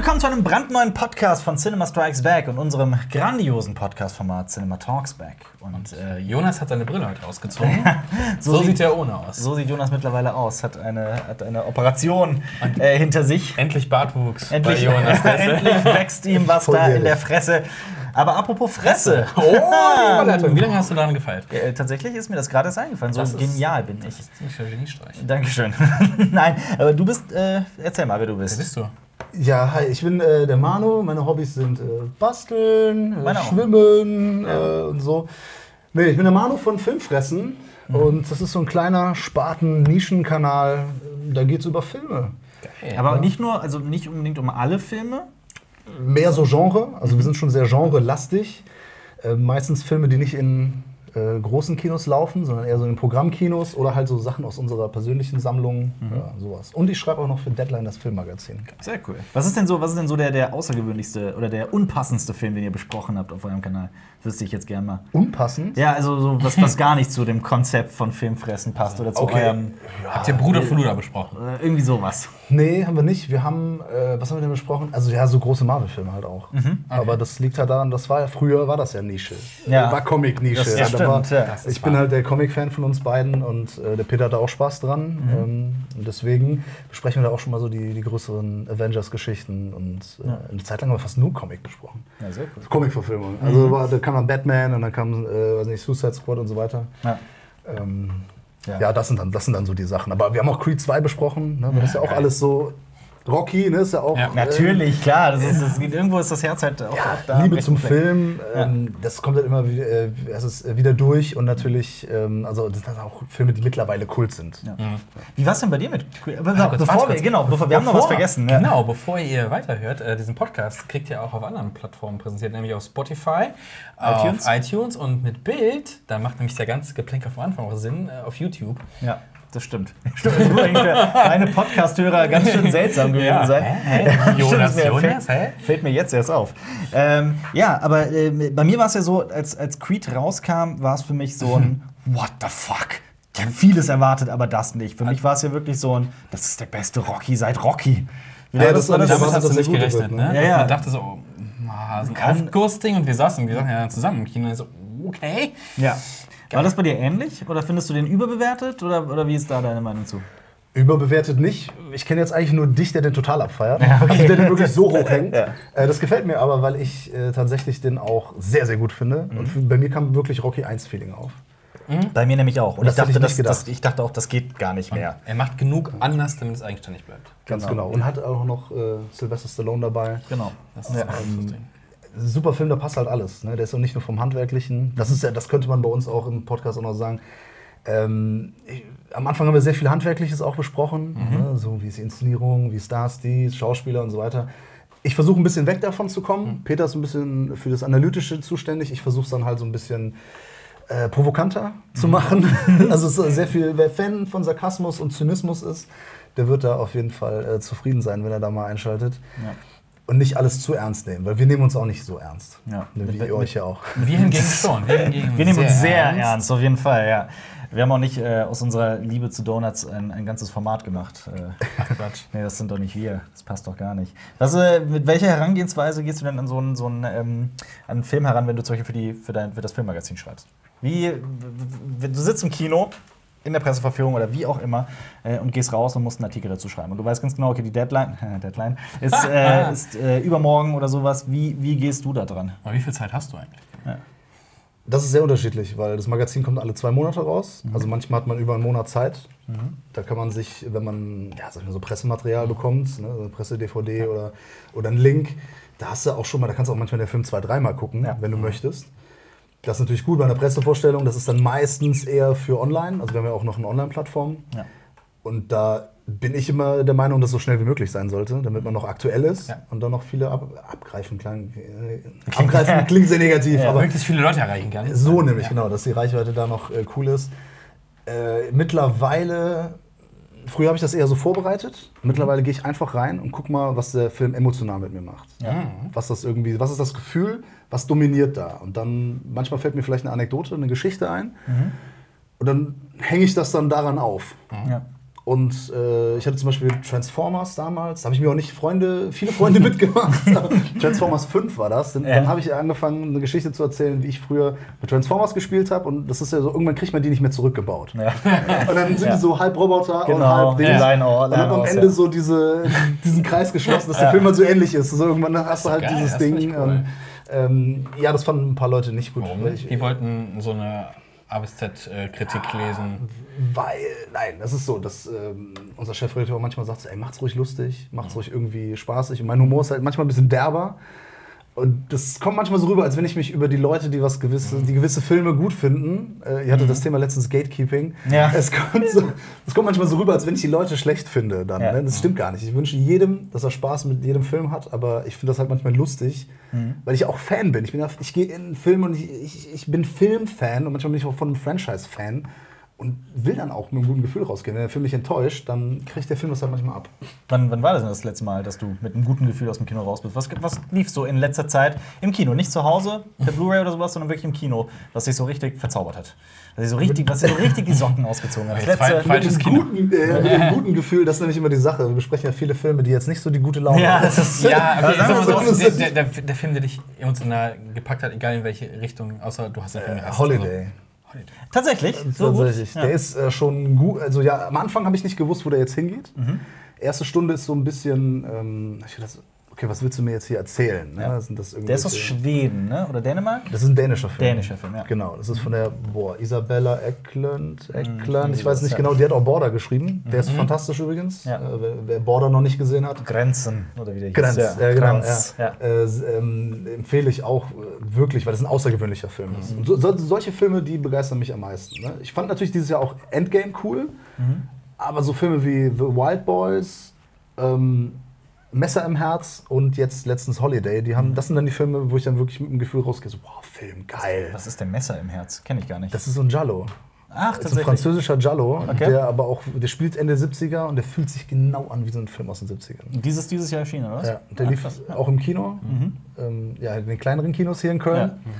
willkommen zu einem brandneuen Podcast von Cinema Strikes Back und unserem grandiosen Podcast-Format Cinema Talks Back. Und äh, Jonas hat seine Brille heute ausgezogen. so, so, sieht er ohne aus. So sieht Jonas mittlerweile aus. Hat eine, hat eine Operation äh, hinter sich. Endlich Bartwuchs endlich, bei Jonas. endlich wächst ihm was da in der Fresse. Aber apropos Fresse. Oh, Überleitung. Wie lange hast du daran gefeilt? Ja, tatsächlich ist mir das gerade erst eingefallen. So genial bin ich. Das ist ziemlich Geniestreich. Dankeschön. Nein, aber du bist, äh, erzähl mal, wer du bist. Wer bist du? Ja, hi, ich bin äh, der Manu. Meine Hobbys sind äh, Basteln, äh, Schwimmen ja. und so. Nee, ich bin der Manu von Filmfressen. Mhm. Und das ist so ein kleiner Spaten-Nischenkanal. Da geht es über Filme. Geil, aber ja. nicht nur, also nicht unbedingt um alle Filme, mehr so Genre. Also wir sind schon sehr genrelastig. Äh, meistens Filme, die nicht in äh, großen Kinos laufen, sondern eher so in Programmkinos oder halt so Sachen aus unserer persönlichen Sammlung, mhm. ja, sowas. Und ich schreibe auch noch für Deadline das Filmmagazin. Sehr cool. Was ist denn so, was ist denn so der, der außergewöhnlichste oder der unpassendste Film, den ihr besprochen habt auf eurem Kanal? Wüsste ich jetzt gerne mal. Unpassend? Ja, also so was, was gar nicht zu dem Konzept von Filmfressen passt oder zu okay. eurem. Ja, Habt ihr Bruder von Luda besprochen? Oder irgendwie sowas. Nee, haben wir nicht. Wir haben, äh, was haben wir denn besprochen? Also ja, so große Marvel-Filme halt auch. Mhm. Okay. Aber das liegt halt daran, das war ja früher war das ja Nische. Ja. War Comic-Nische. Ja, stimmt, war, ja. Ich bin halt der Comic-Fan von uns beiden und äh, der Peter hat da auch Spaß dran. Mhm. Ähm, und deswegen besprechen wir da auch schon mal so die, die größeren Avengers-Geschichten. Und äh, ja. eine Zeit lang haben wir fast nur Comic besprochen. Ja, sehr cool. Comic-Verfilmung. Also mhm. war, da kam dann Batman und dann kam äh, weiß nicht, Suicide Squad und so weiter. Ja. Ähm, ja. ja, das, sind dann, das sind dann so die Sachen. Aber wir haben auch Creed 2 besprochen. Ne? Das ist ja auch alles so Rocky, ne, ist ja auch. Ja, äh, natürlich, klar. Das ist, das geht, irgendwo ist das Herz halt auch, ja, auch da. Liebe zum Film, ähm, ja. das kommt halt immer wieder, äh, es ist äh, wieder durch und natürlich, ähm, also das sind auch Filme, die mittlerweile Kult sind. Ja. Mhm. Wie war es denn bei dir mit? Aber ja, bevor wir, genau, bevor, wir haben noch was vergessen. Genau, bevor ihr weiterhört, äh, diesen Podcast kriegt ihr auch auf anderen Plattformen präsentiert, nämlich auf Spotify, iTunes. auf iTunes und mit Bild. Da macht nämlich der ganze Geplänkel vom Anfang auch Sinn äh, auf YouTube. Ja das stimmt. Stimmt, das muss eigentlich für meine Podcast-Hörer ganz schön seltsam gewesen ja. sein. Hä? Hä? Jonas, mir, Jonas, fällt, hä? fällt mir jetzt erst auf. Ähm, ja, aber äh, bei mir war es ja so, als, als Creed rauskam, war es für mich so ein What the fuck? Ich habe vieles erwartet, aber das nicht. Für mich war es ja wirklich so ein, das ist der beste Rocky seit Rocky. Ja, ja das, das, das, damit hast du nicht gerechnet, ne? Ja, ja. Man dachte so, oh, so ein Aufgussding und wir saßen, wir saßen ja zusammen im Kino so, okay. Ja. War das bei dir ähnlich? Oder findest du den überbewertet? Oder, oder wie ist da deine Meinung zu? Überbewertet nicht. Ich kenne jetzt eigentlich nur dich, der den total abfeiert. Ja, okay. Also der den wirklich so hoch hängt. ja. äh, das gefällt mir aber, weil ich äh, tatsächlich den auch sehr, sehr gut finde. Mhm. Und bei mir kam wirklich Rocky 1-Feeling auf. Mhm. Bei mir nämlich auch. Und, Und ich, dachte, ich, das, das, ich dachte auch, das geht gar nicht mehr. Und er macht genug anders, damit es eigenständig bleibt. Ganz genau. genau. Und hat auch noch äh, Sylvester Stallone dabei. Genau. Das ist ja. ähm, super Film, da passt halt alles. Ne? Der ist auch nicht nur vom Handwerklichen. Das, ist ja, das könnte man bei uns auch im Podcast auch noch sagen. Ähm, ich, am Anfang haben wir sehr viel Handwerkliches auch besprochen, mhm. ne? so wie ist die Inszenierung, wie ist das, die Schauspieler und so weiter. Ich versuche ein bisschen weg davon zu kommen. Mhm. Peter ist ein bisschen für das Analytische zuständig. Ich versuche es dann halt so ein bisschen äh, provokanter mhm. zu machen. also sehr viel, wer Fan von Sarkasmus und Zynismus ist, der wird da auf jeden Fall äh, zufrieden sein, wenn er da mal einschaltet. Ja und nicht alles zu ernst nehmen, weil wir nehmen uns auch nicht so ernst. Ja. Wie ihr euch ja auch. Wir hingegen schon. Wir, hingegen wir nehmen uns sehr ernst. ernst, auf jeden Fall, ja. Wir haben auch nicht äh, aus unserer Liebe zu Donuts ein, ein ganzes Format gemacht. Äh, Ach Quatsch. nee, das sind doch nicht wir. Das passt doch gar nicht. Was, äh, mit welcher Herangehensweise gehst du denn an so einen, so einen, ähm, einen Film heran, wenn du zum Beispiel für, die, für, dein, für das Filmmagazin schreibst? Wie, du sitzt im Kino in der Presseverführung oder wie auch immer äh, und gehst raus und musst einen Artikel dazu schreiben. Und du weißt ganz genau, okay, die Deadline, Deadline ist, äh, ist äh, übermorgen oder sowas. Wie, wie gehst du da dran? Aber wie viel Zeit hast du eigentlich? Ja. Das ist sehr unterschiedlich, weil das Magazin kommt alle zwei Monate raus. Mhm. Also manchmal hat man über einen Monat Zeit. Mhm. Da kann man sich, wenn man ja, sag ich mal, so Pressematerial bekommt, ne, Presse-DVD ja. oder, oder einen Link, da hast du auch schon mal, da kannst du auch manchmal den Film zwei, dreimal gucken, ja. wenn du mhm. möchtest. Das ist natürlich gut bei einer Pressevorstellung. Das ist dann meistens eher für online. Also wir haben ja auch noch eine Online-Plattform. Ja. Und da bin ich immer der Meinung, dass es so schnell wie möglich sein sollte, damit man noch aktuell ist ja. und dann noch viele ab, abgreifen klang, äh, abgreifen klingt sehr negativ, ja, aber möglichst viele Leute erreichen kann. So nämlich ja. genau, dass die Reichweite da noch äh, cool ist. Äh, mittlerweile, früher habe ich das eher so vorbereitet. Mittlerweile gehe ich einfach rein und guck mal, was der Film emotional mit mir macht. Was das irgendwie, was ist das Gefühl? was dominiert da? Und dann, manchmal fällt mir vielleicht eine Anekdote, eine Geschichte ein. Mhm. Und dann hänge ich das dann daran auf. Ja. Und äh, ich hatte zum Beispiel Transformers damals, da habe ich mir auch nicht Freunde, viele Freunde mitgemacht. Transformers 5 war das. Dann, Ja. dann habe ich angefangen, eine Geschichte zu erzählen, wie ich früher mit Transformers gespielt habe. Und das ist ja so, irgendwann kriegt man die nicht mehr zurückgebaut. Ja. Und dann sind Ja. die so halb Roboter und Genau, halb Dings. ja. Line out, und dann line am Ende so diese, diesen Kreis geschlossen, dass der. Film halt so ähnlich ist. So irgendwann hast du halt geil, dieses Ding. cool. Und, ähm, ja, das fanden ein paar Leute nicht gut. Warum? Ich- Die wollten so eine A bis Z-Kritik lesen. Weil, nein, das ist so, dass ähm, unser Chefredakteur manchmal sagt, so, ey, macht's ruhig lustig, macht's ruhig irgendwie spaßig. Und mein Humor ist halt manchmal ein bisschen derber. Und das kommt manchmal so rüber, als wenn ich mich über die Leute, die was gewisse, die gewisse Filme gut finden, äh, ihr hattet das Thema letztens Gatekeeping. Ja. Es kommt, so, es kommt manchmal so rüber, als wenn ich die Leute schlecht finde. Dann, Ja. ne? Das stimmt gar nicht. Ich wünsche jedem, dass er Spaß mit jedem Film hat, aber ich finde das halt manchmal lustig, weil ich auch Fan bin. Ich, bin ich gehe in einen Film und ich, ich, ich bin Filmfan und manchmal bin ich auch von einem Franchise-Fan und will dann auch mit einem guten Gefühl rausgehen. Wenn der Film mich enttäuscht, dann kriegt der Film das halt manchmal ab. Wann, wann war das denn das letzte Mal, dass du mit einem guten Gefühl aus dem Kino raus bist? Was, was lief so in letzter Zeit im Kino? Nicht zu Hause, per Blu-ray oder sowas, sondern wirklich im Kino, was dich so richtig verzaubert hat. Was dich so richtig, was dir so richtig die Socken ausgezogen hat. Das letzte, Falsches mit, Kino. einem guten, äh, mit einem guten Gefühl, das ist nämlich immer die Sache. Wir besprechen ja viele Filme, die jetzt nicht so die gute Laune ja, haben. das ist, Ja, okay, sagen wir sag mal so, so, der, der, der, Film, der dich emotional gepackt hat, egal in welche Richtung, außer du hast den Film gehasst. Holiday. Also, Holiday. Tatsächlich? So gut? Tatsächlich. Ja. Der ist äh, schon gut. Also ja, am Anfang habe ich nicht gewusst, wo der jetzt hingeht. Mhm. Erste Stunde ist so ein bisschen. Ähm, ich dachte, okay, was willst du mir jetzt hier erzählen? Ne? Ja. Sind das Der ist aus Schweden, ne? Oder Dänemark? Das ist ein dänischer Film. Dänischer Film, ja. Genau, das ist von der boah, Isabella Eklund. Eklund, ich irgendwie weiß nicht genau, die hat auch Border geschrieben. Der ist fantastisch übrigens. Ja. Äh, wer, wer Border noch nicht gesehen hat. Grenzen, oder wie der hieß. Grenz, ja. genau. Grenz, Ja. Äh, ähm, empfehle ich auch äh, wirklich, weil das ein außergewöhnlicher Film ist. Und so, so, solche Filme, die begeistern mich am meisten. Ne? Ich fand natürlich dieses Jahr auch Endgame cool, aber so Filme wie The Wild Boys, ähm, Messer im Herz und jetzt letztens Holiday, die haben, das sind dann die Filme, wo ich dann wirklich mit dem Gefühl rausgehe, so, wow, Film, geil. Was ist der Messer im Herz? Kenne ich gar nicht. Das ist so ein Giallo. Ach, Das ist ein französischer Giallo, Okay. der aber auch, der spielt Ende 70er und der fühlt sich genau an wie so ein Film aus den 70ern. Dieses, dieses Jahr erschienen, oder was? Ja, der Ah, lief krass. auch im Kino. Ähm, ja, in den kleineren Kinos hier in Köln. Ja.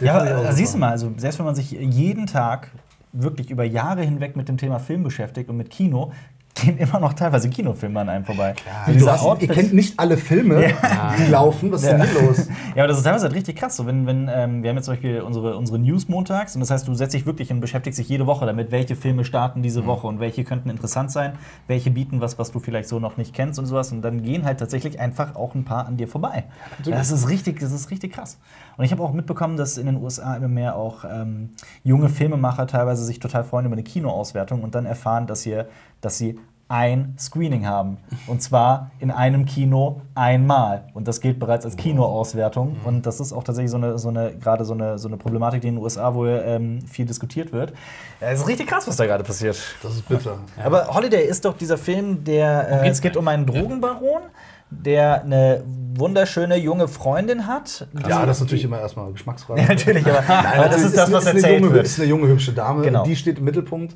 Den Ja, siehst du mal, also selbst wenn man sich jeden Tag wirklich über Jahre hinweg mit dem Thema Film beschäftigt und mit Kino, gehen immer noch teilweise Kinofilme an einem vorbei. Dieser hast, ihr kennt nicht alle Filme, die laufen. Was ist denn hier los? Ja, aber das ist teilweise halt richtig krass. So, wenn, wenn, ähm, wir haben jetzt zum Beispiel unsere, unsere News montags und das heißt, du setzt dich wirklich und beschäftigst dich jede Woche damit, welche Filme starten diese Mhm. Woche und welche könnten interessant sein, welche bieten was, was du vielleicht so noch nicht kennst und sowas. Und dann gehen halt tatsächlich einfach auch ein paar an dir vorbei. Das ist richtig, das ist richtig krass. Und ich habe auch mitbekommen, dass in den USA immer mehr auch ähm, junge Filmemacher teilweise sich total freuen über eine Kinoauswertung und dann erfahren, dass, hier, dass sie ein Screening haben. Und zwar in einem Kino einmal. Und das gilt bereits als Kinoauswertung. Und das ist auch tatsächlich so eine, so eine gerade so eine, so eine Problematik, die in den USA wohl ähm, viel diskutiert wird. Ja, Es ist richtig krass, was da gerade passiert. Das ist bitter. Aber Holiday ist doch dieser Film, der äh, es geht um einen Drogenbaron, der eine wunderschöne junge Freundin hat. Ja, das ist natürlich immer erstmal Geschmacksfrage. Ja, natürlich, aber, aber das ist das, was eine erzählt junge, wird. ist eine junge, hübsche Dame. Genau. Die steht im Mittelpunkt.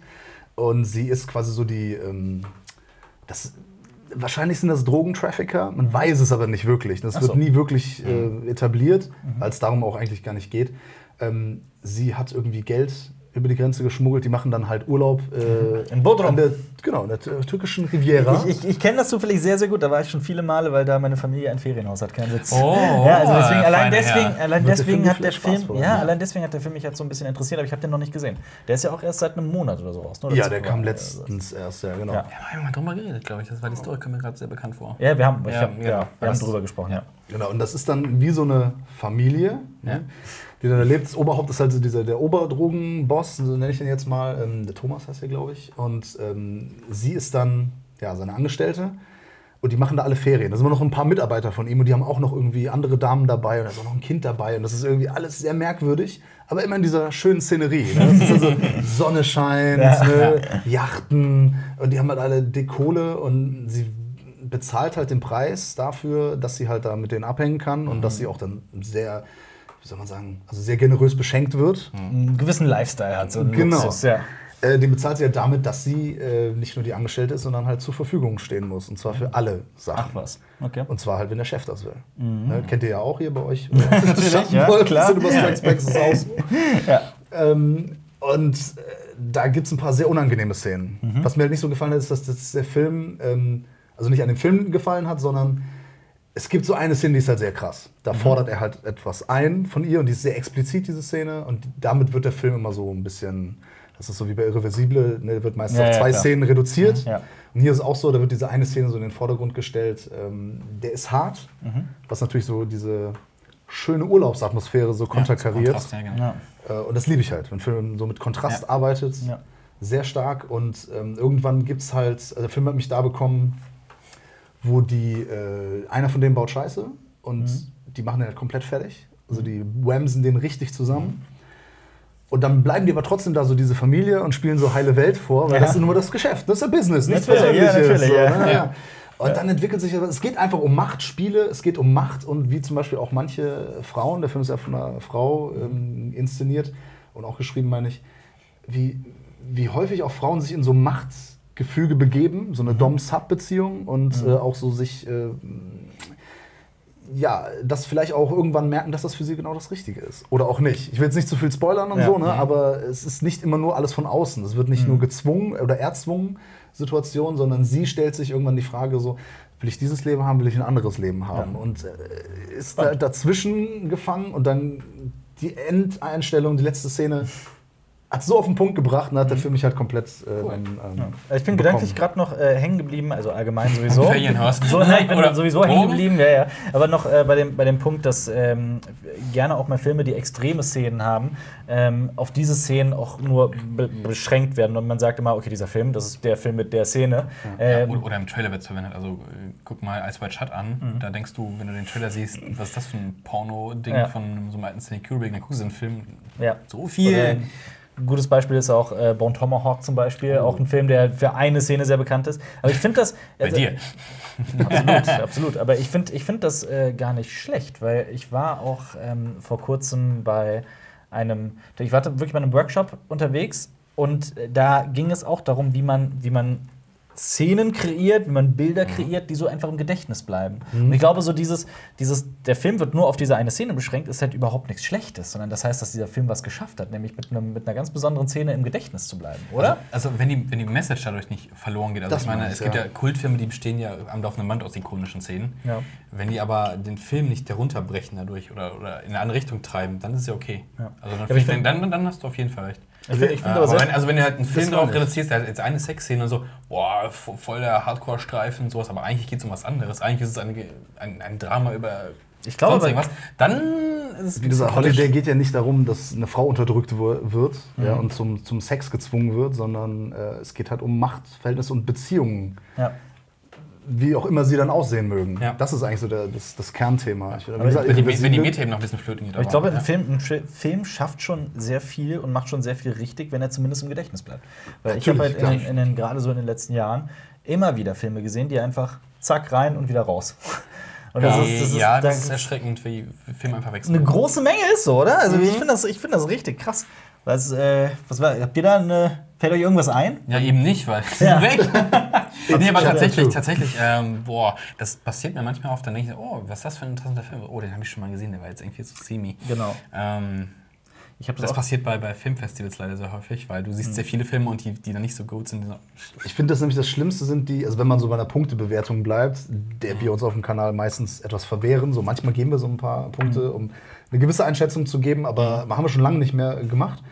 Und sie ist quasi so die. Ähm, das, wahrscheinlich sind das Drogentrafficker. Man weiß es aber nicht wirklich. Das Ach wird so. nie wirklich äh, etabliert, weil es darum auch eigentlich gar nicht geht. Ähm, sie hat irgendwie Geld über die Grenze geschmuggelt. Die machen dann halt Urlaub äh, In Bodrum. der, genau, in der tür- türkischen Riviera. Ich, ich, ich kenne das zufällig sehr, sehr gut. Da war ich schon viele Male, weil da meine Familie ein Ferienhaus hat, keinen Witz. Oh, ja, also deswegen, allein deswegen, Herr. allein Wird der deswegen Film hat der Film, ja, ja. allein deswegen hat der Film mich jetzt so ein bisschen interessiert, aber ich habe den noch nicht gesehen. Der ist ja auch erst seit einem Monat oder so raus. ne? Oder ja, der kam letztens erst, ja, genau. Ja. Wir haben mal drüber geredet, glaube ich. Das war die Story, kommt mir gerade sehr bekannt vor. Ja, wir haben, ich Ja, hab, genau. ja, wir haben drüber gesprochen, ja. Genau, und das ist dann wie so eine Familie, ne, die dann erlebt. Das Oberhaupt ist halt so dieser, der Oberdrogenboss, so nenne ich ihn jetzt mal. Ähm, der Thomas heißt er, glaube ich. Und ähm, sie ist dann ja, seine Angestellte. Und die machen da alle Ferien. Da sind immer noch ein paar Mitarbeiter von ihm und die haben auch noch irgendwie andere Damen dabei und da ist auch noch ein Kind dabei. Und das ist irgendwie alles sehr merkwürdig, aber immer in dieser schönen Szenerie. Ne? Das ist also Sonne scheint, ne? Yachten und die haben halt alle Dekole und sie bezahlt halt den Preis dafür, dass sie halt da mit denen abhängen kann und dass sie auch dann sehr, wie soll man sagen, also sehr generös beschenkt wird. Einen gewissen Lifestyle hat, so Genau. Luxus, ja. Äh, den bezahlt sie ja damit, dass sie äh, nicht nur die Angestellte ist, sondern halt zur Verfügung stehen muss. Und zwar für alle Sachen. Ach was, okay. Und zwar halt, wenn der Chef das will. Ne, kennt ihr ja auch hier bei euch. ja, klar. Ja. Ähm, und äh, da gibt es ein paar sehr unangenehme Szenen. Mhm. Was mir halt nicht so gefallen hat, ist, dass, dass der Film, ähm, also nicht an dem Film gefallen hat, sondern es gibt so eine Szene, die ist halt sehr krass. Da mhm. fordert er halt etwas ein von ihr und die ist sehr explizit, diese Szene. Und damit wird der Film immer so ein bisschen, das ist so wie bei Irreversible, ne, wird meistens ja, auf zwei ja, Szenen reduziert. Ja. Und hier ist es auch so, da wird diese eine Szene so in den Vordergrund gestellt. Ähm, der ist hart, mhm. was natürlich so diese schöne Urlaubsatmosphäre so konterkariert. Ja, genau. Äh, und das liebe ich halt, wenn ein Film so mit Kontrast arbeitet. Sehr stark. Und ähm, irgendwann gibt es halt, also der Film hat mich da bekommen, wo die, äh, einer von denen baut Scheiße und mhm. die machen den halt komplett fertig. Also die whamsen den richtig zusammen. Mhm. Und dann bleiben die aber trotzdem da so diese Familie und spielen so heile Welt vor, weil ja. das ist nur das Geschäft, das ist ja Business, nichts Persönliches. So, ne? Und dann entwickelt sich, es geht einfach um Machtspiele, es geht um Macht und wie zum Beispiel auch manche Frauen, der Film ist ja von einer Frau ähm, inszeniert und auch geschrieben, meine ich, wie, wie häufig auch Frauen sich in so Macht Gefüge begeben, so eine mhm. Dom-Sub-Beziehung und mhm. äh, auch so sich, äh, ja, das vielleicht auch irgendwann merken, dass das für sie genau das Richtige ist. Oder auch nicht. Ich will jetzt nicht zu viel spoilern und ja. so, ne? aber es ist nicht immer nur alles von außen. Es wird nicht mhm. nur gezwungen oder erzwungen Situation, sondern sie stellt sich irgendwann die Frage so, will ich dieses Leben haben, will ich ein anderes Leben haben? Ja. Und äh, ist da, dazwischen gefangen und dann die Endeinstellung, die letzte Szene hat so auf den Punkt gebracht und hat der mhm. Film mich halt komplett äh, cool. ähm, ja. Ich bin bekommen. gedanklich gerade noch äh, hängen geblieben, also allgemein sowieso. so, nein, ich bin Oder sowieso hängen geblieben, ja, ja. Aber noch äh, bei, dem, bei dem Punkt, dass ähm, gerne auch mal Filme, die extreme Szenen haben, ähm, auf diese Szenen auch nur be beschränkt werden. Und man sagt immer, okay, dieser Film, das ist der Film mit der Szene. Ja. Ähm, oder im Trailer wird es verwendet. Also äh, guck mal Ice White Shut an. Mhm. Da denkst du, wenn du den Trailer siehst, was ist das für ein Porno-Ding ja. von so einem alten Stanley Kubrick, dann guckst du den Film ja. so viel. Oder ein gutes Beispiel ist auch äh, Bone Tomahawk zum Beispiel, oh. auch ein Film, der für eine Szene sehr bekannt ist. Aber ich finde das. Also, Bei dir. absolut, absolut. Aber ich finde ich find das äh, gar nicht schlecht, weil ich war auch ähm, vor kurzem bei einem, ich war wirklich bei einem Workshop unterwegs und äh, da ging es auch darum, wie man, wie man Szenen kreiert, wie man Bilder mhm. kreiert, die so einfach im Gedächtnis bleiben. Mhm. Und ich glaube, so dieses, dieses, der Film wird nur auf diese eine Szene beschränkt, ist halt überhaupt nichts Schlechtes, sondern das heißt, dass dieser Film was geschafft hat, nämlich mit, einem, mit einer ganz besonderen Szene im Gedächtnis zu bleiben, oder? Also, also wenn, die, wenn die Message dadurch nicht verloren geht. Also das ich meine, es gibt ja. ja Kultfilme, die bestehen ja am laufenden Band aus ikonischen Szenen. Ja. Wenn die aber den Film nicht herunterbrechen dadurch oder, oder in eine andere Richtung treiben, dann ist es ja okay. Ja. Also dann, ja, dann, dann hast du auf jeden Fall recht. Ich find, ich find äh, aber wenn, also wenn du halt einen Film darauf reduzierst, der hat jetzt eine Sexszene und so, boah, voll der Hardcore-Streifen und sowas, aber eigentlich geht es um was anderes. Eigentlich ist es eine, ein, ein Drama über ich glaube, irgendwas. Dann ist es Wie gesagt, Holiday geht ja nicht darum, dass eine Frau unterdrückt wird mhm. ja, und zum, zum Sex gezwungen wird, sondern äh, es geht halt um Machtverhältnisse und Beziehungen. Ja wie auch immer sie dann aussehen mögen. Ja. Das ist eigentlich so der, das, das Kernthema. Ich, gesagt, wenn, die, wenn die noch ein bisschen flöten geht. Ich glaube, ein, Film, ein Film schafft schon sehr viel und macht schon sehr viel richtig, wenn er zumindest im Gedächtnis bleibt. Weil Natürlich, ich habe halt in, in den, gerade so in den letzten Jahren immer wieder Filme gesehen, die einfach zack rein und wieder raus. Und das ja, ist, das ist, ja, das ist erschreckend, wie Filme einfach wechseln. Eine große Menge ist so, oder? Also mhm. ich finde das, find das richtig krass. Was, äh, was war, habt ihr da eine, fällt euch irgendwas ein? Ja, eben nicht, weil sie ja. sind weg. nee, aber tatsächlich, tatsächlich, ähm, boah, das passiert mir manchmal oft, dann denke ich, oh, was ist das für ein interessanter Film? Oh, den habe ich schon mal gesehen, der war jetzt irgendwie so semi. Genau. Ähm, ich das, das passiert bei, bei Filmfestivals leider sehr häufig, weil du siehst mhm. sehr viele Filme und die, die dann nicht so gut sind. Ich finde das nämlich das Schlimmste sind die, also wenn man so bei einer Punktebewertung bleibt, der mhm. wir uns auf dem Kanal meistens etwas verwehren. So manchmal geben wir so ein paar Punkte, mhm. um eine gewisse Einschätzung zu geben, aber mhm. haben wir schon lange nicht mehr gemacht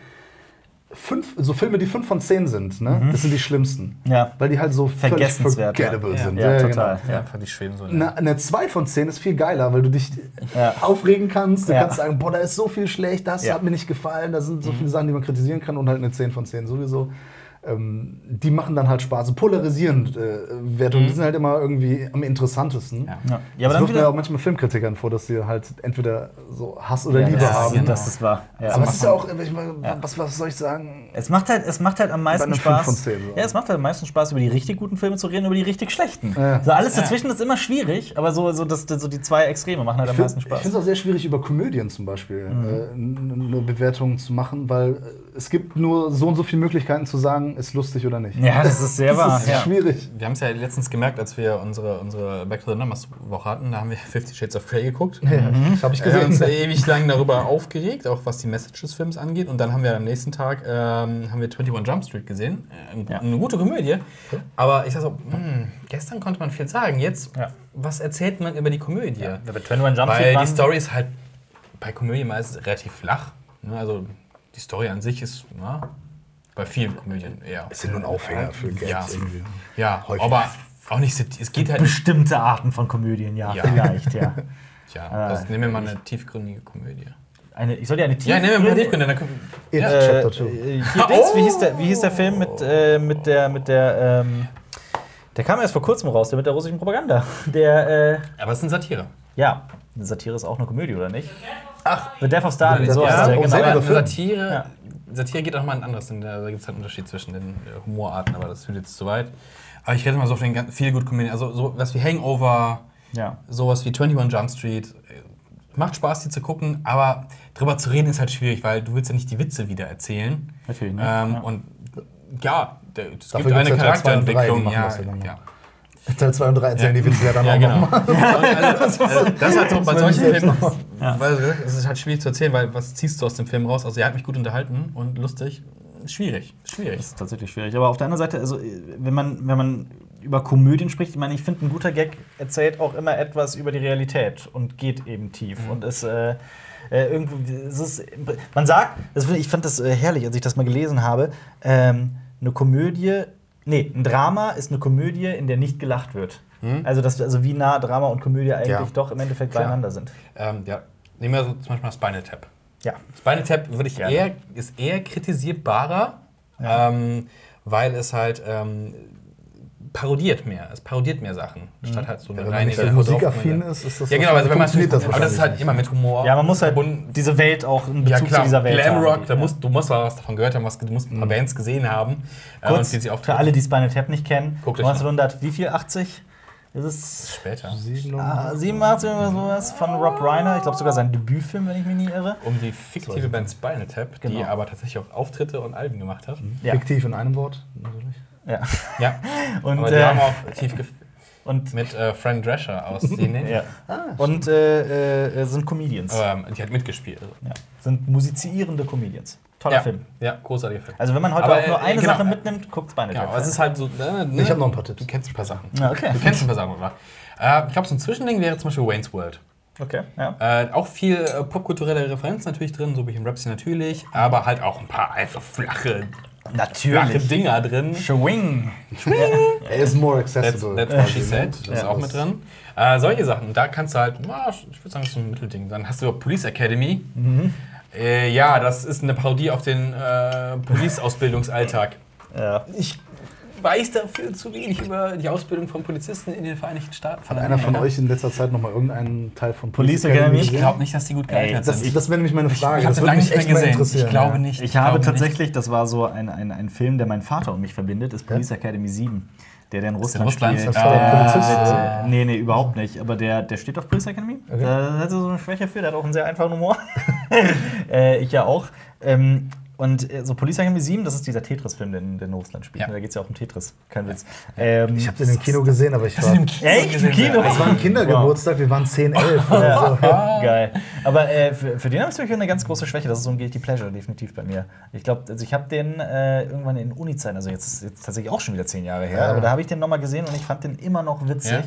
fünf, so Filme, die fünf von zehn sind, ne? Mhm. das sind die schlimmsten. Ja. Weil die halt so völlig forgettable ja. sind. Ja, ja, total. Genau. Ja. Einfach die schweben so. Eine, eine zwei von zehn ist viel geiler, weil du dich aufregen kannst. Du kannst sagen, boah, da ist so viel schlecht, das hat mir nicht gefallen, da sind so mhm. viele Sachen, die man kritisieren kann und halt eine zehn von zehn sowieso ähm, die machen dann halt Spaß. So polarisierend äh, Wertungen, mhm. die sind halt immer irgendwie am interessantesten. Ja. Ja. Ja, aber das wirft ja auch manchmal Filmkritikern vor, dass sie halt entweder so Hass oder ja, Liebe haben. Genau. Das ist wahr. Ja. Aber es ist ja auch, ich meine, was, was soll ich sagen? Es macht halt, es macht halt am meisten Spaß. Von 10, so. Ja, es macht halt am meisten Spaß, über die richtig guten Filme zu reden, über die richtig schlechten. Ja. So alles dazwischen ist immer schwierig, aber so, so, das, so die zwei Extreme machen halt am meisten Spaß. Ich finde es auch sehr schwierig, über Komödien zum Beispiel mhm. äh, eine Bewertung zu machen, weil es gibt nur so und so viele Möglichkeiten zu sagen, ist lustig oder nicht. Ja, das ist sehr wahr. Das ist ja. schwierig. Wir haben es ja letztens gemerkt, als wir unsere, unsere Back to the Numbers Woche hatten, da haben wir Fifty Shades of Grey geguckt. Ja, das habe ich Wir haben uns gesehen. ewig lang darüber aufgeregt, auch was die Message des Films angeht. Und dann haben wir am nächsten Tag ähm, haben wir 21 Jump Street gesehen. Äh, Ja. Eine gute Komödie. Aber ich sag so, hm, gestern konnte man viel sagen. Jetzt, Ja. was erzählt man über die Komödie? Ja, bei 21 Jump Weil Street die waren- Story ist halt bei Komödie meistens relativ flach. Ne? Also die Story an sich ist na, bei vielen Komödien eher. Ist ja nur ein Aufhänger für Gags Ja. irgendwie. Ja, Häufig. aber auch nicht. Es geht halt. Bestimmte Arten von Komödien, ja, Ja. vielleicht, ja. Ja, Ah, also nehmen wir mal eine tiefgründige Komödie. Eine, ich soll dir eine Ja, nehmen wir mal eine tiefgründige. Dann können, It Ja. Äh, Chapter 2. äh, hier Dings, wie, hieß der, wie hieß der Film mit, äh, mit der, mit der, ähm, der kam erst vor kurzem raus, der mit der russischen Propaganda. Der, äh, aber es ist eine Satire. ja, eine Satire ist auch eine Komödie, oder nicht? Ach, The Death of Stalin, The so Death of heißt der, Stalin. genau. Der Film. Satire, Ja. Satire geht auch mal in anderes. denn Da gibt es halt einen Unterschied zwischen den äh, Humorarten, aber das führt jetzt zu weit. Aber ich rede mal so auf den viele gut Komödien. Also sowas wie Hangover, Ja. sowas wie 21 Jump Street. Äh, Macht Spaß, die zu gucken, aber drüber zu reden ist halt schwierig, weil du willst ja nicht die Witze wieder erzählen. Natürlich, ne? Ähm, Ja. Und ja, es Dafür gibt eine ja drei, Charakterentwicklung. machen Ja, das ja. Teil 2 und 3 erzählen Ja. die Witze ja dann Ja, auch genau. noch. also, also, das ist halt so bei solchen nicht Filmen. Weil es ist halt schwierig zu erzählen, weil was ziehst du aus dem Film raus? Also, er hat mich gut unterhalten und lustig. Schwierig. Schwierig. Das ist tatsächlich schwierig. Aber auf der anderen Seite, also, wenn, man, wenn man über Komödien spricht, ich meine, ich finde, ein guter Gag erzählt auch immer etwas über die Realität und geht eben tief. Und es. Äh, äh, irgendwie, es ist, man sagt, das, ich ich fand das äh, herrlich, als ich das mal gelesen habe. Ähm, eine Komödie, nee, ein Drama ist eine Komödie, in der nicht gelacht wird. Also, das, also wie nah Drama und Komödie eigentlich Ja. doch im Endeffekt Klar. beieinander sind. Ähm, ja. Nehmen wir so zum Beispiel mal Spinal Tap. Ja. Spinal Tap würde ich Gerne. eher, ist eher kritisierbarer, Ja. ähm, weil es halt ähm, parodiert mehr. Es parodiert mehr Sachen, statt halt so eine Wenn man reine nicht so musikaffin ist, ist das Ja, genau, also wenn man das aber das ist halt immer mit Humor. Ja, man muss halt diese Welt auch Ja Bezug klar, zu dieser Welt Glam haben. Da Ja. musst, du musst mal was davon gehört haben, was, du musst ein paar Bands gesehen haben äh, Kurz, sie für alle, die Spinal Tap nicht kennen, Guckt euch an. 1900, wie viel? 80? Ist es Später. nicht. ah, 87 oder sowas von Rob Reiner? Ich glaube sogar sein Debütfilm, wenn ich mich nie irre. Um die fiktive Band Spinal Tap, die Genau. aber tatsächlich auch Auftritte und Alben gemacht hat. Ja. Fiktiv in einem Wort, natürlich. Ja. Ja, Und, aber die äh, haben auch tief und, mit äh, Fran Drescher aus CNN. ja. und äh, äh, sind Comedians. Ähm, die hat mitgespielt. Also. Ja. Sind musizierende Comedians. Toller Ja, Film. ja, großartiger Film. Also wenn man heute Aber, auch nur äh, eine genau. Sache mitnimmt, guckt Spinal Genau, aber es ist halt so. Äh, ne? Ich habe noch ein paar Tipps. Du kennst ein paar Sachen. Ja, okay. Du kennst ein paar Sachen, oder? Äh, ich glaube, so ein Zwischending wäre zum Beispiel Wayne's World. Okay, ja. Äh, auch viel äh, popkulturelle Referenzen natürlich drin, so wie im Rhapsody natürlich, aber halt auch ein paar einfach flache, flache Natürlich. Dinger drin. Schwing. Er ist more That's, accessible. that's what she quasi, said. ne? Das ist Ja, auch mit drin. Äh, solche Sachen. Da kannst du halt, na, ich würde sagen, das ist so ein Mittelding. Dann hast du Police Academy. Mhm. Äh, ja, das ist eine Parodie auf den äh, Police-Ausbildungsalltag. Ja. Ich weiß dafür zu wenig über die Ausbildung von Polizisten in den Vereinigten Staaten. Hat einer von euch in letzter Zeit noch mal irgendeinen Teil von Police Academy? Ich glaube nicht, dass die gut geeignet Das, sind. das wäre nämlich meine Frage. ich habe das würde mich echt mal gesehen. interessieren. Ich glaube ja. nicht. Ich habe glaube tatsächlich, das war so ein, ein, ein Film, der mein Vater und mich verbindet, ist Police Academy 7. Der, der in Russland, Russland? spielt. Das oder? äh, nee, nee, überhaupt nicht. Aber der, der steht auf Police Academy. Da hat er so eine Schwäche für, der hat auch einen sehr einfachen Humor. äh, ich ja auch. Ähm, und äh, so Police Academy 7, das ist dieser Tetris-Film, der in Russland spielt. Ja. Da geht es ja auch um Tetris. Kein Witz. Ähm, Ich habe den im Kino gesehen, aber ich war. Echt? Im Kino? Es war ein Kindergeburtstag, wir waren 10, 11 oder Ja, so. geil. Aber äh, für, für den habe ich wirklich eine ganz große Schwäche. Das ist so ein Guilty Pleasure, definitiv bei mir. Ich glaube, also ich habe den äh, irgendwann in Uni-Zeiten, also jetzt ist jetzt tatsächlich auch schon wieder zehn Jahre her, Ja. aber da habe ich den nochmal gesehen und ich fand den immer noch witzig. Ja.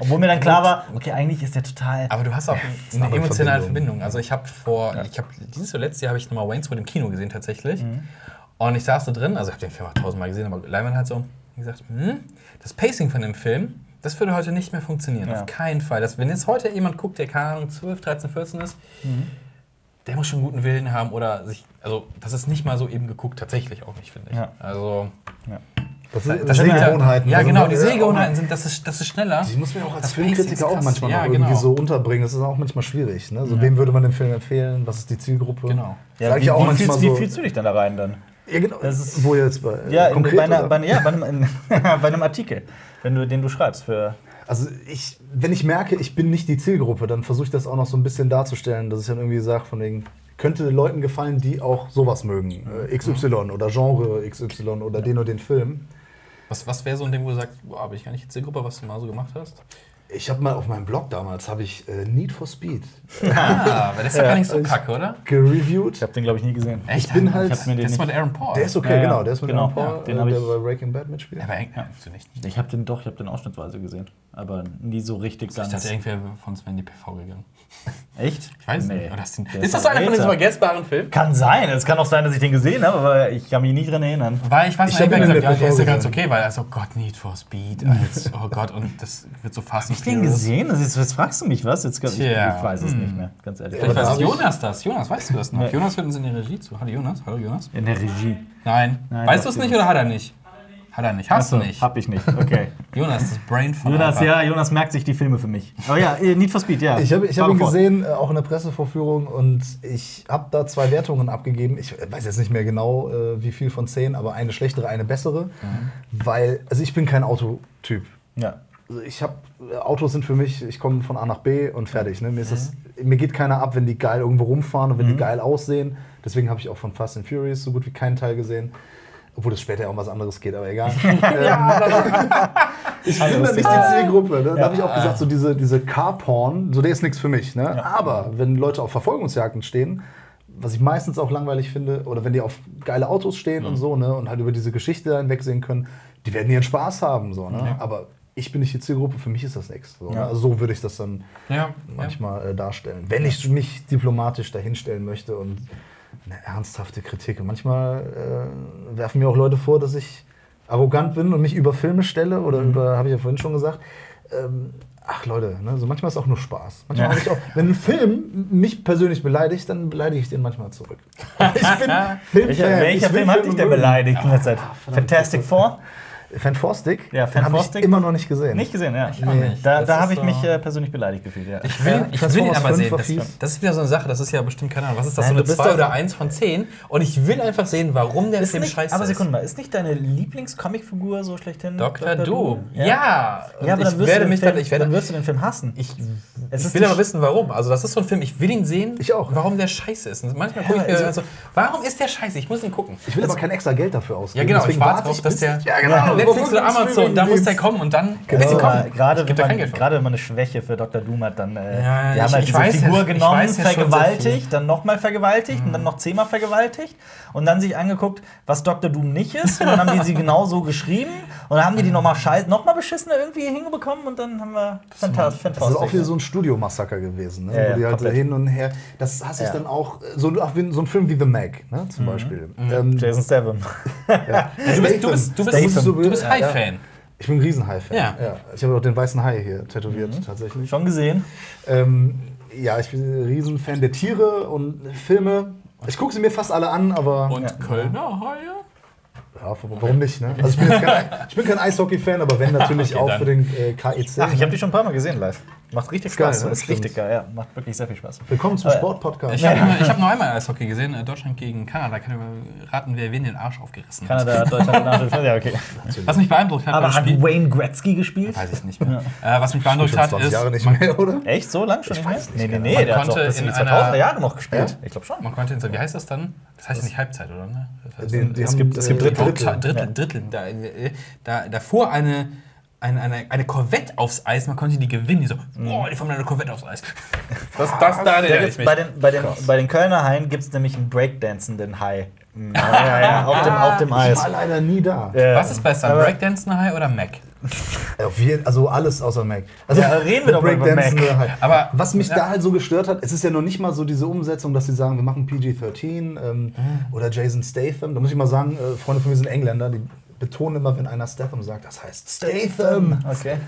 Obwohl mir dann klar war, okay, eigentlich ist der total. Aber du hast auch eine eine emotionale Verbindung. Verbindung. Also ich habe vor, ich habe dieses oder letztes Jahr habe ich nochmal Wayne's World im Kino gesehen tatsächlich. Und ich saß da drin, also ich habe den Film auch tausendmal gesehen, aber Leinwand halt so, gesagt, hm, das Pacing von dem Film, das würde heute nicht mehr funktionieren. Ja. Auf keinen Fall. Das, wenn jetzt heute jemand guckt, der keine Ahnung 12, 13, 14 ist, der muss schon guten Willen haben oder sich, also das ist nicht mal so eben geguckt, tatsächlich auch nicht, finde ich. Ja. Also Das sind das Sehgewohnheiten. Ja, Also, genau, die ja, Sehgewohnheiten sind, das ist, das ist schneller. Die muss man auch als Das Filmkritiker ist auch manchmal Ja, noch irgendwie genau. so unterbringen. Das ist auch manchmal schwierig. Ne? So, Wem würde man den Film empfehlen? Was ist die Zielgruppe? Genau. ja, wie, ich auch wie, fühlst, so. wie fühlst du dich dann da rein dann? Ja, genau. Das ist- Wo jetzt bei, Ja, äh, in, konkret, bei, einer, bei, ja, bei, einem, bei einem Artikel, wenn du, den du schreibst für. Also ich, wenn ich merke, ich bin nicht die Zielgruppe, dann versuche ich das auch noch so ein bisschen darzustellen, dass ich dann irgendwie sage, von wegen, könnte Leuten gefallen, die auch sowas mögen. Äh, XY oder Genre XY oder den oder den Film. Was, was wäre so ein Ding, wo du sagst, boah, bin ich gar nicht jetzt Zielgruppe, was du mal so gemacht hast? Ich habe mal auf meinem Blog damals habe ich äh, Need for Speed. Ah, aber das ist ja gar nicht so kacke, oder? Gereviewt. Ich habe den glaube ich nie gesehen. Echt? Ich bin halt. Ich mir den das ist mit Aaron Paul. Der ist okay, Ja, ja. genau. Der ist mit Genau. Aaron Paul, Ja, den äh, hab der ich- bei Breaking Bad mitspielt. Aber ja, du nicht. Ich Ich habe den doch, ich habe den ausschnittsweise gesehen, aber nie so richtig ganz. dachte, irgendwer von Sven die PV gegangen. Echt? Ich weiß Nee. nicht. Du- Der Ist das so einer von diesen vergessbaren Filmen? Kann sein. Es kann auch sein, dass ich den gesehen habe, aber ich kann mich nicht dran erinnern. Weil ich weiß Ich nicht, hab wer ihn in gesagt, der ja, der ist ja ganz okay, weil also Gott, Need for Speed, als, oh Gott, und das wird so fast Hab ich den gesehen? Ist, jetzt fragst du mich was? Jetzt, ich, ich weiß es Hm. nicht mehr, ganz ehrlich. Da weiß ich- Jonas das. Jonas, weißt du das noch? Nee. Jonas hört uns in die Regie zu. Hallo Jonas. Hallo Jonas. In der Regie. Nein. Nein, weißt du es nicht oder hat er nicht? Hat er nicht. Hast du Achso, nicht. Hab ich nicht. Okay. Jonas, das Brain von Jonas, ja, Jonas merkt sich die Filme für mich. Aber ja, äh, Need for Speed, ja. Ich habe ich hab ihn gesehen, äh, auch in der Pressevorführung, und ich habe da zwei Wertungen abgegeben. Ich weiß jetzt nicht mehr genau, äh, wie viel von zehn, aber eine schlechtere, eine bessere. Weil, also ich bin kein Autotyp. Ja. Also ich habe Autos sind für mich, ich komme von A nach B und fertig. Ne? Mir, das, mir geht keiner ab, wenn die geil irgendwo rumfahren und wenn die geil aussehen. Deswegen habe ich auch von Fast and Furious so gut wie keinen Teil gesehen. Obwohl es später ja um was anderes geht, aber egal. ähm, ich bin da nicht die Zielgruppe. Ne? Da habe ich auch gesagt, so diese, diese Car-Porn, so der ist nichts für mich. Ne? Aber wenn Leute auf Verfolgungsjagden stehen, was ich meistens auch langweilig finde, oder wenn die auf geile Autos stehen und so, ne, und halt über diese Geschichte hinwegsehen können, die werden ihren Spaß haben. So, ne? Aber ich bin nicht die Zielgruppe, für mich ist das nichts. So, ne? Ja. Also so würde ich das dann Ja, ja. manchmal äh, darstellen. Wenn ich mich diplomatisch dahinstellen möchte und eine ernsthafte Kritik. Und manchmal äh, werfen mir auch Leute vor, dass ich arrogant bin und mich über Filme stelle oder Mhm. über, habe ich ja vorhin schon gesagt. Ähm, ach Leute, ne, so manchmal ist auch nur Spaß. Manchmal Ja. ich auch, wenn ein Film mich persönlich beleidigt, dann beleidige ich den manchmal zurück. Ich bin Filmfan. Welcher, welcher ich will Film hat dich denn beleidigt in der Zeit? Fantastic Four? Fantastic? Ja, Den habe ich immer noch nicht gesehen. Nicht gesehen, ja. auch nicht. Da, da habe ich mich äh, persönlich beleidigt gefühlt, ja. Ich will, Ja, ich will ihn aber 5 sehen. Das, ist wieder so eine Sache, das ist ja bestimmt, keine Ahnung, was ist das, Nein, so eine bist 2 doch- oder 1 von 10? Und ich will einfach sehen, warum der Ist Film nicht, scheiße aber ist. Sekunde mal, ist nicht deine Lieblingscomicfigur so schlechthin? Dr. Dr. Doom. Ja. Ja. Ja, aber dann ich wirst, werde du den mich Film, dann, ich werde, dann wirst du den Film hassen. ich, Es ich will aber wissen, warum. Also das ist so ein Film, ich will ihn sehen, Ich auch. warum der scheiße ist. Und manchmal gucke ich mir also- so, warum ist der scheiße? Ich muss ihn gucken. Ich will aber kein extra Geld dafür ausgeben. Ja, genau, ich warte drauf, dass bis- der Ja, genau. Netflix oder Amazon, da muss der kommen und dann Genau. sie kommen. Aber gerade wenn man, gerade wenn man eine Schwäche für Dr. Doom hat, dann äh, Ja, die ich- haben halt diese ja- Figur genommen, ja sehr vergewaltigt, dann nochmal vergewaltigt und dann noch zehnmal vergewaltigt und dann sich angeguckt, was Dr. Doom nicht ist und dann haben die sie genau so geschrieben und dann haben die die nochmal scheiß, nochmal beschissener irgendwie hinbekommen und dann haben wir fantastisch. Das ist auch wieder so ein Studiomassaker gewesen, ne? Ja, ja, wo die halt komplett. hin und her. Das hasse ich Ja. dann auch, so, so ein Film wie The Meg, ne? zum Beispiel. Mhm. Ähm, Jason Statham. ja. Du bist, du bist, du bist, Statham. du bist Ja, High-Fan. Ich bin ein Riesenhai-Fan. Ja. Ich habe auch den weißen Hai hier tätowiert, Mhm. tatsächlich. Schon gesehen? Ähm, ja, ich bin ein Riesenfan der Tiere und Filme. Ich gucke sie mir fast alle an, aber Und Ja. Kölner Haie? ja, warum nicht? Ne? Also ich bin, kein, ich bin kein Eishockey-Fan, aber wenn natürlich Okay, auch dann. für den äh, KEC. Ach, ich habe die schon ein paar Mal gesehen live. Macht richtig Ist geil, Spaß. ne? ist richtig geil, ja. Macht wirklich sehr viel Spaß. Willkommen zum Äh, Sportpodcast. Ich habe hab nur einmal Eishockey gesehen, äh, Deutschland gegen Kanada. Kann ich raten, wer wen den Arsch aufgerissen hat. Kanada, Deutschland, Nachricht. Ja, okay. Was mich beeindruckt hat Aber hat Spiel, Wayne Gretzky gespielt? weiß ich nicht mehr. Äh, was mich beeindruckt hat, 20 ist, Jahre nicht man, mehr, oder? Echt? So lang schon Ich nicht weiß mehr? nicht Nee, nee, genau. nee. Der hat konnte doch bis in die in 2000er einer- Jahre noch gespielt. Ja? Ich glaube schon. man konnte in so, wie heißt das dann? Das heißt ja nicht Halbzeit, oder? Ne? Das heißt, Die- die es haben, gibt- es gibt Drittel. Drittel. Da, da, da fuhr eine, eine, eine, eine Corvette aufs Eis, man konnte die gewinnen. Die so, boah, die fuhren eine Corvette aufs Eis. Das, das, da Da erinnere ich mich. bei, den, bei, den, bei den Kölner Haien gibt es nämlich einen breakdancenden Hai. Ja, ja, ja, auf dem, auf dem Ich Eis. war leider nie da. Ja. Was ist besser, Aber- Breakdancen High oder Mac? Jeden, also alles außer Mac. Also Ja, reden wir doch mal über Mac. halt. Aber- was mich ja. da halt so gestört hat, es ist ja noch nicht mal so diese Umsetzung, dass sie sagen, wir machen PG-13 ähm, oder Jason Statham. Da muss ich mal sagen, äh, Freunde von mir sind Engländer, die betonen immer, wenn einer Statham sagt, das heißt Statham. Okay.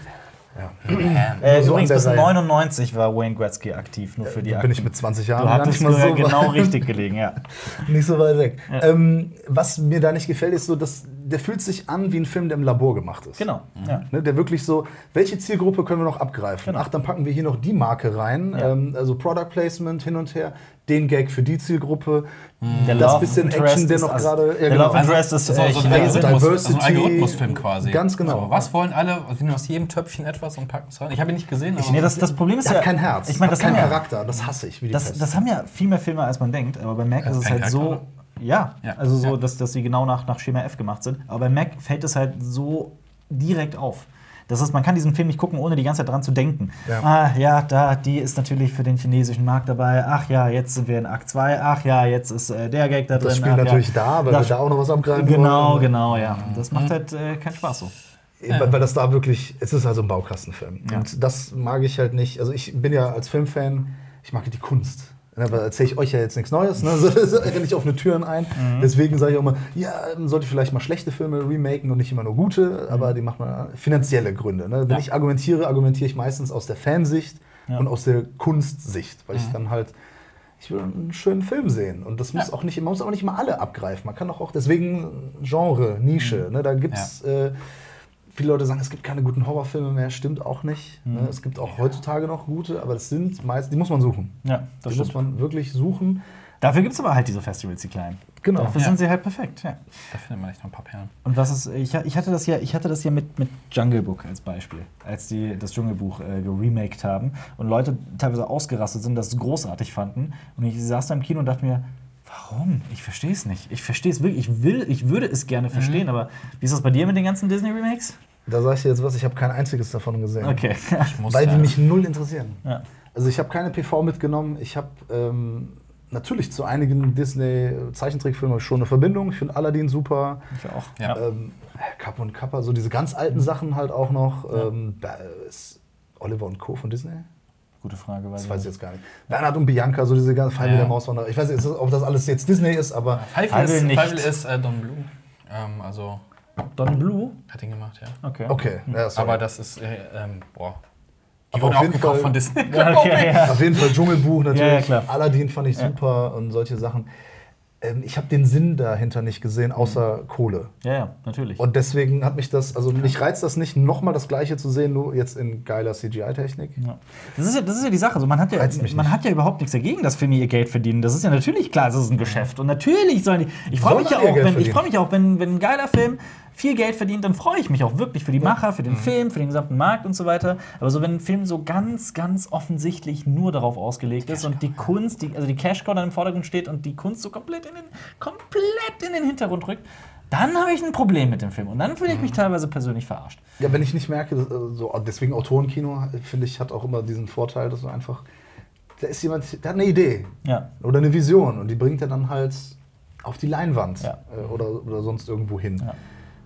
Ja. Äh, so übrigens, bis der Reihe. 99 war Wayne Gretzky aktiv, nur für die Da bin ich mit 20 Jahren Du gar hattest nicht mal so genau richtig gelegen, ja. nicht so weit weg. Ähm, was mir da nicht gefällt, ist so, dass der fühlt sich an wie ein Film, der im Labor gemacht ist. Genau. Mhm. Ja. Ne, der wirklich so, welche Zielgruppe können wir noch abgreifen? Genau. Ach, dann packen wir hier noch die Marke rein. Ja. Ähm, also Product Placement hin und her den Gag für die Zielgruppe, mhm. das Love bisschen Action, der noch gerade. Ja, genau. Love Interest ist, so ein, Algorithmus, also ein Algorithmusfilm quasi. Ganz genau. So, was wollen alle? Also aus jedem Töpfchen etwas und packen es rein. Ich habe ihn nicht gesehen. Ich, nee, das, das Problem ist ja. hat kein Herz. Ich meine, das kein ja, Charakter. Das hasse ich. Wie die das, das haben ja viel mehr Filme, als man denkt. Aber bei Mac ist es halt Charakter, so. Ja, ja, also so, Dass, dass sie genau nach, nach Schema F gemacht sind. Aber bei Mac fällt es halt so direkt auf. Das ist, man kann diesen Film nicht gucken, ohne die ganze Zeit dran zu denken. Ja. Ah, ja, da, die ist natürlich für den chinesischen Markt dabei. Ach ja, jetzt sind wir in Akt 2. Ach ja, jetzt ist äh, der Gag da drin. Das spielt Ach, natürlich ja. da, weil da wir da auch noch was abgreifen Genau, wollen. genau, ja. Das macht halt äh, keinen Spaß so. Weil, weil, das da wirklich, es ist also ein Baukastenfilm. Ja. Und das mag ich halt nicht. Also ich bin ja als Filmfan, ich mag die Kunst. Ja, aber erzähle ich euch ja jetzt nichts Neues, ne? so, renne ich offene Türen ein. Mhm. Deswegen sage ich auch immer, ja, man sollte vielleicht mal schlechte Filme remaken und nicht immer nur gute, aber mhm. die macht man finanzielle Gründe. Ne? Wenn ja. ich argumentiere, argumentiere ich meistens aus der Fansicht ja. und aus der Kunstsicht, weil mhm. ich dann halt ich will einen schönen Film sehen. Und das muss auch nicht, man muss auch nicht mal alle abgreifen. Man kann auch, auch deswegen Genre, Nische. Mhm. Ne? Da gibt es äh, viele Leute sagen, es gibt keine guten Horrorfilme mehr, stimmt auch nicht. Mhm. Es gibt auch heutzutage noch gute, aber das sind meist, die muss man suchen. Ja, das die muss man wirklich suchen. Dafür gibt es aber halt diese Festivals, die kleinen. Genau. Dafür ja. sind sie halt perfekt. Ja. Da findet man echt noch ein paar Perlen. Und was ist, ich, ich hatte das ja, ich hatte das ja mit, mit Jungle Book als Beispiel, als die das Dschungelbuch äh, geremaked haben und Leute teilweise ausgerastet sind, das großartig fanden. Und ich saß da im Kino und dachte mir, Warum? Ich verstehe es nicht. Ich verstehe es wirklich. Ich will, ich würde es gerne verstehen, mhm. aber wie ist das bei dir mit den ganzen Disney Remakes? Da sage ich dir jetzt was, ich habe kein einziges davon gesehen. Okay. weil die mich null interessieren. Ja. Also ich habe keine PV mitgenommen. Ich habe ähm, natürlich zu einigen Disney-Zeichentrickfilmen schon eine Verbindung. Ich finde Aladdin super. Ich auch. Ja. Ähm, Kapp und Kappa, so diese ganz alten Sachen halt auch noch. Ja. Ähm, ist Oliver und Co. von Disney? Gute Frage. Weiß das weiß ich jetzt gar nicht. Bernhard und Bianca, so diese ganzen Fall ja. der Mauswanderer. Ich weiß nicht, ob das alles jetzt Disney ist, aber. Pfeifel ist, Pfeifel ist äh, Don Blue. Ähm, also Don Blue? Hat ihn gemacht, ja. Okay. Okay. Ja, aber das ist, äh, ähm, boah. Die aber auf jeden Fall von Disney. okay, ja. Auf jeden Fall Dschungelbuch natürlich. Ja, Aladdin fand ich super und solche Sachen. Ähm, ich habe den Sinn dahinter nicht gesehen, außer mhm. Kohle. Ja, ja, natürlich. Und deswegen hat mich das, also mich reizt das nicht, nochmal das Gleiche zu sehen, nur jetzt in geiler CGI-Technik. Ja. Das, ist ja, das ist ja die Sache. Also man hat ja, man hat ja überhaupt nichts dagegen, dass Filme ihr Geld verdienen. Das ist ja natürlich klar, das ist ein Geschäft. Und natürlich sollen die. Ich freue mich, ja auch, wenn, ich freu mich auch, wenn, wenn ein geiler Film viel Geld verdient, dann freue ich mich auch wirklich für die Macher, für den mhm. Film, für den gesamten Markt und so weiter. Aber so, wenn ein Film so ganz, ganz offensichtlich nur darauf ausgelegt ist und die Kunst, die, also die Cashcow dann im Vordergrund steht und die Kunst so komplett in den, komplett in den Hintergrund rückt, dann habe ich ein Problem mit dem Film. Und dann fühle ich mich mhm. teilweise persönlich verarscht. Ja, wenn ich nicht merke, äh, so, deswegen Autorenkino, finde ich, hat auch immer diesen Vorteil, dass du einfach, da ist jemand, der hat eine Idee ja. oder eine Vision und die bringt er dann halt auf die Leinwand ja. Äh, oder, oder sonst irgendwo hin. Ja.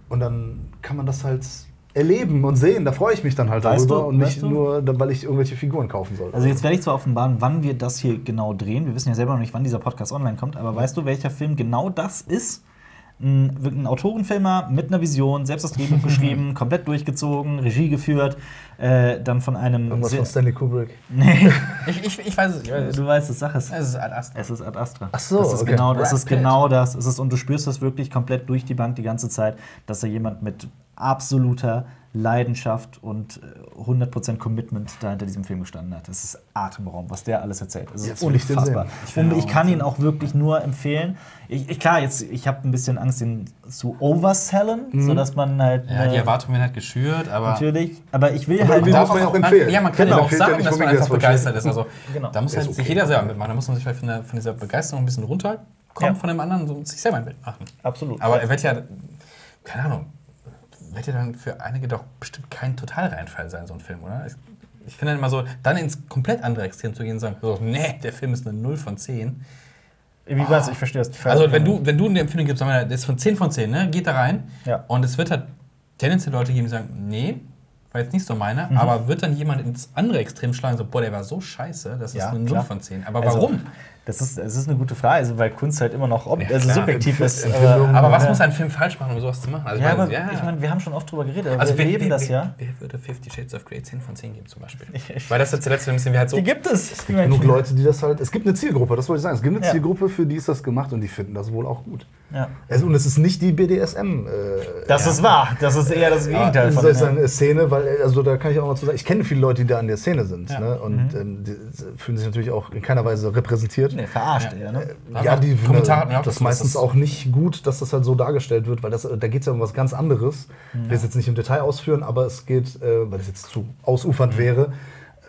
Und dann kann man das halt erleben und sehen. Da freue ich mich dann halt weißt darüber du, und nicht nur, weil ich irgendwelche Figuren kaufen soll. Also jetzt werde ich zwar offenbaren, wann wir das hier genau drehen. Wir wissen ja selber noch nicht, wann dieser Podcast online kommt, aber weißt du, welcher Film genau das ist? Ein, ein Autorenfilmer mit einer Vision, selbst das Drehbuch geschrieben, komplett durchgezogen, Regie geführt, äh, dann von einem. Irgendwas von Stanley Kubrick. Nee. ich, ich, ich, weiß es. Ich weiß Du weißt es, sag es. Es ist Ad Astra. Es ist Ad Astra. Ach so. Das ist, okay. genau, das ist genau das. Es ist, und du spürst das wirklich komplett durch die Bank die ganze Zeit, dass da jemand mit absoluter Leidenschaft und 100% äh, Commitment da hinter diesem Film gestanden hat. Das ist atemberaubend, was der alles erzählt. Das ist unfassbar. Ich, und ich kann ihn auch wirklich nur empfehlen. Ich, ich klar, jetzt, ich habe ein bisschen Angst, ihn zu oversellen, mhm. sodass man halt. Ja, die Erwartungen werden halt geschürt, aber. Natürlich, aber ich will aber halt. Darf man auch empfehlen. Ja, man kann genau, ja auch sagen, dass man einfach begeistert ist. Also, genau. Da muss halt okay. sich jeder selber mitmachen. Da muss man sich vielleicht von, der, von dieser Begeisterung ein bisschen runterkommen ja. von dem anderen und sich selber ein Bild machen. Absolut. Aber er wird ja, keine Ahnung, wird ja dann für einige doch bestimmt kein Totalreinfall sein, so ein Film, oder? Ich, finde dann immer so, dann ins komplett andere Extrem zu gehen und sagen, so, nee, der Film ist eine 0 von 10. Wie oh. was? Ich verstehe das. Also, wenn du, wenn du eine Empfehlung gibst, sagen wir, das ist von 10 von 10, ne? geht da rein. Ja. Und es wird halt tendenziell Leute geben, die sagen, nee, war jetzt nicht so meine, mhm. aber wird dann jemand ins andere Extrem schlagen, so, boah, der war so scheiße, das ist ja, eine 0 von 10. Aber also, warum? Das ist, das ist eine gute Frage, also, weil Kunst halt immer noch ob, ja, also subjektiv ist. Aber, aber, was muss ein Film falsch machen, um sowas zu machen? Also ja, aber, ja. ich meine, wir haben schon oft drüber geredet, also wir leben wer, das ja. Wer würde Fifty Shades of Grey 10 von 10 geben zum Beispiel? weil das jetzt zuletzt ein bisschen wie halt so. Die gibt es. Es gibt genug Leute, die das halt. Es gibt eine Zielgruppe, das wollte ich sagen. Es gibt eine Zielgruppe, für die ist das gemacht und die finden das wohl auch gut. Ja. Also, und es ist nicht die BDSM. Äh, das ist wahr. Das ist eher das Gegenteil ja, von. Das ist eine Szene, weil, also da kann ich auch mal zu sagen, ich kenne viele Leute, die da an der Szene sind. Ne? Und mhm. ähm, die fühlen sich natürlich auch in keiner Weise repräsentiert. Nee, verarscht eher, ne? Äh, ja, die Kommentare ja, das meistens auch nicht gut, dass das halt so dargestellt wird, weil das, da geht es ja um was ganz anderes. Ich will es jetzt nicht im Detail ausführen, aber es geht, äh, weil es jetzt zu ausufernd mhm. wäre,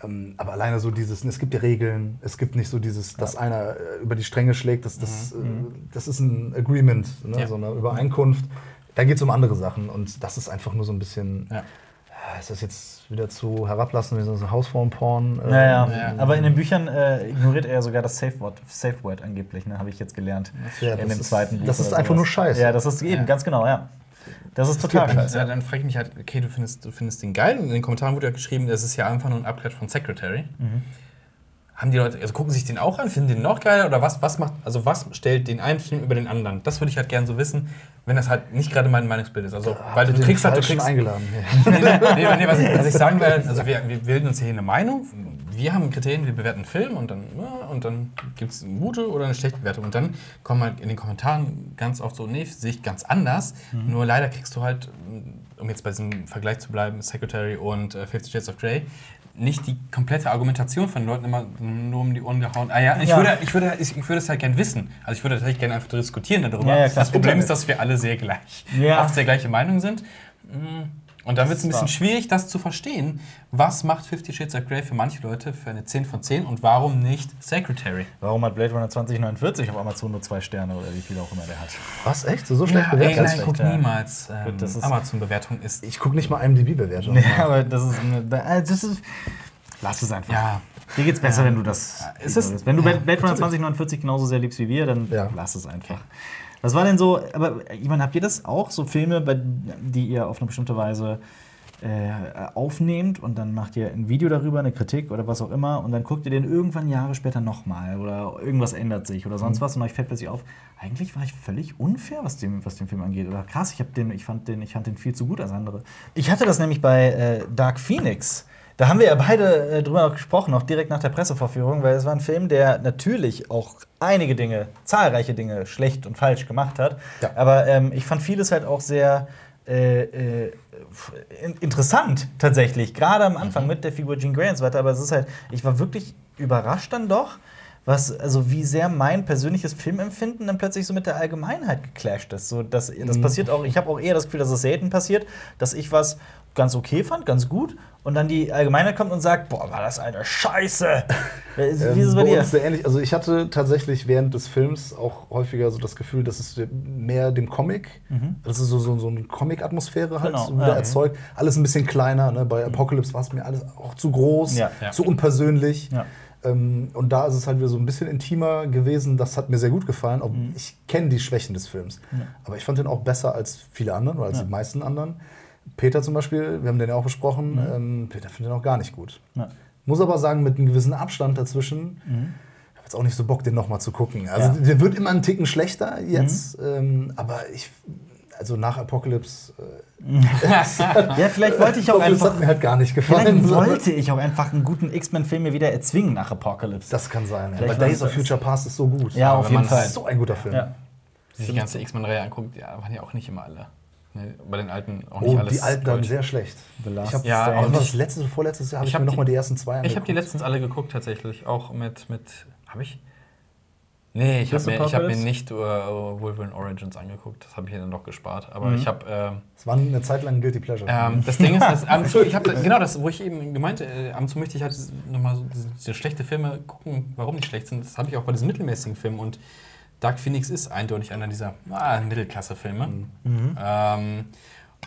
ähm, aber alleine so dieses, es gibt ja Regeln, es gibt nicht so dieses, dass ja. einer äh, über die Stränge schlägt, das, das, mhm. äh, das ist ein Agreement, ne? ja. so eine Übereinkunft. Da geht es um andere Sachen und das ist einfach nur so ein bisschen. Ja. Ist das jetzt wieder zu herablassen, wie so ein Hausform-Porn? Äh, ja, ja. Aber in den Büchern äh, ignoriert er ja sogar das Safe-Word Safe -Word angeblich, ne? habe ich jetzt gelernt. Ja, in dem zweiten Buch. Das ist einfach sowas. nur Scheiße. Ja, das ist eben, ganz genau, ja. Das ist total scheiße. Ja, dann frage ich mich halt, okay, du findest, du findest den geil. Und in den Kommentaren wurde ja geschrieben, das ist ja einfach nur ein Upgrade von Secretary. Mhm. Haben die Leute, also gucken sich den auch an, finden den noch geiler oder was, was macht, also was stellt den einen Film über den anderen? Das würde ich halt gerne so wissen, wenn das halt nicht gerade mein Meinungsbild ist. Also, weil du, du kriegst halt, du kriegst eingeladen. nee, nee, nee, nee, was, ich, was ich sagen will, also wir, wir bilden uns hier eine Meinung, wir haben Kriterien, wir bewerten einen Film und dann, ja, und dann gibt es eine gute oder eine schlechte Bewertung. Und dann kommen halt in den Kommentaren ganz oft so, nee, sehe ich ganz anders. Mhm. Nur leider kriegst du halt, um jetzt bei diesem Vergleich zu bleiben, Secretary und äh, Fifty Shades of Grey, nicht die komplette Argumentation von den Leuten immer nur um die Ohren gehauen. Ah ja, ich, ja. Würde, ich, würde, ich, ich würde es halt gerne wissen. Also ich würde tatsächlich gerne einfach diskutieren darüber. Ja, ja, das Problem ist, dass wir alle sehr gleich, oft sehr gleiche Meinung sind. Und dann wird es ein bisschen schwierig, das zu verstehen. Was macht Fifty Shades of Grey für manche Leute für eine 10 von 10 und warum nicht Secretary? Warum hat Blade Runner 2049 auf Amazon nur zwei Sterne oder wie viel auch immer der hat? Was, echt? So, so schlecht ja, bewertet? Ey, nein, ich gucke niemals ähm, Amazon-Bewertung. ist. Ich gucke nicht mal IMDb-Bewertung. Ja, aber das ist, eine, das ist. Lass es einfach. Ja. Dir geht's besser, ja. wenn du das. Ist es, wenn du ja, Blade Runner 2049 genauso sehr liebst wie wir, dann ja. lass es einfach. Was war denn so, aber ich meine, habt ihr das auch, so Filme, bei, die ihr auf eine bestimmte Weise äh, aufnehmt und dann macht ihr ein Video darüber, eine Kritik oder was auch immer und dann guckt ihr den irgendwann Jahre später nochmal oder irgendwas ändert sich oder sonst mhm. was und euch fällt plötzlich auf, eigentlich war ich völlig unfair, was, dem, was den Film angeht. Oder krass, ich, den, ich, fand den, ich fand den viel zu gut als andere. Ich hatte das nämlich bei äh, Dark Phoenix. Da haben wir ja beide äh, drüber gesprochen, auch direkt nach der Pressevorführung, weil es war ein Film, der natürlich auch einige Dinge, zahlreiche Dinge schlecht und falsch gemacht hat. Ja. Aber ähm, ich fand vieles halt auch sehr äh, äh, interessant tatsächlich, gerade am Anfang mhm. mit der Figur Jean Grey und so weiter. Aber es ist halt, ich war wirklich überrascht dann doch, was, also wie sehr mein persönliches Filmempfinden dann plötzlich so mit der Allgemeinheit geclasht ist. So, dass, das mhm. passiert auch, ich habe auch eher das Gefühl, dass es selten passiert, dass ich was ganz okay fand, ganz gut, und dann die Allgemeinheit kommt und sagt, boah, war das eine Scheiße. Wie ist es bei, ähm, dir? Sehr ähnlich. Also ich hatte tatsächlich während des Films auch häufiger so das Gefühl, dass es mehr dem Comic, mhm. das ist so, so, so eine Comic-Atmosphäre halt genau. wieder ja, erzeugt. Alles ein bisschen kleiner. Ne? Bei Apocalypse war es mir alles auch zu groß, ja, ja. zu unpersönlich. Ähm, und da ist es halt wieder so ein bisschen intimer gewesen. Das hat mir sehr gut gefallen. Mhm. Ich kenne die Schwächen des Films. Aber ich fand den auch besser als viele anderen oder als die meisten anderen. Peter zum Beispiel, wir haben den ja auch besprochen, mhm. ähm, Peter findet den auch gar nicht gut. Ja. Muss aber sagen, mit einem gewissen Abstand dazwischen, mhm. ich habe jetzt auch nicht so Bock, den nochmal zu gucken. Also ja. der wird immer einen Ticken schlechter jetzt, mhm. ähm, aber ich, also nach Apocalypse. Äh, ja, vielleicht wollte ich auch einfach. Das hat mir halt gar nicht gefallen. Vielleicht wollte ich auch einfach einen guten X-Men-Film mir wieder erzwingen nach Apocalypse. Das kann sein. Ja. Weil Days of Future Past ist so gut. Ja, auf jeden Fall. So ein guter Film. Ja. Sich die ganze X-Men-Reihe anguckt, ja, waren ja auch nicht immer alle. Nee, bei den alten auch nicht oh, alles. Die alten dann sehr schlecht. Ich habe ja, auch das letzte oder vorletztes Jahr habe ich, ich mir nochmal die ersten zwei angeguckt. Ich habe die letztens alle geguckt tatsächlich, auch mit mit habe ich Nee, ich habe mir, hab mir nicht uh, Wolverine Origins angeguckt. Das habe ich mir dann doch gespart. Aber mhm. ich habe. Äh, es war eine Zeit lang ein Guilty Pleasure. Ähm, das Ding ist, dass, zu, ich hab, genau das, wo ich eben gemeint äh, ab und zu möchte ich halt nochmal so diese, diese schlechte Filme gucken, warum die schlecht sind. Das habe ich auch bei diesen mittelmäßigen Filmen. Und Dark Phoenix ist eindeutig einer dieser ah, Mittelklasse-Filme. Mhm. Ähm,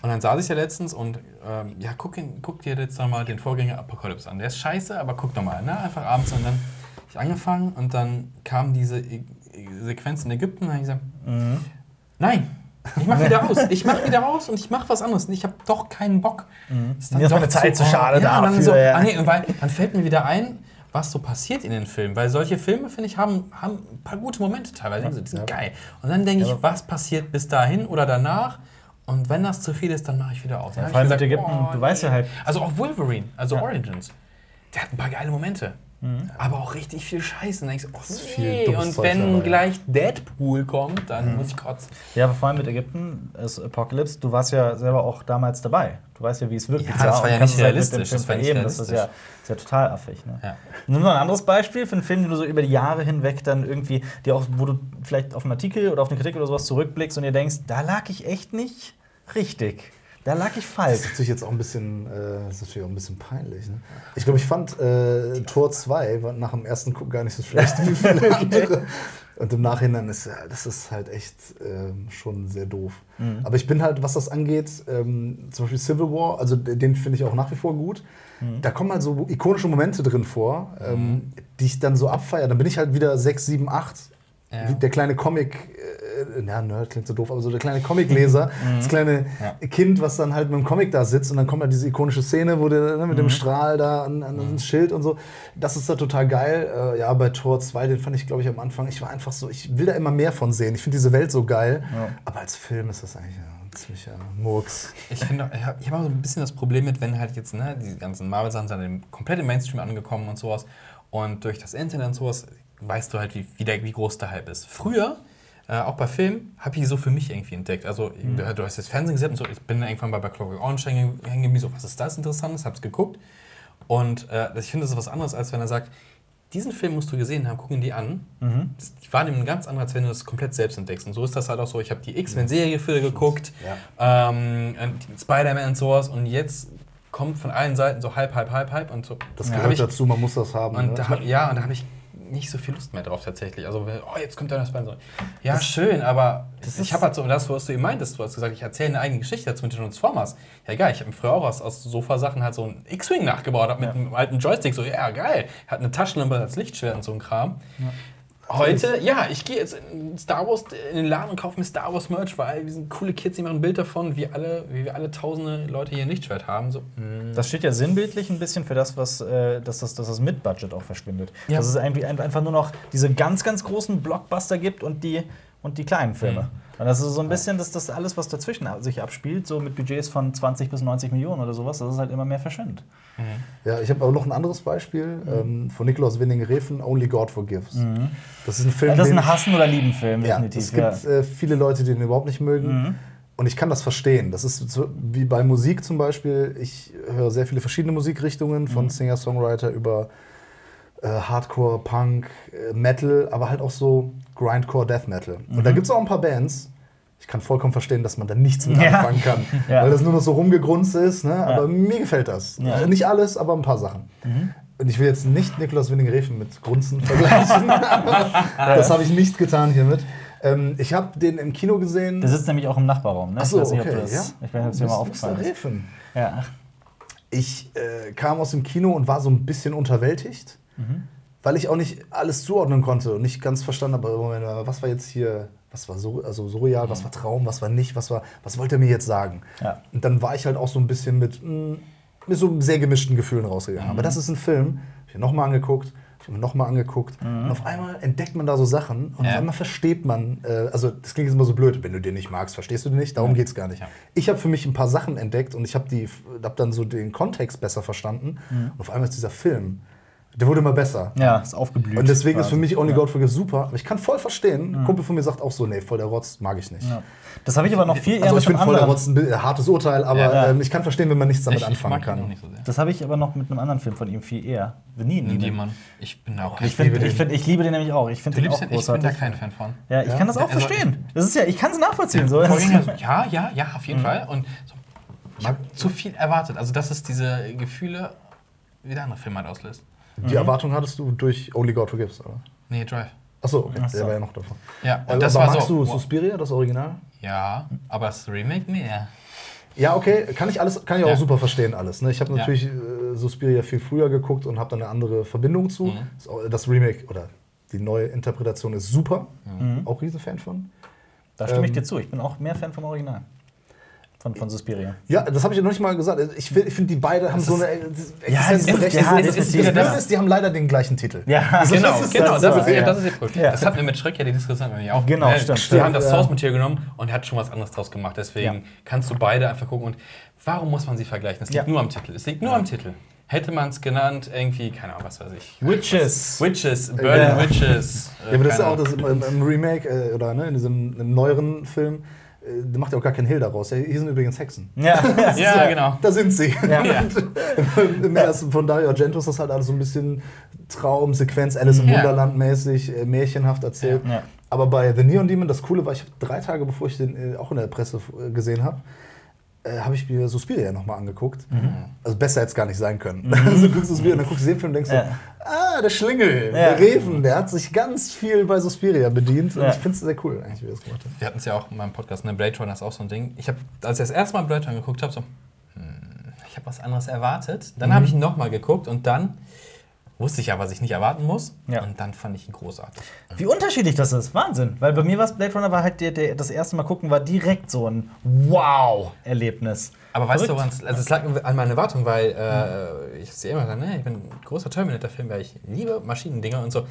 und dann saß ich ja letztens und ähm, ja, guck, ihn, guck dir jetzt nochmal den Vorgänger Apocalypse an. Der ist scheiße, aber guck doch mal, ne? Einfach abends und dann habe ich angefangen und dann kam diese e Sequenz in Ägypten und dann habe ich gesagt, mhm. nein, ich mach wieder raus. Ich mach wieder raus und ich mach was anderes. Ich habe doch keinen Bock. Mhm. Ist dann mir ist meine Zeit zu schade ja, dafür. Dann, so, ja. ah, nee, weil, dann fällt mir wieder ein, was so passiert in den Filmen. Weil solche Filme, finde ich, haben, haben ein paar gute Momente teilweise. Die sind ja. geil. Und dann denke ich, was passiert bis dahin oder danach? Und wenn das zu viel ist, dann mache ich wieder aus. Ja, vor allem mit Ägypten, oh, du weißt ja halt. Also auch Wolverine, also ja. Origins, der hat ein paar geile Momente. Mhm. Aber auch richtig viel Scheiße. Und, denkst, oh, nee. und wenn dabei, gleich Deadpool kommt, dann mhm. muss ich kotzen. Ja, aber vor allem mit Ägypten, ist Apocalypse, du warst ja selber auch damals dabei. Du weißt ja, wie es wirklich ja, das war ja nicht realistisch. Das, war nicht realistisch. das ist ja, ist ja total affig. Ne? Ja. Nimm mal ein anderes Beispiel für einen Film, den du so über die Jahre hinweg dann irgendwie, die auch, wo du vielleicht auf einen Artikel oder auf eine Kritik oder sowas zurückblickst und dir denkst, da lag ich echt nicht richtig. Da lag ich falsch. Das ist natürlich jetzt auch ein bisschen, äh, ist natürlich auch ein bisschen peinlich. Ne? Ich glaube, ich fand äh, Tor 2 nach dem ersten Gucken gar nicht so schlecht wie viele andere. Und im Nachhinein ist das ist halt echt ähm, schon sehr doof. Mhm. Aber ich bin halt, was das angeht, ähm, zum Beispiel Civil War, also den finde ich auch nach wie vor gut. Mhm. Da kommen halt so ikonische Momente drin vor, ähm, mhm. die ich dann so abfeiere. Dann bin ich halt wieder 6, 7, 8 ja. der kleine Comic, äh, ja, Nerd klingt so doof, aber so der kleine Comicleser, mhm. das kleine ja. Kind, was dann halt mit dem Comic da sitzt und dann kommt da diese ikonische Szene, wo der ne, mit mhm. dem Strahl da an, an mhm. das Schild und so. Das ist da total geil. Äh, ja, bei Tor 2, den fand ich, glaube ich, am Anfang, ich war einfach so, ich will da immer mehr von sehen. Ich finde diese Welt so geil, ja. aber als Film ist das eigentlich ja, ziemlicher Murks. Ich finde, ich habe hab auch so ein bisschen das Problem mit, wenn halt jetzt, ne, die ganzen Marvel-Sachen sind komplett im Mainstream angekommen und sowas. Und durch das Internet und sowas weißt du halt, wie, wie, der, wie groß der Hype ist. Früher, äh, auch bei Filmen, habe ich so für mich irgendwie entdeckt. Also, mhm. du, hast das Fernsehen gesehen und so, ich bin irgendwann bei, bei Clockwork Orange hängen geblieben, so, was ist das Interessantes, hab's geguckt. Und äh, ich finde, das ist was anderes, als wenn er sagt, diesen Film musst du gesehen haben, gucken die an. Mhm. Die Wahrnehmung ganz anders, als wenn du das komplett selbst entdeckst. Und so ist das halt auch so. Ich habe die X-Men-Serie früher geguckt, ja. ähm, Spider-Man und sowas. Und jetzt kommt von allen Seiten so halb, halb, halb, halb. Und so. Das gehört da dazu, man muss das haben. Und ne? da hab, ja, und da habe ich nicht so viel Lust mehr drauf tatsächlich. Also, oh, jetzt kommt da das Bein so. Ja, das schön, aber ich habe halt so das, was du eben meintest. Du hast gesagt, ich erzähle eine eigene Geschichte dazu mit den Transformers. Ja, geil, ich habe früher auch aus, aus Sofasachen halt so ein X-Wing nachgebaut, hab mit ja. einem alten Joystick so, ja, geil. Hat eine Taschenlampe als Lichtschwert und so ein Kram. Ja. Heute, ja, ich gehe jetzt in Star Wars in den Laden und kaufe mir Star Wars Merch, weil wir sind coole Kids, die machen ein Bild davon, wie, alle, wie wir alle tausende Leute hier Lichtschwert haben. So. Mm. Das steht ja sinnbildlich ein bisschen für das, was äh, dass das, dass das Mit-Budget auch verschwindet. Ja. Dass es einfach nur noch diese ganz, ganz großen Blockbuster gibt und die, und die kleinen Filme. Mhm. Und das ist so ein bisschen, dass das alles, was dazwischen sich abspielt, so mit Budgets von 20 bis 90 Millionen oder sowas, das ist halt immer mehr verschwindet. Mhm. Ja, ich habe aber noch ein anderes Beispiel mhm. ähm, von Nikolaus Winning-Reffen, Only God Forgives. Mhm. Das ist ein Film. Ja, das ist ein Hassen- oder Lieben-Film, ja, definitiv. Es gibt ja. äh, viele Leute, die den überhaupt nicht mögen. Mhm. Und ich kann das verstehen. Das ist so, wie bei Musik zum Beispiel. Ich höre sehr viele verschiedene Musikrichtungen, von mhm. Singer-Songwriter über äh, Hardcore, Punk, äh, Metal, aber halt auch so Grindcore, Death Metal. Und da gibt es auch ein paar Bands, ich kann vollkommen verstehen, dass man da nichts mit ja. anfangen kann. ja. Weil das nur noch so rumgegrunzt ist. Ne? Aber ja. mir gefällt das. Äh, nicht alles, aber ein paar Sachen. Mhm. Und ich will jetzt nicht Nikolaus Winning-Refen mit Grunzen vergleichen. das habe ich nicht getan hiermit. Ähm, ich habe den im Kino gesehen. Der sitzt nämlich auch im Nachbarraum. Ne? Ach so, ich weiß nicht, okay, das, ja? Ich weiß nicht, ob es dir mal aufgefallen ist. Refen. Ja. Ich äh, kam aus dem Kino und war so ein bisschen unterwältigt, mhm. weil ich auch nicht alles zuordnen konnte und nicht ganz verstanden habe, was war jetzt hier was war so, also surreal, was war Traum, was war nicht, was war, was wollte er mir jetzt sagen? Ja. Und dann war ich halt auch so ein bisschen mit, mh, mm, mit so sehr gemischten Gefühlen rausgegangen. Mhm. Aber das ist ein Film, ich habe nochmal angeguckt, ich habe nochmal angeguckt mhm. und auf einmal entdeckt man da so Sachen und ja. auf einmal versteht man, äh, also das klingt jetzt immer so blöd, wenn du den nicht magst, verstehst du den nicht, darum ja. geht es gar nicht. Ja. Ich habe für mich ein paar Sachen entdeckt und ich habe hab dann so den Kontext besser verstanden mhm. und auf einmal ist dieser Film der wurde immer besser. Ja, ist aufgeblüht. Und deswegen quasi. ist für mich Only ja. God Forgives super. Aber ich kann voll verstehen. Mhm. Ein Kumpel von mir sagt auch so, nee, voll der Rotz mag ich nicht. Ja. Das habe ich aber noch viel eher Also ich finde voll der Rotz ein hartes Urteil, aber ja, ähm, ich kann verstehen, wenn man nichts damit ich, anfangen ich kann. So das habe ich aber noch mit einem anderen Film von ihm viel eher. Venin. Niemand. Ich bin auch. Ich, find, ich, find, ich liebe den nämlich auch. Ich finde den auch großartig. Ich bin da kein Fan von. Ja, ich kann das auch also verstehen. Das ist ja, ich kann es nachvollziehen. So. Ja, ja, ja, auf jeden mhm. Fall. Und so, ich habe zu viel erwartet. Also dass es diese Gefühle wie der andere Film halt auslöst. Die mhm. Erwartung hattest du durch Only God Forgives, oder? Nee, Drive. Achso, okay. Ach so. der war ja noch davon. Ja, und das aber war magst so, du Suspiria, das Original? Ja, aber das Remake mehr. Ja, okay, kann ich alles, kann ich ja. auch super verstehen alles. Ne? Ich habe natürlich ja. äh, Suspiria viel früher geguckt und habe dann eine andere Verbindung zu. Mhm. Das Remake oder die neue Interpretation ist super, mhm. auch Riesenfan von. Da stimme ich ähm, dir zu. Ich bin auch mehr Fan vom Original. Von, von Suspiria. Ja, das habe ich noch nicht mal gesagt. Ich, ich finde, die beiden haben so eine Existenzberechtigung. Ja, die haben leider den gleichen Titel. Ja, also genau, das genau, das, ist, ja. das ist jetzt ja. Das hat mir mit Schreck ja die Diskussion auch. Genau, äh, stimmt. Die haben das Source-Material genommen und er hat schon was anderes draus gemacht. Deswegen kannst du beide einfach gucken. Und warum muss man sie vergleichen? Es liegt nur am Titel. Es liegt nur am Titel. Hätte man es genannt, irgendwie, keine Ahnung, was weiß ich. Witches. Was, Witches, Berlin Witches. ja, aber das ist ja auch das im, im Remake äh, oder ne, in diesem neueren Film äh, der macht ja auch gar keinen Hehl daraus. Hier sind übrigens Hexen. Ja, ja, genau. Da sind sie. Ja. Im ersten von Dario Argento ist das halt alles so ein bisschen Traumsequenz, Alice im ja. Wunderland mäßig, äh, märchenhaft erzählt. Ja. Aber bei The Neon Demon, das Coole war, ich habe drei Tage bevor ich den äh, auch in der Presse gesehen habe, äh, habe ich mir Suspiria nochmal angeguckt. Mhm. Also besser hätte es gar nicht sein können. Mhm. also du guckst Suspiria und dann guckst du den Film und denkst ja. so, ah, der Schlingel, ja. der Reven, der hat sich ganz viel bei Suspiria bedient. Und ich finde es sehr cool, eigentlich, wie er das gemacht hat. Wir hatten es ja auch in meinem Podcast, ne? Blade Runner ist auch so ein Ding. Ich habe, als ich das erste Mal Blade Runner geguckt habe, so, hm, ich habe was anderes erwartet. Dann mhm. habe ich ihn nochmal geguckt und dann Wusste ich ja, was ich nicht erwarten muss. Ja. Und dann fand ich ihn großartig. Wie unterschiedlich das ist. Wahnsinn. Weil bei mir war es Blade Runner, war halt der, der, das erste Mal gucken, war direkt so ein Wow-Erlebnis. Aber weißt du, also es lag an meiner Erwartung, weil äh, ich sehe immer gesagt, ne, ich bin ein großer Terminator-Fan, weil ich liebe Maschinendinger und so.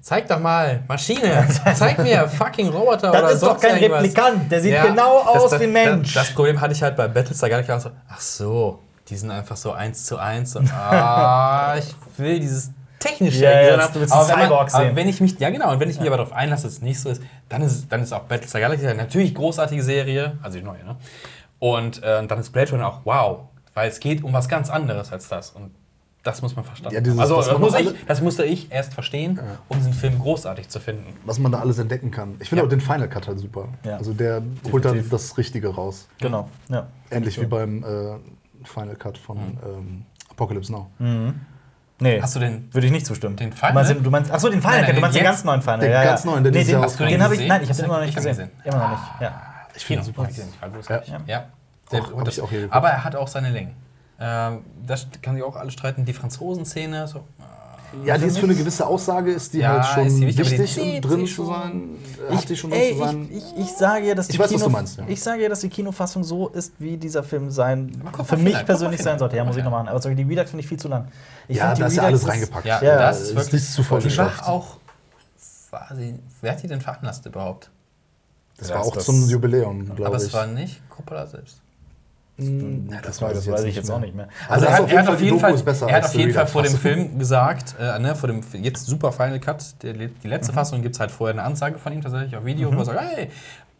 Zeig doch mal, Maschine, zeig mir fucking Roboter das oder ist doch kein irgendwas. Replikant, der sieht ja, genau aus das, wie Mensch. Das, das, Problem hatte ich halt bei Battlestar gar nicht so, ach so, die sind einfach so eins zu eins. Und, ah, ich will dieses technische ja, ja, du willst aber, wenn man, aber wenn ich mich, ja genau, und wenn ich mich aber darauf einlasse, dass es nicht so ist, dann ist, dann ist auch Battlestar Galactica natürlich großartige Serie, also die neue, ne? Und äh, dann ist Blade Runner auch wow, weil es geht um was ganz anderes als das. Und das muss man verstanden ja, dieses. Also, das, muss ich, das, musste ich erst verstehen, ja. um diesen Film großartig zu finden. Was man da alles entdecken kann. Ich finde ja. auch den Final Cut halt super. Also der Definitiv. holt dann das Richtige raus. Genau. Ähnlich wie beim äh, Final Cut von mhm. ähm, Apocalypse Now. Mhm. Nee, hast du den? Würde ich nicht zustimmen. Den Final? Du meinst, du meinst, achso, den Final, nein, nein, du meinst den ganz neuen Final. Den ja, ganz neuen, den, nee, den, hast du den, den ich, nein, ich habe den immer noch nicht gesehen. gesehen. Immer noch nicht. Ja. Ich finde ihn super. Ja. ja. ja. Auch, das, auch aber er hat auch seine Längen. Ähm, das kann sich auch alle streiten. Die Franzosen-Szene, so, ja, die ist für eine gewisse Aussage ist die ja, halt schon die wichtig, wichtig drin zu sein. Ich, hat die schon ey, zu sein. Ich, ich, ich, sage ja, dass die ich weiß, Kino, was du meinst, ja. ich sage ja, dass die Kinofassung so ist, wie dieser Film sein für mich persönlich sein sollte. Ja, muss ich noch machen. Aber die Redux finde ich viel zu lang. Ich ja, da ist ja alles reingepackt. Ja, ja das ist wirklich ist zu voll. Die war auch quasi. Wer hat die denn veranlasst überhaupt? Das, das war auch das zum Jubiläum, glaube ich. Aber es war nicht Coppola selbst. Hm, ja, das, das, das weiß ich jetzt auch nicht mehr. Also, also er, hat, auf jeden Fall, er hat auf jeden Fall vor dem Film gesagt, äh, ne, vor dem jetzt super Final Cut, der, die letzte mhm. Fassung gibt es halt vorher eine Ansage von ihm tatsächlich auf Video, mhm. wo er sagt, hey,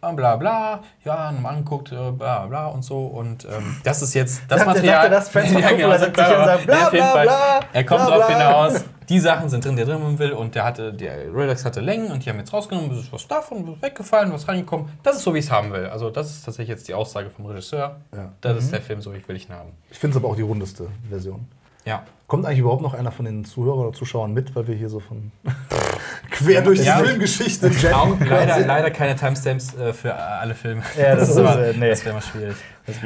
bla bla, ja, nochmal angeguckt, äh, bla bla und so. Und ähm, das ist jetzt das Material. Das Fans ja, genau, sagt bla, bla, bla, bla, Er kommt bla, darauf hinaus, die Sachen sind drin, die er drin will. Und der hatte, der Redux hatte Längen und die haben jetzt rausgenommen, es ist was davon, weggefallen, was reingekommen. Das ist so, wie ich es haben will. Also, das ist tatsächlich jetzt die Aussage vom Regisseur. Ja. Das mhm. ist der Film, so wie ich will ich ihn haben. Ich finde es aber auch die rundeste Version. Ja. Kommt eigentlich überhaupt noch einer von den Zuhörern oder Zuschauern mit, weil wir hier so von quer durch ja, die Filmgeschichte jetten? Leider, leider keine Timestamps äh, für alle Filme. Ja, das, das, ist aber, äh, nee. das wäre mal schwierig.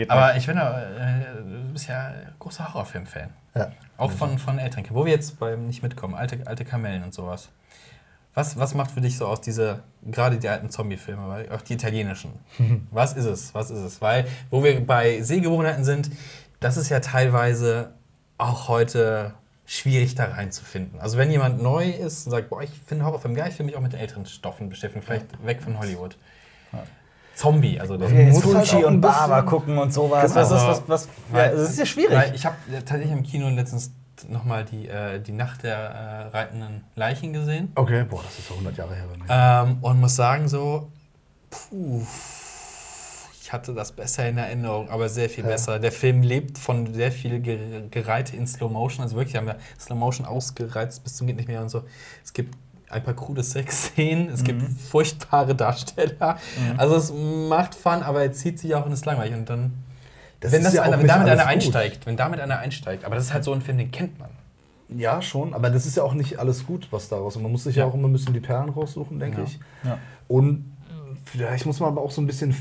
aber ich bin ja, äh, du bist ja großer Horrorfilm-Fan. Ja. Auch von, von Eltern. Wo wir jetzt beim nicht mitkommen, alte, alte Kamellen und sowas. Was, was macht für dich so aus diese, gerade die alten Zombie-Filme, auch die italienischen? was ist es? Was ist es? Weil, wo wir bei Sehgewohnheiten sind, das ist ja teilweise auch heute schwierig da reinzufinden. Also wenn jemand neu ist und sagt, boah, ich finde Horrorfilm geil, ich will mich auch mit älteren Stoffen beschäftigen, vielleicht weg von Hollywood. Ja. Zombie, also der ja, Fulci halt und Barber gucken und sowas. Genau. Was, was, was, ja, das ist ja schwierig. ich habe tatsächlich im Kino letztens nochmal die, äh, die Nacht der äh, reitenden Leichen gesehen. Okay, boah, das ist so 100 Jahre her. Ähm, und muss sagen so, puh, hatte das besser in Erinnerung, aber sehr viel ja. besser. Der Film lebt von sehr viel Gereite in Slow Motion. Also wirklich haben wir Slow Motion ausgereizt bis zum geht nicht mehr und so. Es gibt ein paar krude Sexszenen, es mhm. gibt furchtbare Darsteller. Mhm. Also es macht Fun, aber er zieht sich auch und ist langweilig. Und dann, das wenn, das ja einer, wenn damit einer einsteigt, wenn damit einer einsteigt, aber das ist halt so ein Film, den kennt man. Ja, schon, aber das ist ja auch nicht alles gut, was daraus. Und man muss sich ja, ja auch immer ein bisschen die Perlen raussuchen, denke ja. ich. Ja. Und Vielleicht muss man aber auch so ein bisschen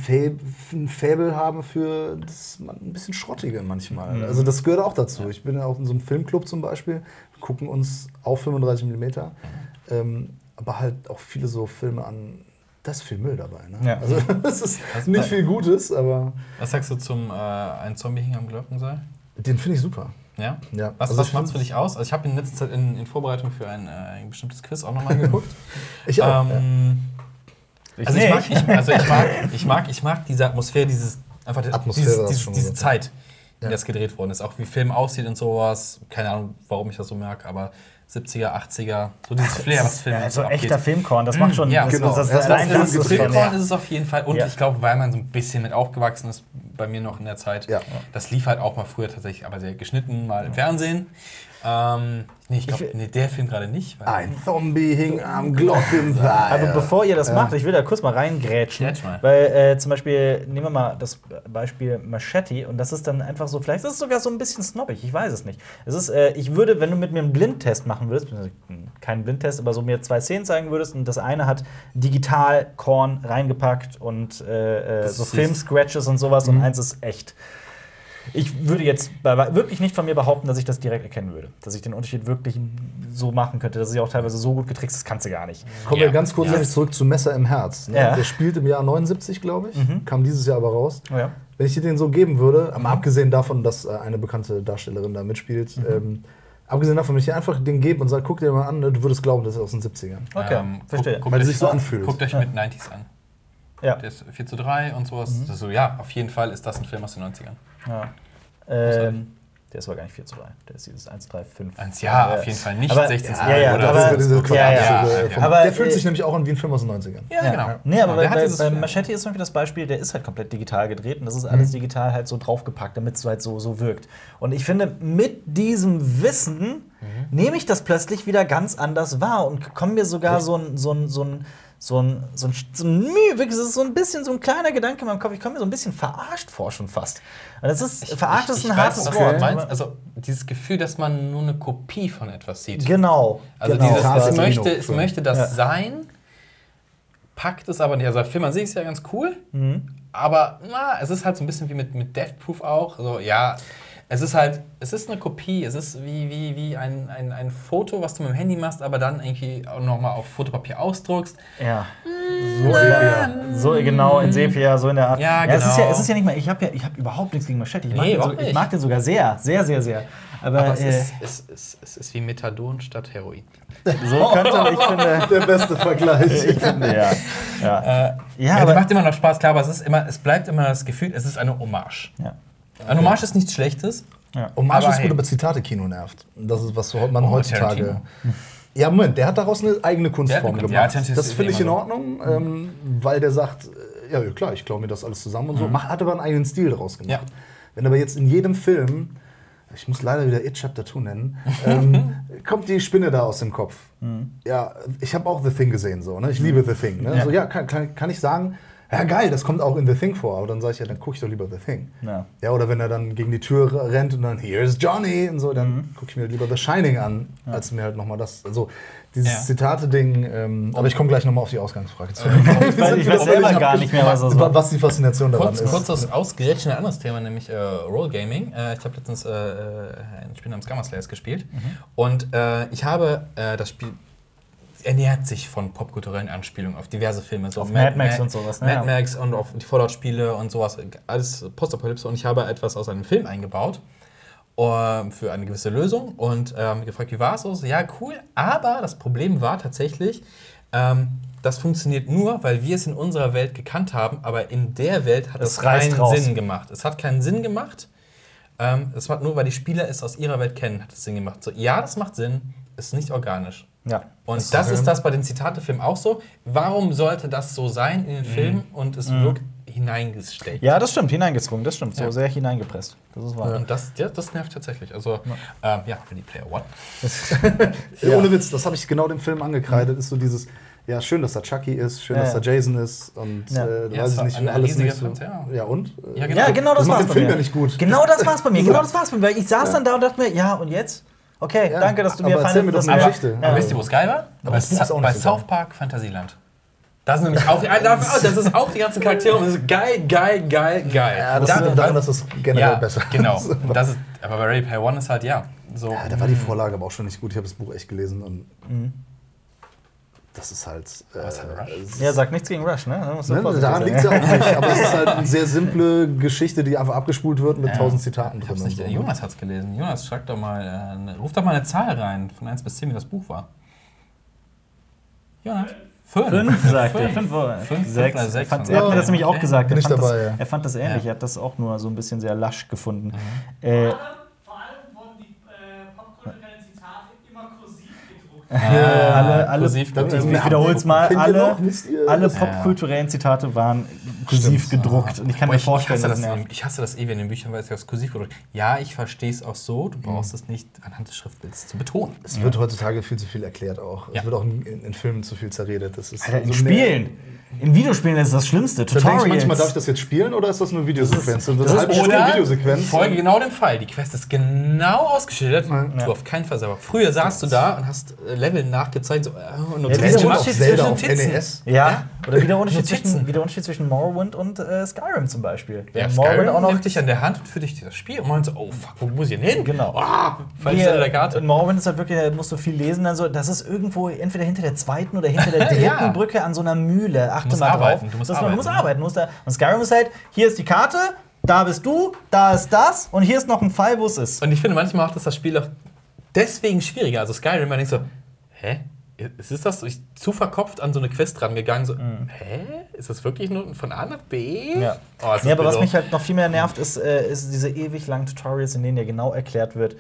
ein Faible haben für das ein bisschen Schrottige manchmal. Mhm. Also das gehört auch dazu. Ich bin ja auch in so einem Filmclub zum Beispiel, wir gucken uns auf 35 mm, ähm, aber halt auch viele so Filme an, da ist viel Müll dabei. Ne? Ja. Also das ist nicht viel Gutes, aber. Was sagst du zum äh, Ein Zombie hing am Glockenseil? Den finde ich super. Ja? ja. Was, also was macht es für dich aus? Also ich habe in letzter Zeit in, in Vorbereitung für ein, äh, ein bestimmtes Quiz auch nochmal geguckt. ich auch. Ähm, ja. also, ich mag, ich, also ich mag, ich mag, ich mag diese Atmosphäre, dieses einfach Atmosphäre, dieses, dieses, diese Zeit, in der es gedreht worden ist. Auch wie Film aussieht und sowas. Keine Ahnung, warum ich das so merke, aber 70er, 80er, so dieses Flair, was Film ja, so abgeht. echter Filmkorn, das macht schon. Ja, das, genau. das, das, das, das, das Filmkorn ist es auf jeden Fall. Und ja. ich glaube, weil man so ein bisschen mit aufgewachsen ist, bei mir noch in der Zeit, ja. das lief halt auch mal früher tatsächlich, aber sehr geschnitten, mal im Fernsehen. Ähm, nee, ich glaube, nee, der Film gerade nicht. Ein Zombie hing am Glockenseil. Aber bevor ihr das ja. macht, ich will da kurz mal reingrätschen. Mal. Weil äh, zum Beispiel, nehmen wir mal das Beispiel Machete und das ist dann einfach so, vielleicht ist es sogar so ein bisschen snobbig, ich weiß es nicht. Es ist, äh, ich würde, wenn du mit mir einen Blindtest machen würdest, keinen Blindtest, aber so mir zwei Szenen zeigen würdest und das eine hat digital Korn reingepackt und äh, äh so Film-Scratches und sowas mhm. und eins ist echt. Ich würde jetzt wirklich nicht von mir behaupten, dass ich das direkt erkennen würde. Dass ich den Unterschied wirklich so machen könnte. Das ist ja auch teilweise so gut getrickst, das kannst du gar nicht. Kommen ja. wir ganz kurz ja. zurück zu Messer im Herz. Ne? Ja. Der spielt im Jahr 79, glaube ich. Mhm. Kam dieses Jahr aber raus. Oh ja. Wenn ich dir den so geben würde, mhm. abgesehen davon, dass äh, eine bekannte Darstellerin da mitspielt, mhm. ähm, Abgesehen davon, wenn ich dir einfach den gebe und sage, guck dir mal an, ne, du würdest glauben, das ist aus den 70ern. Okay, ähm, verstehe. Guck, guck Weil es sich so anfühlt. Guckt euch mit 90s an. Ja. Der ist 4 zu 3 und sowas. Mhm. so, ja, auf jeden Fall ist das ein Film aus den 90ern. Ja. Ähm, der ist aber gar nicht 4 zu 3. Der ist dieses 1, 3, 5. 1, ja, auf jeden Fall nicht aber, 16 zu 3. Ja, ja, oder? Aber, diese ja, ja, ja. Aber, der fühlt äh, sich nämlich auch an wie ein Film aus den 90ern. Ja, genau. Nee, aber genau, bei, bei, bei Machete ist zum Beispiel das Beispiel, der ist halt komplett digital gedreht und das ist alles mhm. digital halt so draufgepackt, damit es halt so, so wirkt. Und ich finde, mit diesem Wissen mhm. nehme ich das plötzlich wieder ganz anders wahr und komme mir sogar so ein, so ein, so ein so ein, so ein, so ein wirklich, das ist so ein bisschen so ein kleiner Gedanke in meinem Kopf. Ich komme mir so ein bisschen verarscht vor schon fast. Und das ist, ich, verarscht ich, ist ein hartes weiß, Wort. Meinst, also dieses Gefühl, dass man nur eine Kopie von etwas sieht. Genau. Also genau. Dieses, es, möchte, es möchte das ja. sein, packt es aber nicht. Also der Film an sich ist ja ganz cool, mhm. aber na, es ist halt so ein bisschen wie mit, mit Death Proof auch. So, ja, es ist halt, es ist eine Kopie, es ist wie, wie, wie ein, ein, ein Foto, was du mit dem Handy machst, aber dann irgendwie auch nochmal auf Fotopapier ausdruckst. Ja. So, Sepia. so genau in Sepia, so in der Art. Ja, genau. Ja, es, ist ja, es ist ja nicht mal, ich habe ja, hab überhaupt nichts gegen Machete. Ich, nee, mag den, so, ich mag den sogar sehr, sehr, sehr, sehr. Aber, aber es, äh, ist, es, es, es ist wie Methadon statt Heroin. So könnte ich finde. Der beste Vergleich. ich finde, ja. Ja, äh, ja, ja macht immer noch Spaß, klar, aber es, ist immer, es bleibt immer das Gefühl, es ist eine Hommage. Ja. Ein Hommage ist nichts Schlechtes. Ja. Hommage ist gut, aber Zitate-Kino nervt. Das ist, was man oh, heutzutage. Ja, Moment, der hat daraus eine eigene Kunstform gemacht. Ja, das finde ich in Ordnung, ähm, weil der sagt, äh, ja, klar, ich glaube mir das alles zusammen und so. Mhm. Hat aber einen eigenen Stil daraus gemacht. Ja. Wenn aber jetzt in jedem Film, ich muss leider wieder It Chapter 2 nennen, ähm, kommt die Spinne da aus dem Kopf. Mhm. Ja, ich habe auch The Thing gesehen, so, ne? ich liebe The Thing. Ne? Ja. So, ja, kann, kann, kann ich sagen, ja geil, das kommt auch in The Thing vor. Aber dann sage ich, ja, dann gucke ich doch lieber The Thing. Ja. ja. Oder wenn er dann gegen die Tür rennt und dann, here's Johnny und so, dann mhm. gucke ich mir lieber The Shining an, ja. als mir halt nochmal das. Also dieses ja. Zitate-Ding, ähm, aber ich komme gleich nochmal auf die Ausgangsfrage zurück. ich weiß, ich weiß selber gar nicht mehr, was das war. Was die Faszination daran kurz, ist. Kurz das Ausgerätschen ein anderes Thema, nämlich äh, Role Gaming. Äh, ich habe letztens äh, äh, ein Spiel namens Gamma Slayers gespielt mhm. und äh, ich habe äh, das Spiel ernährt sich von popkulturellen Anspielungen auf diverse Filme. So auf Mad, Mad Max und sowas. Ne? Mad Max und auf die Fallout-Spiele und sowas. Alles Postapokalypse. Und ich habe etwas aus einem Film eingebaut uh, für eine gewisse Lösung und ähm, gefragt, wie war es? So, ja, cool. Aber das Problem war tatsächlich, ähm, das funktioniert nur, weil wir es in unserer Welt gekannt haben, aber in der Welt hat es keinen raus. Sinn gemacht. Es hat keinen Sinn gemacht. Ähm, es hat nur, weil die Spieler es aus ihrer Welt kennen, hat es Sinn gemacht. So, ja, das macht Sinn, ist nicht organisch. Ja. Und das, das ist das bei den Zitatefilmen auch so. Warum sollte das so sein in den mhm. Filmen und es mhm. wirkt hineingesteckt? Ja, das stimmt, hineingezwungen, das stimmt. So ja. sehr hineingepresst. Das ist wahr. Und das, ja, das nervt tatsächlich. Also, ja, ähm, ja Ready Player One. ja. Ohne Witz, das habe ich genau dem Film angekreidet. Ist so dieses, ja, schön, dass da Chucky ist, schön, dass da Jason ist und ja. äh, weiß ich nicht, alles nicht so. ja. ja, und? Ja, genau, ja, genau das, das macht den Film ja nicht gut. Genau das war's bei mir. Genau das war's bei mir. Weil ich saß dann da und dachte mir, ja, und jetzt? Okay, ja, danke, dass du mir erzähl mir doch eine Geschichte. Aber, wisst ihr, wo es geil war? Aber bei, Sa bei South Park Fantasieland. Das ist nämlich auch, das ist auch die ganzen Charaktere und das ist geil, geil, geil, geil. Ja, das da, liegt daran, dass das generell ja, besser Genau. Das ist, aber bei Ready Player One ist halt, ja. So. Ja, da war die Vorlage aber auch schon nicht gut. Ich habe das Buch echt gelesen und. Mhm. Das ist halt. Äh, ja, sagt nichts gegen Rush, ne? ne daran liegt es ja auch nicht. Aber es ist halt eine sehr simple Geschichte, die einfach abgespult wird mit ja. tausend Zitaten drin. Nicht, so. Ne? Jonas hat es gelesen. Jonas, schreib doch mal, äh, ne, ruf doch mal eine Zahl rein, von 1 bis 10, wie das Buch war. Jonas? Fünf, fünf sagt er. Fünf, fünf, sechs. sechs. Fand, er hat mir das nämlich auch gesagt. Er fand, dabei, das, ja. er fand das ähnlich. Er hat das auch nur so ein bisschen sehr lasch gefunden. Mhm. Äh, Ja, alle, alle, ich wiederhole es mal, alle, alle popkulturellen Zitate waren kursiv gedruckt. Und ich kann Boah, mir vorstellen, ich hasse, das, ich hasse das eh, wenn in Büchern weil es ja kursiv gedruckt Ja, ich verstehe es auch so, du brauchst mhm. es nicht anhand des Schriftbilds zu betonen. Es wird heutzutage viel zu viel erklärt auch. Es wird auch in, in, Filmen zu viel zerredet. Das ist Alter, in so Spielen. In Videospielen ist das Schlimmste. Tutorials. manchmal, darf ich das jetzt spielen oder ist das nur Videosequenz? Das, das, das ist oder Videosequenz. Folge genau dem Fall. Die Quest ist genau ausgeschildert. Ja. Tu auf keinen Fall selber. Früher saßt du da und hast äh, Level nachgezeigt so, äh, und ja, wie der Unterschied zwischen NES. Ja. ja. Oder wie der Unterschied, zwischen, wie der Unterschied zwischen Morrowind und äh, Skyrim zum Beispiel. Ja, Skyrim auch noch nimmt dich an der Hand und führt dich das Spiel und meint so, oh fuck, wo muss ich denn hin? Genau. Oh, Falls der Karte. In Morrowind ist halt wirklich, da musst du viel lesen. Dann so, das ist irgendwo entweder hinter der zweiten oder hinter der dritten Brücke an so einer Mühle. Achte mal drauf. Du musst arbeiten. Du musst arbeiten. Du musst da, und Skyrim ist halt, hier ist die Karte, da bist du, da ist das und hier ist noch ein Pfeil, wo es ist. Und ich finde, manchmal macht das das Spiel auch deswegen schwieriger. Also Skyrim, man denkt so, hä? Ist das ich zu verkopft an so eine Quest rangegangen? So, mhm. hä? Ist das wirklich nur von A nach B? Ja. Oh, ja aber was mich halt noch viel mehr nervt, ist, äh, ist diese ewig langen Tutorials, in denen ja genau erklärt wird,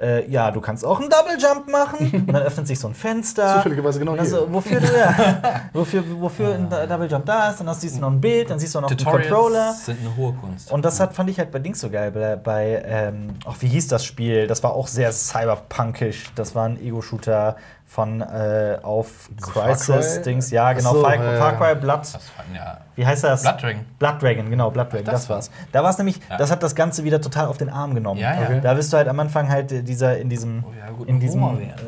äh, ja, du kannst auch einen Double Jump machen. und dann öffnet sich so ein Fenster. Zufälligerweise genau hier. Also, wofür du, ja, wofür, wofür ein Double Jump da ist. Dann siehst du noch ein Bild, dann siehst du noch Tutorials einen Controller. sind eine hohe Kunst. Und das hat, fand ich halt bei Dings so geil. Bei, bei ähm, ach, wie hieß das Spiel? Das war auch sehr cyberpunkisch. Das war ein Ego-Shooter von äh, auf Crisis-Dings. Ja, genau. So, Far, ja, Far Cry Blood. Ja. Wie heißt das? Blood Dragon. Blood Dragon, genau, Blood Dragon, das, das war's. Da war es nämlich, ja. das hat das Ganze wieder total auf den Arm genommen. Ja, okay. Da bist du halt am Anfang halt dieser, in diesem, oh, gut, in diesem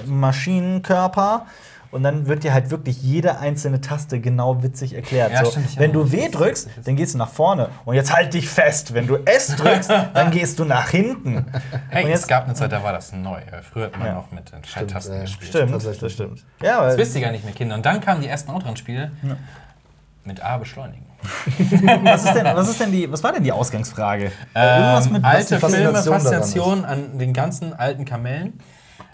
Maschinenkörper und dann wird dir halt wirklich jede einzelne Taste genau witzig erklärt. Ja, so, stimmt, wenn du W drückst, dann gehst du nach vorne. Und jetzt halt dich fest. Wenn du S drückst, dann gehst du nach hinten. Hey, es gab eine Zeit, da war das neu. Früher hat man ja. noch mit den Schalttasten gespielt. Stimmt, das, das stimmt. Ja, das wisst ihr gar nicht mehr, Kinder. Und dann kamen die ersten Outrun-Spiele ja. mit A beschleunigen. was, ist denn, was, ist denn die, was war denn die Ausgangsfrage? Ähm, mit alte Filme, Faszination an den ganzen alten Kamellen.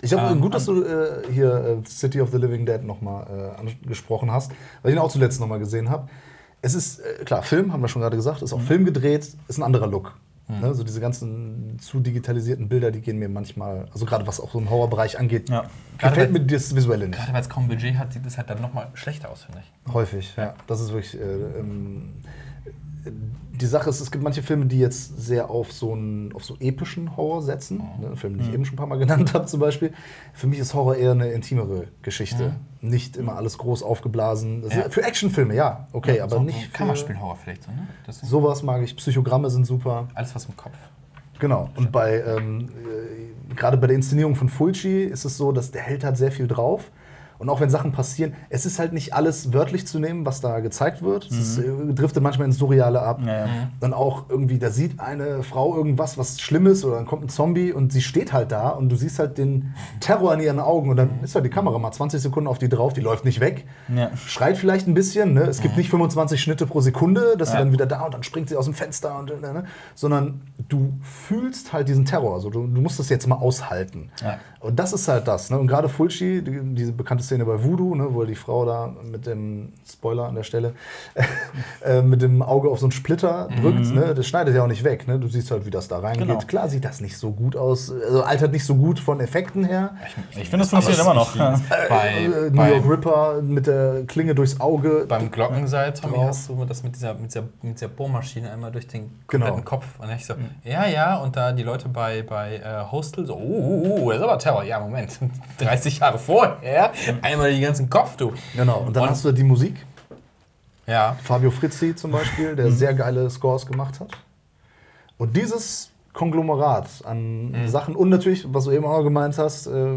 Ich habe ähm, gut, dass du äh, hier äh, City of the Living Dead nochmal äh, angesprochen hast, weil ich ihn auch zuletzt nochmal gesehen habe. Es ist, äh, klar, Film, haben wir schon gerade gesagt, ist auch mhm. Film gedreht, ist ein anderer Look. Mhm. Ne? So diese ganzen zu digitalisierten Bilder, die gehen mir manchmal, also gerade was auch so im Horrorbereich angeht, ja. gefällt mir das Visuelle nicht. Gerade weil es kaum Budget hat, sieht es halt dann nochmal schlechter aus, finde ich. Häufig, ja. Das ist wirklich. Äh, ähm, die Sache ist, es gibt manche Filme, die jetzt sehr auf so einen auf so epischen Horror setzen. Oh. Ne, Film, den ich mhm. eben schon ein paar Mal genannt habe, zum Beispiel. Für mich ist Horror eher eine intimere Geschichte. Mhm. Nicht immer alles groß aufgeblasen. Ja. Für Actionfilme, ja, okay, ja, aber so, nicht. So Kammerspielhorror vielleicht so, ne? Sowas mag ich. Psychogramme sind super. Alles was im Kopf. Genau. Und bei ähm, äh, gerade bei der Inszenierung von Fulci ist es so, dass der Held hat sehr viel drauf. Und auch wenn Sachen passieren, es ist halt nicht alles wörtlich zu nehmen, was da gezeigt wird. Mhm. Es äh, driftet manchmal ins Surreale ab. Ja, ja. Mhm. Dann auch irgendwie, da sieht eine Frau irgendwas, was Schlimmes oder dann kommt ein Zombie und sie steht halt da und du siehst halt den Terror in ihren Augen und dann ist halt die Kamera mal 20 Sekunden auf die drauf, die läuft nicht weg. Ja. Schreit vielleicht ein bisschen, ne? es gibt mhm. nicht 25 Schnitte pro Sekunde, dass sie dann wieder da und dann springt sie aus dem Fenster und ne? ne? sondern du fühlst halt diesen Terror. Also du, du musst das jetzt mal aushalten. Und das ist halt das. Ne? Und gerade Fulci, die, diese bekannte Szene bei Voodoo, ne, wo die Frau da mit dem, Spoiler an der Stelle, äh, mit dem Auge auf so einen Splitter drückt, mhm. ne, das schneidet ja auch nicht weg. Ne? Du siehst halt, wie das da reingeht. Genau. Klar sieht das nicht so gut aus, also altert nicht so gut von Effekten her. Ich, ich finde, es funktioniert immer noch. Äh, bei, äh, New York Ripper mit der Klinge durchs Auge. Beim Glockenseil, Tommy, hast du das mit dieser, mit dieser, mit dieser Bohrmaschine einmal durch den genau. kompletten genau. Kopf. Und ich so, mhm. ja, ja, und da die Leute bei, bei äh, Hostel so, oh, oh, oh, das ist aber Terror. Ja, Moment, 30 Jahre vorher, einmal die ganzen Kopf, du. Genau, und dann und, hast du die Musik. Ja. Fabio Frizzi zum Beispiel, der mhm. sehr geile Scores gemacht hat. Und dieses Konglomerat an mhm. Sachen und natürlich, was du eben auch gemeint hast, äh,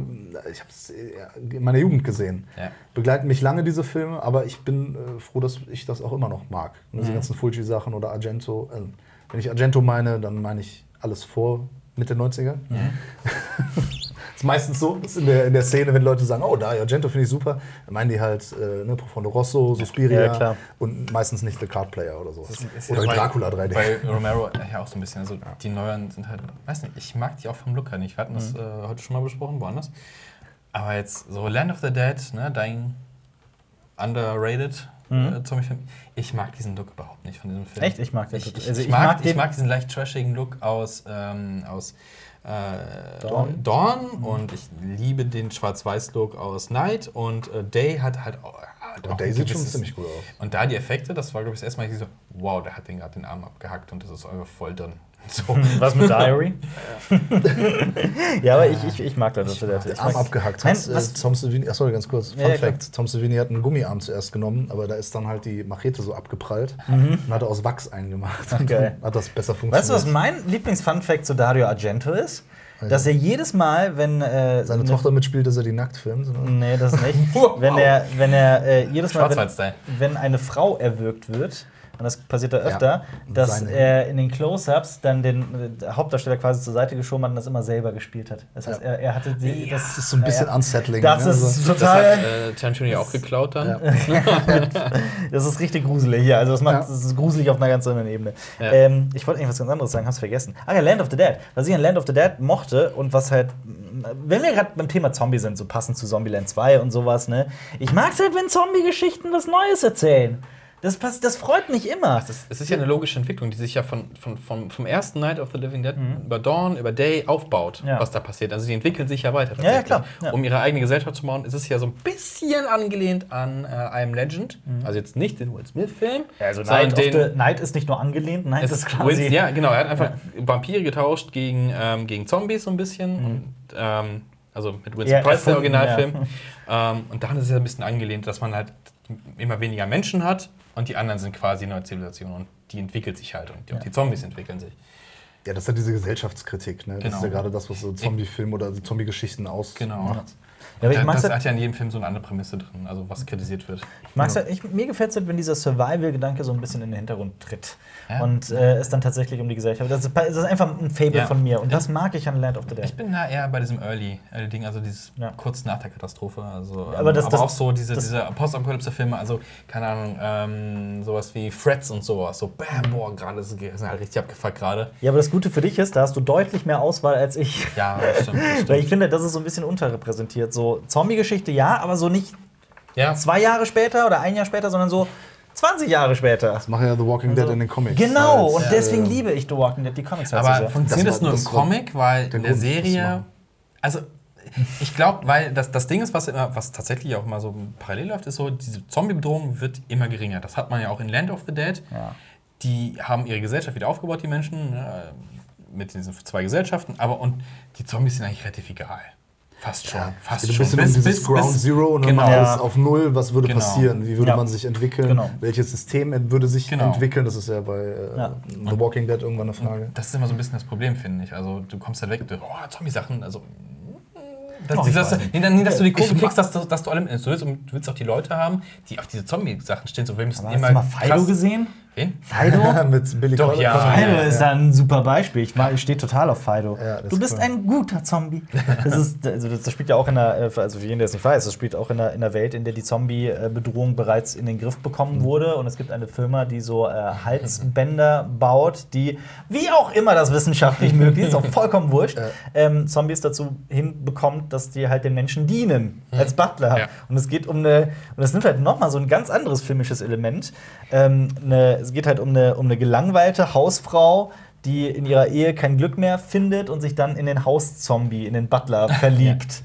ich habe es in meiner Jugend gesehen. Ja. Begleiten mich lange diese Filme, aber ich bin äh, froh, dass ich das auch immer noch mag. Mhm. Diese ganzen Fulci-Sachen oder Argento. Äh, wenn ich Argento meine, dann meine ich alles vor Mitte 90er. Mhm. ist meistens so, ist in, der, in der Szene, wenn Leute sagen, oh, Dario Argento finde ich super, dann meinen die halt äh, ne, Profondo Rosso, Suspiria Ja, und meistens nicht The Card Player oder so. Ist Oder ja Dracula 3D. Bei Romero ja auch so ein bisschen. Also die neueren sind halt, weiß nicht, ich mag die auch vom Look her nicht. Wir hatten das äh, heute schon mal besprochen, woanders. Aber jetzt so Land of the Dead, ne, Dying, underrated äh, Zombie-Film. Ich mag diesen Look überhaupt nicht von diesem Film. Echt? Ich mag den Ich, ich. Also ich, ich mag, ich mag diesen leicht trashigen Look aus, ähm, aus äh, Dawn. Dawn und ich liebe den Schwarz-Weiß-Look aus Night und äh, Day hat halt auch. Hat auch Day sieht schon ziemlich gut aus. und da die Effekte, das war, glaube ich, das erste Mal, ich so, wow, der hat den gerade den Arm abgehackt und das ist einfach voll drin. So. Was mit Diary? ja, aber ich, ich, ich mag das. Ich Der ich Arm mag- abgehackt. Nein, Hat, äh, was- Tom Savini, achso, ganz kurz, Fun Ja, ja, klar. Fact: Tom Savini hat einen Gummiarm zuerst genommen, aber da ist dann halt die Machete so abgeprallt und hat er aus Wachs eingemacht. Und geil. dann hat das besser Mhm. Weißt du, was funktioniert. mein Lieblings-Fun-Fact zu Dario Argento ist? Dass er jedes Mal, wenn. Äh, Seine ne- Tochter mitspielt, dass er die nackt filmt. oder? Nee, das nicht. Wow. wenn er, wenn er äh, jedes Mal, wenn, wenn eine Frau erwürgt wird, und das passiert da öfter, dass Seine- er in den Close-Ups dann den äh, Hauptdarsteller quasi zur Seite geschoben hat und das immer selber gespielt hat. Das heißt, Ja. er, er hatte die. Das ist so ein bisschen ja, unsettling. Das ne? ist Also- Das total. hat äh, Tarantino ja auch geklaut dann. Ja. Das ist richtig gruselig hier. Also das macht Ja. das ist gruselig auf einer ganz anderen Ebene. Ja. Ähm, ich wollte eigentlich was ganz anderes sagen, hab's vergessen. Ah ja, Land of the Dead. Was ich an Land of the Dead mochte und was halt, wenn wir gerade beim Thema Zombie sind, so passend zu Zombieland 2 und sowas, ne? Ich mag's halt, wenn Zombie-Geschichten was Neues erzählen. Das, pass- das freut mich immer. Es ist, es ist ja eine logische Entwicklung, die sich ja von, von, vom, vom ersten Night of the Living Dead über Dawn, über Day aufbaut, Mhm. Ja. was da passiert. Also die entwickeln sich ja weiter. Ja, ja, klar, ja. Um ihre eigene Gesellschaft zu bauen, ist es ja so ein bisschen angelehnt an äh I Am Legend. Also jetzt nicht den Will Smith-Film, Mhm. Also Night, of den. the, Night ist nicht nur angelehnt, Night ist ist quasi. Will, ja, genau. Er hat einfach Vampire getauscht gegen, ähm, gegen Zombies so ein bisschen. Und, ähm, also mit Winston Ja, Price, der Originalfilm. Ähm, und daran ist es ja ein bisschen angelehnt, dass man halt immer weniger Menschen hat und die anderen sind quasi neue Zivilisationen und die entwickelt sich halt und die, auch die Zombies entwickeln sich. Ja, das ist ja diese Gesellschaftskritik. Ne? Das Genau. ist ja gerade das, was so Zombie-Filme oder Zombie-Geschichten ausmacht. Genau. Ja, aber ich Da- mag's das halt- hat ja in jedem Film so eine andere Prämisse drin, also was kritisiert wird. Ich mag's halt, ich, mir gefällt es halt, wenn dieser Survival-Gedanke so ein bisschen in den Hintergrund tritt. Ja. Und äh, es dann tatsächlich um die Gesellschaft. Das ist, das ist einfach ein Fable Ja. von mir. Und das mag ich an Land of the Dead. Ich bin da eher bei diesem Early, Early Ding, also dieses Ja. kurz nach der Katastrophe. Also, Aber ähm, das- das- auch so diese, das- diese Postapokalypse-Filme, also keine Ahnung, ähm, sowas wie Freds und sowas. So, bam, boah, gerade ist es ist halt richtig abgefuckt gerade. Ja, aber das Gute für dich ist, da hast du deutlich mehr Auswahl als ich. Ja, das stimmt. Das Weil stimmt. ich finde, das ist so ein bisschen unterrepräsentiert. So Zombie-Geschichte ja, aber so nicht ja. zwei Jahre später oder ein Jahr später, sondern so 20 Jahre später. Das machen ja The Walking Dead in den Comics. Genau, Halt, und äh, deswegen liebe ich The Walking Dead, die Comics halt Aber so sehr. funktioniert Das das, nur das im Comic, weil in der Grund, Serie. Also, ich glaube, weil das, das Ding ist, was, immer, was tatsächlich auch mal so parallel läuft, ist so, diese Zombie-Bedrohung wird immer geringer. Das hat man ja auch in Land of the Dead. Ja. Die haben ihre Gesellschaft wieder aufgebaut, die Menschen, ne, mit diesen zwei Gesellschaften. Aber und die Zombies sind eigentlich relativ egal. Fast schon. Ja, fast es geht schon. ein bisschen um dieses Ground Zero und dann genau. alles auf Null. Was würde Genau. passieren? Wie würde Ja. man sich entwickeln? Genau. Welches System würde sich Genau. entwickeln? Das ist ja bei äh, Ja. The Walking Dead irgendwann eine Frage. Das ist immer so ein bisschen das Problem, finde ich. Also du kommst halt weg, du, oh, Zombie-Sachen, also. Dass, ich dass, nee, nee, dass du die Kurve kriegst, dass du, dass du alle willst, und du willst auch die Leute haben, die auf diese Zombie-Sachen stehen. So, wir müssen Hast du mal Fido gesehen? Wen? Fido? Mit Billy Doch, ja. Fido ja, ist da ein super Beispiel. Ich, mag- ich stehe total auf Fido. Ja, das du ist bist cool. ein guter Zombie. Das, ist, also das das spielt ja auch in der, äh, also für jeden, der es nicht weiß, das spielt auch in der, in der Welt, in der die Zombie-Bedrohung bereits in den Griff bekommen Mhm. wurde. Und es gibt eine Firma, die so äh, Halsbänder baut, die, wie auch immer das wissenschaftlich möglich ist, auch vollkommen wurscht, ähm, Zombies dazu hinbekommt, dass die halt den Menschen dienen, als Butler. Ja. Und es geht um eine, und es nimmt halt nochmal so ein ganz anderes filmisches Element. Ähm, eine, es geht halt um eine, um eine gelangweilte Hausfrau, die in ihrer Ehe kein Glück mehr findet und sich dann in den Hauszombie, in den Butler verliebt.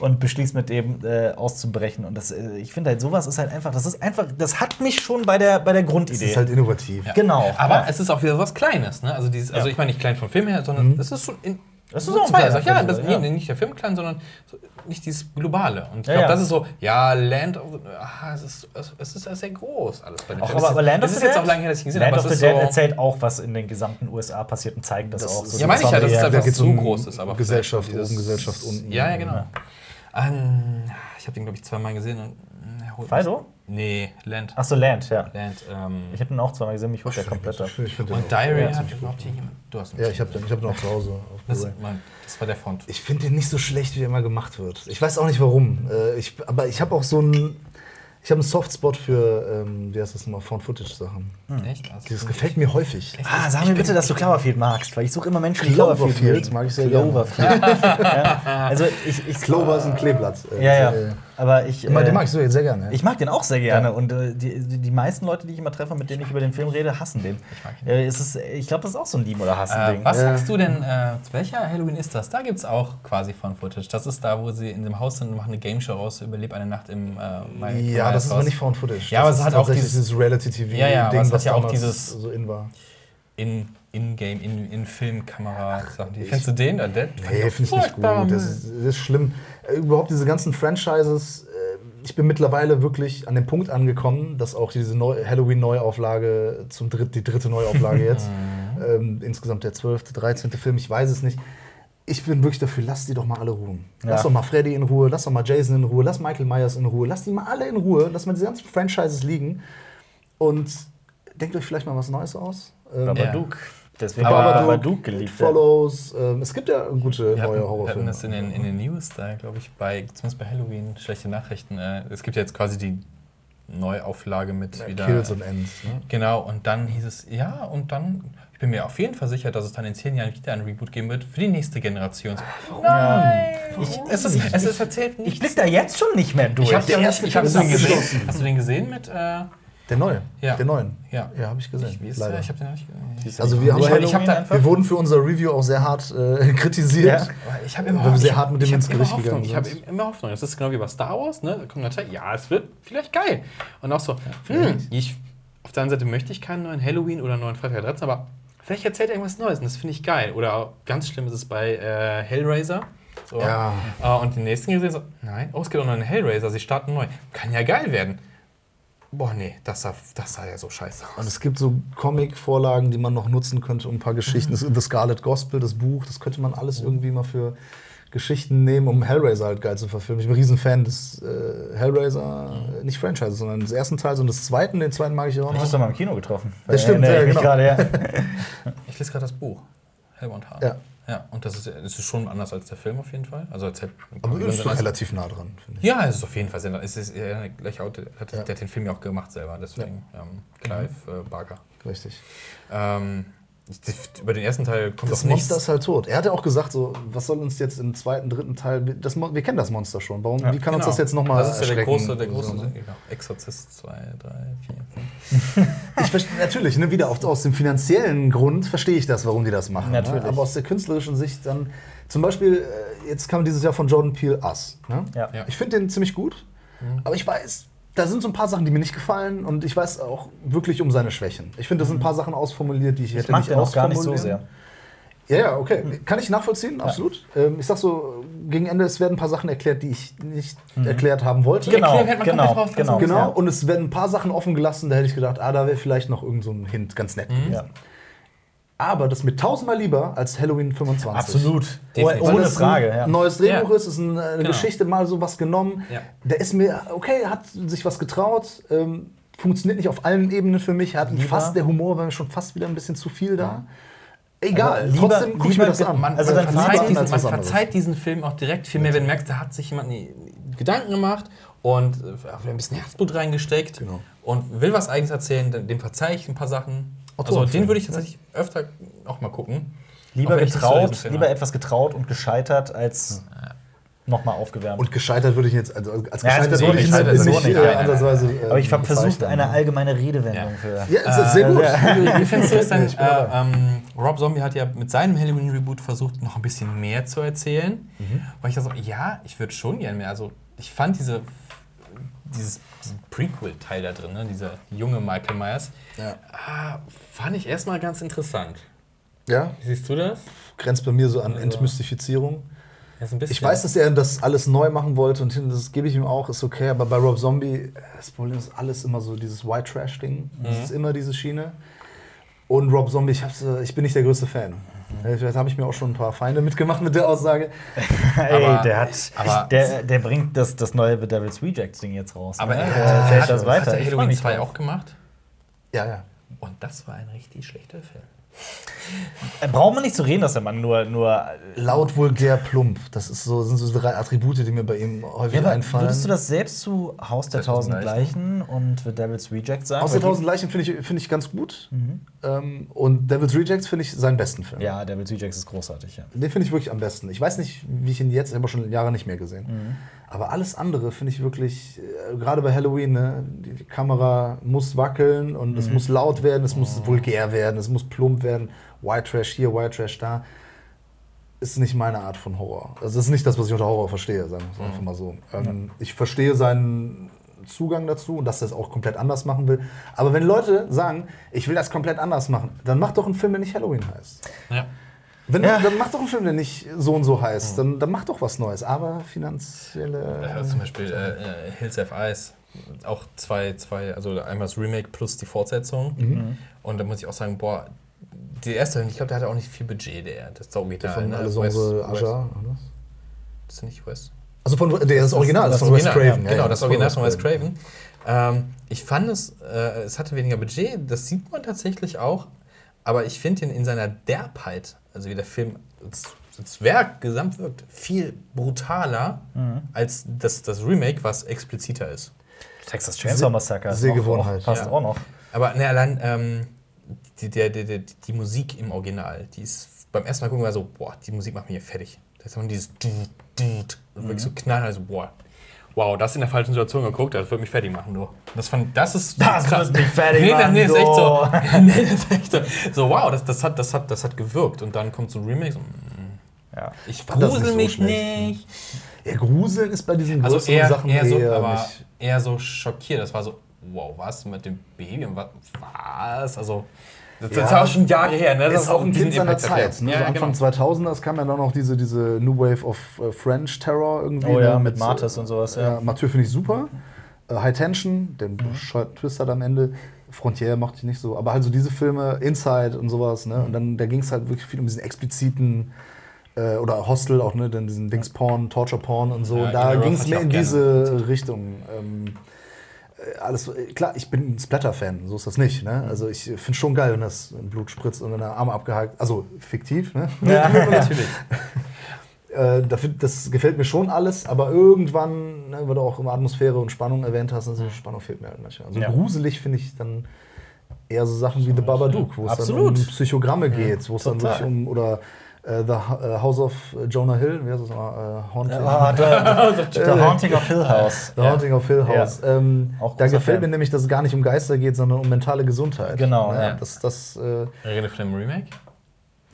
Und beschließt mit dem äh, auszubrechen. Und das, äh, ich finde halt, sowas ist halt einfach, das ist einfach, das hat mich schon bei der, bei der Das Grundidee. ist halt innovativ. Ja. Genau. Aber Ja. es ist auch wieder was Kleines, ne? Also, dieses, also Ja. ich meine nicht klein vom Film her, sondern es ist schon. In, Das ist so auch zwei fein, Sachen. Ja, also, das, ja. Nee, nicht der Film klein, sondern so, nicht dieses Globale. Und ich Ja, glaube, ja. das ist so, ja, Land of the. Ah, es, ist, es, es ist ja sehr groß alles bei dem Auch, Film. aber, Es aber ist- Land of Es the ist jetzt Dead- auch lange her, dass ich ihn gesehen Land habe. of aber the es Dead so, erzählt auch, was in den gesamten USA passiert und zeigen das, Das auch. so Ja, meine ich ja, das ist Zombie- einfach Da geht's zu um groß ist. Aber Gesellschaft vielleicht oben, Gesellschaft unten. Ja, ja, genau. Ähm, ich habe den, glaube ich, zweimal gesehen und. mm, Nee, Land. Achso, Land, ja. Land. Ähm, ich habe ihn auch zweimal gesehen, mich holt der komplett ab. Und Diary hat überhaupt hier jemand. Du hast Ja, ich habe den, hab den auch zu Hause. Das, das, war der Font. Ich finde den nicht so schlecht, wie er immer gemacht wird. Ich weiß auch nicht warum. Äh, ich, aber ich habe auch so ein ich habe einen Softspot für, ähm, wie heißt das nochmal, Found-Footage-Sachen. Hm. Echt? Das gefällt mir häufig. Ah, sag mir bitte, dass du Cloverfield magst, weil ich suche immer Menschen, die Cloverfield, Cloverfield mag ich sehr Cloverfield. ja. Also ich, ich Clover ist ein Kleeblatt. Ja, ja. Aber ich. Äh, den mag ich sehr gerne. Ich mag den auch sehr gerne. Ja. Und äh, die, die meisten Leute, die ich immer treffe, mit denen ich über den Film rede, hassen den. Ich mag ihn. Äh, ist, ich glaube, das ist auch so ein Lieben- oder Hassen-Ding. Äh, was sagst du denn, äh, welcher Halloween ist das? Da gibt es auch quasi von Footage. Das ist da, wo sie in dem Haus sind und machen eine Game Show raus, überlebt eine Nacht im äh, Ja, das ist aber nicht Found Footage. Ja, aber es hat auch dieses Reality-TV-Ding, ja, ja, was, was ja auch dieses so in war. In in-Game, in, in Filmkamera Sachen. Kennst du den? Der nee, finde ich nicht gut. Das ist, das ist schlimm. Äh, überhaupt diese ganzen Franchises ich bin mittlerweile wirklich an dem Punkt angekommen, dass auch diese Neu Halloween-Neuauflage, zum dritt, die dritte Neuauflage jetzt, ähm, insgesamt der zwölfte, dreizehnte Film, ich weiß es nicht. Ich bin wirklich dafür, lass die doch mal alle ruhen. Ja. Lass doch mal Freddy in Ruhe, lass doch mal Jason in Ruhe, lass Michael Myers in Ruhe, lass die mal alle in Ruhe, lass mal diese ganzen Franchises liegen und denkt euch vielleicht mal was Neues aus. Ähm, Babadook. Ja. Deswegen aber Babadook geliebt. Follows. Ähm, es gibt ja gute wir neue Horrorfilme. Wir hatten das in den, in den News da, glaube ich, bei, zumindest bei Halloween, schlechte Nachrichten. Äh, es gibt ja jetzt quasi die Neuauflage mit ja, wieder. Kills und Ends. Ne? Genau, und dann hieß es, ja, und dann, ich bin mir auf jeden Fall sicher, dass es dann in zehn Jahren wieder ein Reboot geben wird für die nächste Generation. Warum? Nein! Ich, es, ist, es ist erzählt nicht. Ich blick da jetzt schon nicht mehr durch. Ich habe den, ich hab den gesehen. Hast du den gesehen mit. Äh, der neue? Ja. Der neuen? Ja. Ja, habe ich gesehen. Ich, wie ist Leider. Der? Ich habe den nicht gesehen. Also wir, aber ich hab da, wir wurden für unser Review auch sehr hart äh, kritisiert. Ja. Ich habe immer weil wir sehr hart mit dem ins Gericht gegangen Ich habe immer Hoffnung. Das ist genau wie bei Star Wars. Ne? Da kommt natürlich, ja, es wird vielleicht geil. Und auch so, hm, ich, auf der einen Seite möchte ich keinen neuen Halloween oder neuen Freitag 13, aber vielleicht erzählt er irgendwas Neues und das finde ich geil. Oder ganz schlimm ist es bei äh, Hellraiser. So. Ja. Uh, und den nächsten gesehen so, nein, oh, es gibt auch noch einen Hellraiser, sie starten neu. Kann ja geil werden. Boah, nee, das sah, das sah ja so scheiße aus. Und es gibt so Comic-Vorlagen, die man noch nutzen könnte, um ein paar Geschichten. Mhm. The Scarlet Gospel, das Buch, das könnte man alles mhm. irgendwie mal für Geschichten nehmen, um Hellraiser halt geil zu verfilmen. Ich bin ein Riesenfan des äh, Hellraiser, mhm. nicht Franchise, sondern des ersten Teils und des zweiten. Den zweiten mag ich auch noch. Du hast doch mal im Kino getroffen. Das stimmt, ja, genau. Grade, ja. ich lese gerade das Buch. Hellbound Heart. Ja. Ja, und das ist, das ist schon anders als der Film auf jeden Fall. Also als Aber ist doch relativ nah dran, finde ich. Ja, es ist auf jeden Fall sehr nah. Es ist ja, gleich auch, der, hat, ja. der hat den Film ja auch gemacht selber, deswegen ja. ähm, Clive mhm. äh, Barker. Richtig. Ähm, über den ersten Teil kommt das Monster ist halt tot. Er hat ja auch gesagt, so, was soll uns jetzt im zweiten, dritten Teil. Das, wir kennen das Monster schon. Warum, ja, wie kann genau. uns das jetzt nochmal Das ist ja der große, der große so, ne? genau. Exorzist 2, 3, 4, 5. ich verstehe, natürlich, ne, wieder auch aus dem finanziellen Grund verstehe ich das, warum die das machen. Ne? Natürlich. Ne? Aber aus der künstlerischen Sicht dann. Zum Beispiel, äh, jetzt kam dieses Jahr von Jordan Peele Us. Ne? Ja. Ich finde den ziemlich gut. Mhm. Aber ich weiß, da sind so ein paar Sachen, die mir nicht gefallen und ich weiß auch wirklich um seine Schwächen. Ich finde, da sind ein paar Sachen ausformuliert, die ich, ich hätte mag nicht auch gar nicht so sehr. Ja, ja, okay. Kann ich nachvollziehen, ja. absolut. Ähm, ich sag so, gegen Ende, es werden ein paar Sachen erklärt, die ich nicht mhm. erklärt haben wollte. Genau, genau, genau. genau. Und es werden ein paar Sachen offen gelassen, da hätte ich gedacht, ah, da wäre vielleicht noch irgend so ein Hint ganz nett mhm. gewesen. Ja. Aber das ist mir tausendmal lieber als Halloween 25. Absolut. Definitiv. Ohne Frage. Ja. Ein neues Drehbuch ja. ist, ist eine genau. Geschichte, mal so was genommen. Ja. Der ist mir, okay, hat sich was getraut. Ähm, funktioniert nicht auf allen Ebenen für mich. Hat fast, der Humor war mir schon fast wieder ein bisschen zu viel da. Egal, also lieber, trotzdem gucke ich mir das an. Man, also man, verzeiht diesen, man verzeiht diesen Film auch direkt viel mehr, wenn du merkst, da hat sich jemand Gedanken gemacht und äh, ein bisschen Herzblut reingesteckt genau. und will was Eigenes erzählen, dem verzeihe ich ein paar Sachen. Also den würde ich tatsächlich öfter auch mal gucken. Lieber getraut, lieber etwas getraut und gescheitert als ja. nochmal aufgewärmt. Und gescheitert würde ich jetzt, also als ja, gescheitert würde ich gescheitert nicht, nicht, nicht äh, ansatzweise. Äh, Aber ich habe versucht, eine allgemeine Redewendung ja. für. Ja, das ist sehr gut. Wie, wie findest du es denn? Äh, ähm, Rob Zombie hat ja mit seinem Halloween-Reboot versucht, noch ein bisschen mehr zu erzählen. Mhm. Weil ich dachte so, ja, ich würde schon gerne mehr. Also, ich fand diese, dieses Prequel-Teil da drin, ne? dieser junge Michael Myers, ja. ah, fand ich erstmal ganz interessant. Ja. Wie siehst du das? Grenzt bei mir so an also, Entmystifizierung. Ich weiß, dass er das alles neu machen wollte und das gebe ich ihm auch, ist okay, aber bei Rob Zombie, das Problem ist alles immer so dieses White Trash-Ding. Das mhm. ist immer diese Schiene. Und Rob Zombie, ich, ich bin nicht der größte Fan. Vielleicht habe ich mir auch schon ein paar Feinde mitgemacht mit der Aussage. Ey, aber, der hat. Aber der, der bringt das, das neue The Devil's Rejects-Ding jetzt raus. Aber ne? er, er hat, das weiter. Hat er Halloween 2 auch gemacht? Ja, ja. Und das war ein richtig schlechter Film. Äh, braucht man nicht zu reden, dass der Mann nur. nur Laut, vulgär, plump. Das ist so, sind so drei Attribute, die mir bei ihm häufig ja, einfallen. Würdest du das selbst zu Haus der Tausend Leichen und The Devil's Reject sagen? Haus der Tausend Leichen finde ich, find ich ganz gut. Mhm. Ähm, und Devil's Rejects finde ich seinen besten Film. Ja, Devil's Rejects ist großartig, ja. Den finde ich wirklich am besten. Ich weiß nicht, wie ich ihn jetzt, aber schon Jahre nicht mehr gesehen. Mhm. Aber alles andere finde ich wirklich, äh, gerade bei Halloween, ne, die, die, Kamera muss wackeln und mhm. es muss laut werden, es muss oh. vulgär werden, es muss plump werden. White Trash hier, White Trash da. Ist nicht meine Art von Horror. Also, das ist nicht das, was ich unter Horror verstehe, sagen wir mhm. einfach mal so. Ähm, ich verstehe seinen Zugang dazu und dass er es auch komplett anders machen will. Aber wenn Leute sagen, ich will das komplett anders machen, dann mach doch einen Film, der nicht Halloween heißt. Ja. Wenn, ja. Dann mach doch einen Film, der nicht so und so heißt. Dann, dann mach doch was Neues. Aber finanzielle. Ja, zum Beispiel äh, äh, Hills of Ice. Auch zwei, zwei, also einmal das Remake plus die Fortsetzung. Mhm. Und da muss ich auch sagen, boah, die erste, ich glaube, der hatte auch nicht viel Budget, der. Das Saugitarre. Von ne? Alessandro Aja, Das ist nicht Wes. Also von der ist Original, das, das von Wes Craven. Ja, genau, das Original von Wes Craven. Ähm, ich fand es, äh, es hatte weniger Budget, das sieht man tatsächlich auch, aber ich finde ihn in seiner Derbheit, also wie der Film das Werk gesamt wirkt, viel brutaler mhm. als das, das Remake, was expliziter ist. Texas Chainsaw Massacre. Sehgewohnheit. Passt ja. auch noch. Aber ne, allein ähm, die, die, die, die, Musik im Original, die ist beim ersten Mal gucken war so, boah, die Musik macht mich hier fertig. Da ist man dieses und wirklich so knallen, also boah. Wow, das in der falschen Situation geguckt, das wird mich fertig machen, du. Das, fand, das ist das krass. wird mich fertig nee, machen. Nee, ist echt so. nee, das ist echt so. So, wow, das, das, hat, das, hat, das hat gewirkt. Und dann kommt so ein Remake. So, mm, ja. Ich grusel mich so nicht. Ja, Gruseln ist bei diesen also eher, Sachen eher, so, eher, aber eher so schockiert. Das war so, wow, was mit dem Baby und was? was? Also. Das ja. ist auch schon Jahre her, ne? Das ist auch ein Kind seiner Zeit. Ne? Ja, so Anfang genau. 2000er kam ja dann noch diese, diese New Wave of uh, French Terror irgendwie. Oh ja, ne? mit Martis und sowas. Ja, ja Mathieu finde ich super. Uh, High Tension, den mhm. Twist hat am Ende. Frontier mochte ich nicht so. Aber halt so diese Filme, Inside und sowas. Ne? Und dann da ging es halt wirklich viel um diesen expliziten äh, oder Hostel auch, ne, dann diesen Dings Porn, Torture Porn und so. Ja, da genau, ging es mehr in diese gerne. Richtung. Ähm, äh, alles, äh, klar, ich bin ein Splatter-Fan, so ist das nicht. Ne? Also ich finde schon geil, wenn das Blut spritzt und wenn der Arm abgehakt, also fiktiv, ne? Ja, natürlich. äh, das gefällt mir schon alles, aber irgendwann, ne, weil du auch immer Atmosphäre und Spannung erwähnt hast, also Spannung fehlt mir halt manchmal. Also ja. gruselig finde ich dann eher so Sachen wie The Babadook, wo es dann um Psychogramme geht, wo es dann wirklich um, oder the uh, House of Jonah Hill, wie heißt das nochmal? Uh, Haunting. Ah, the, the, Haunting of Hill House. The ja. Haunting of Hill House. Ja. Ähm, da gefällt Fan. mir nämlich, dass es gar nicht um Geister geht, sondern um mentale Gesundheit. Genau. Ja. Das, das, äh, Rede von dem Remake?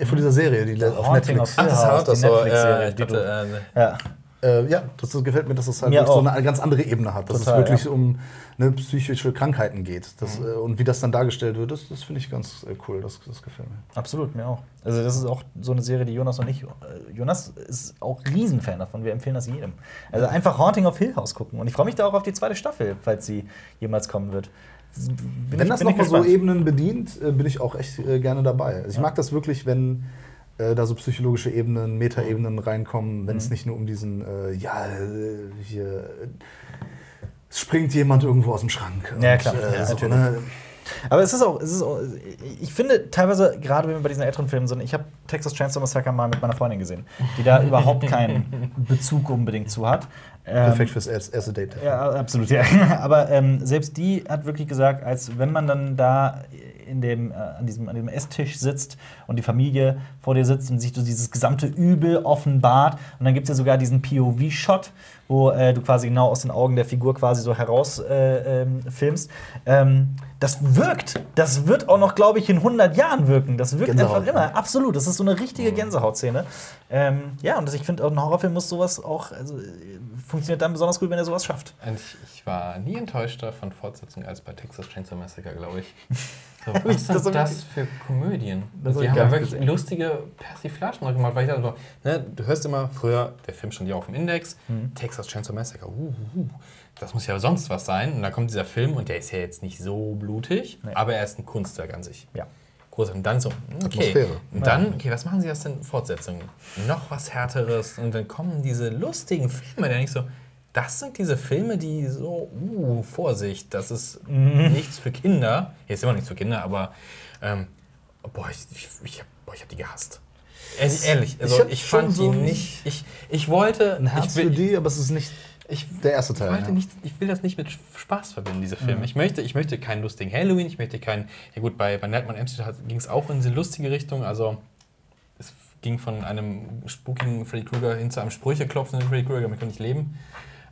Von dieser Serie, die auf Netflix. Ach, das ist das so. Netflix-Serie. Äh, ja. Äh, ja, das, das, gefällt mir, dass es halt so eine ganz andere Ebene hat. Dass Total, es wirklich ja. um ne, psychische Krankheiten geht. Das, mhm. äh, und wie das dann dargestellt wird, das, das finde ich ganz äh, cool. Das, das gefällt mir. Absolut, mir auch. Also, das ist auch so eine Serie, die Jonas noch nicht. Äh, Jonas ist auch Riesenfan davon. Wir empfehlen das jedem. Also einfach Haunting of Hill House gucken. Und ich freue mich da auch auf die zweite Staffel, falls sie jemals kommen wird. Bin wenn ich, das nochmal so Ebenen bedient, äh, bin ich auch echt äh, gerne dabei. Also ich ja. mag das wirklich, wenn äh, da so psychologische Ebenen, Metaebenen reinkommen, wenn mhm. es nicht nur um diesen, äh, ja, äh, hier es springt jemand irgendwo aus dem Schrank. Ja, klar. Und, äh, ja, so, ne? Aber es ist auch, es ist auch, ich finde teilweise, gerade wenn wir bei diesen älteren Filmen sind, ich habe Texas Chainsaw Massacre mal mit meiner Freundin gesehen, die da überhaupt keinen Bezug unbedingt zu hat. Perfekt ähm, fürs erste Date. Ja, absolut, ja. Aber ähm, selbst die hat wirklich gesagt, als wenn man dann da in dem, äh, an, diesem, an diesem Esstisch sitzt und die Familie vor dir sitzt und sich so dieses gesamte Übel offenbart. Und dann gibt es ja sogar diesen POV-Shot, wo äh, du quasi genau aus den Augen der Figur quasi so heraus äh, ähm, filmst. Ähm, das wirkt. Das wird auch noch, glaube ich, in 100 Jahren wirken. Das wirkt Gänsehaut, einfach immer. Absolut. Das ist so eine richtige Gänsehautszene. Ähm, ja, und ich finde, ein Horrorfilm muss sowas auch, also, funktioniert dann besonders gut, wenn er sowas schafft. Und ich war nie enttäuschter von Fortsetzungen als bei Texas Chainsaw Massacre, glaube ich. So, was sind das, das für Komödien? Das die haben ja wirklich gesehen. lustige Persiflagen gemacht. Weil ich dachte, ne, du hörst immer früher, der Film stand ja auf dem Index, mhm. Texas Chainsaw Massacre, uh, uh, uh, das muss ja sonst was sein. Und dann kommt dieser Film und der ist ja jetzt nicht so blutig, nee. aber er ist ein Kunstwerk an sich. Ja. groß. Und dann so, okay. Atmosphäre. Und dann, okay, was machen sie aus den Fortsetzungen? Noch was Härteres. Und dann kommen diese lustigen Filme, der nicht so, das sind diese Filme, die so, uh, Vorsicht, das ist mhm. nichts für Kinder. Hier ist immer nichts für Kinder, aber ähm, boah, ich, ich, ich, boah, ich hab die gehasst. Ehrlich, also ich, ich fand so die nicht. Ich, ich wollte. Ein Herz will, für die, aber es ist nicht ich, der erste Teil. Ich, ja. nicht, ich, will das nicht mit Spaß verbinden, diese Filme. Mhm. Ich, möchte, ich möchte keinen lustigen Halloween, ich möchte keinen. Ja, gut, bei, bei Nightmare on ging es auch in diese lustige Richtung. Also, es ging von einem spukigen Freddy Krueger hin zu einem sprücheklopfenden Freddy Krueger, damit kann ich leben.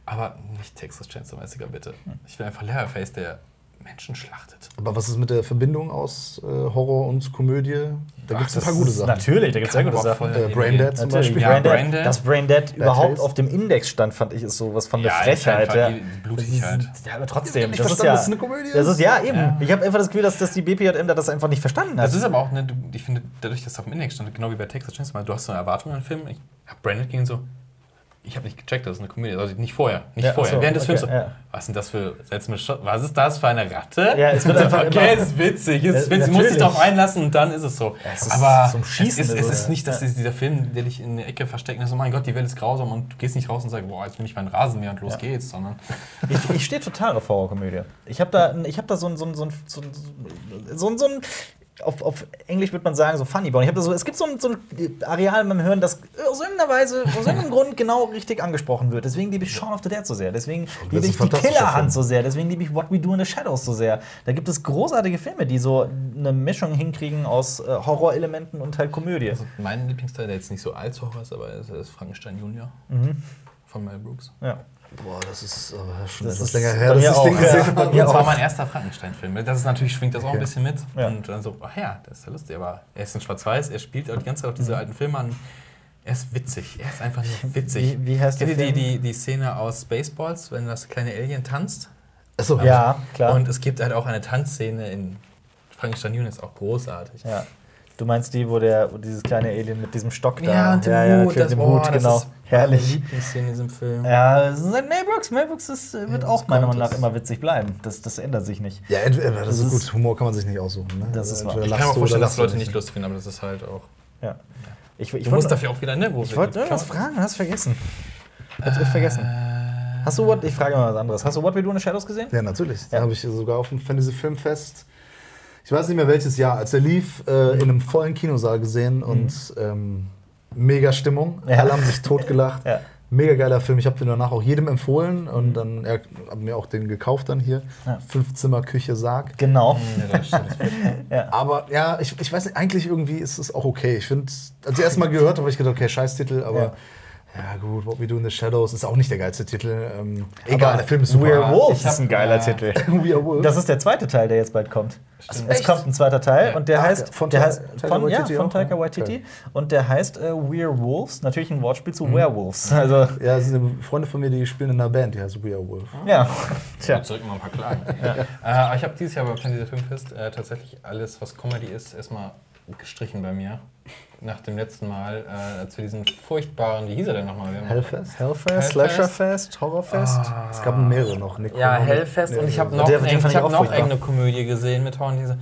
Aber nicht Texas Chainsaw Massacre, bitte. Ich will einfach Leatherface, der Menschen schlachtet. Aber was ist mit der Verbindung aus äh, Horror und Komödie? Da gibt es ein paar gute Sachen. Natürlich, da gibt es sehr gute Sachen. Äh, Braindead zum Beispiel. Ja, Braindead. Dass Braindead überhaupt auf dem Index stand, fand ich, ist sowas von der ja, Frechheit. Ja. Blutig halt. Ja, aber trotzdem. Das ist ja, das ist eine Komödie. Das ist, ja, eben. Ja. Ich habe einfach das Gefühl, dass, dass die BPJM da das einfach nicht verstanden hat. Das ist aber auch, ne, ich finde, dadurch, dass es auf dem Index stand, genau wie bei Texas Chainsaw, du hast so eine Erwartung an den Film. Ich habe Braindead ging so, ich habe nicht gecheckt, das ist eine Komödie. Also nicht vorher. Nicht ja, vorher. So, Während des okay, Films so, ja. was sind das für Was ist das für eine Ratte? Ja, es wird einfach Okay, es ist witzig. Ist witzig. muss sich darauf einlassen und dann ist es so. Ja, es ist Aber zum Schießen es ist, es ist nicht, dass dieser Film, der dich in der Ecke versteckt, ist, oh mein Gott, die Welt ist grausam und du gehst nicht raus und sagst, boah, jetzt bin ich mein Rasenmäher und los geht's, sondern. Ich, ich stehe total auf Horrorkomödie. Ich habe da, hab da so ein, so ein, so ein, so ein, so ein auf, auf Englisch würde man sagen, so Funny Bone. Ich habe so, es gibt so ein, so ein Areal beim Hören, das aus irgendeiner Weise, aus irgendeinem Grund genau richtig angesprochen wird. Deswegen liebe ich Shaun of the Dead so sehr. Deswegen liebe ich die Killerhand so sehr. Deswegen liebe ich What We Do in the Shadows so sehr. Da gibt es großartige Filme, die so eine Mischung hinkriegen aus äh, Horrorelementen und halt Komödie. Also mein Lieblingsteil, der jetzt nicht so allzu Horror ist, aber ist, ist Frankenstein Junior mhm. von Mel Brooks. Ja. Boah, das ist aber schon das ist länger her, dass ich das Ding gesehen habe. Das war mein erster Frankenstein-Film. Das ist natürlich, schwingt das auch ein bisschen mit. Ja. Und dann so, ach ja, das ist ja lustig. Aber er ist in Schwarz-Weiß, er spielt die ganze Zeit auch diese mhm. alten Filme an. Er ist witzig. Er ist einfach nur witzig. Wie, wie heißt Kennt ihr die, die, die Szene aus Spaceballs, wenn das kleine Alien tanzt? Achso, ja, klar. Und es gibt halt auch eine Tanzszene in Frankenstein Junior, ist auch großartig. Ja. Du meinst die, wo, der, wo dieses kleine Alien mit diesem Stock da. Ja, und dem ja, Hut, ja, das, dem Hut, oh, genau. Das Herrlich. Lieblingsszene in diesem Film. Ja, das ist halt Mel Brooks. Mel Brooks ist, wird auch meiner Meinung nach immer witzig bleiben. Das, das ändert sich nicht. Ja, entweder, das, das ist gut. Humor kann man sich nicht aussuchen. Ne? Das ist wahr. Ich kann mir vorstellen, dass Leute nicht lustig finden, aber das ist halt auch. Ja. Ich, ich du musst dafür auch wieder, ne? Wo ich wollte irgendwas fragen, hast vergessen. Hast äh, vergessen. Hast du what? Ich frage mal was anderes. Hast du What We Do in the Shadows gesehen? Ja, natürlich. Ja. habe ich sogar auf dem Fantasy Filmfest ich weiß nicht mehr welches Jahr, als er lief, äh, in einem vollen Kinosaal gesehen und mhm. ähm, mega Stimmung. Ja. Alle haben sich totgelacht. ja. Mega geiler Film. Ich habe den danach auch jedem empfohlen und dann er hat mir auch den gekauft dann hier. Ja. Fünf Zimmer Küche Sarg. Genau. Mhm, ja. Aber ja, ich, ich weiß nicht, eigentlich irgendwie ist es auch okay. Ich finde, als ich erst mal gehört habe, habe ich gedacht, okay, Scheißtitel, aber ja, gut, What We Do in the Shadows ist auch nicht der geilste Titel. Ähm, egal, der Film ist super. Werewolves ist ein geiler ja. Titel. das ist der zweite Teil, der jetzt bald kommt. Stimmt. Es kommt ein zweiter Teil ja. und der Ach, heißt von, der heißt, von, ja, von Taika Waititi okay. und der heißt äh, Werewolves, natürlich ein Wortspiel zu mhm. Werewolves. Also ja, das sind Freunde von mir, die spielen in einer Band, die heißt Werewolf. Ja. Tja. Zurück mal ein paar Klagen. ja. äh, ich habe dieses Jahr beim Fantasy Filmfest äh, tatsächlich alles, was Comedy ist, erstmal gestrichen bei mir nach dem letzten Mal äh, zu diesen furchtbaren, wie hieß er denn nochmal? Hellfest? Hellfest, Slasherfest, Horrorfest. Ah. Es gab mehrere noch. Nick ja, Hellfest nee, und ich habe noch, der, eng, ich hab noch irgendeine Komödie gesehen mit Horn. Diese,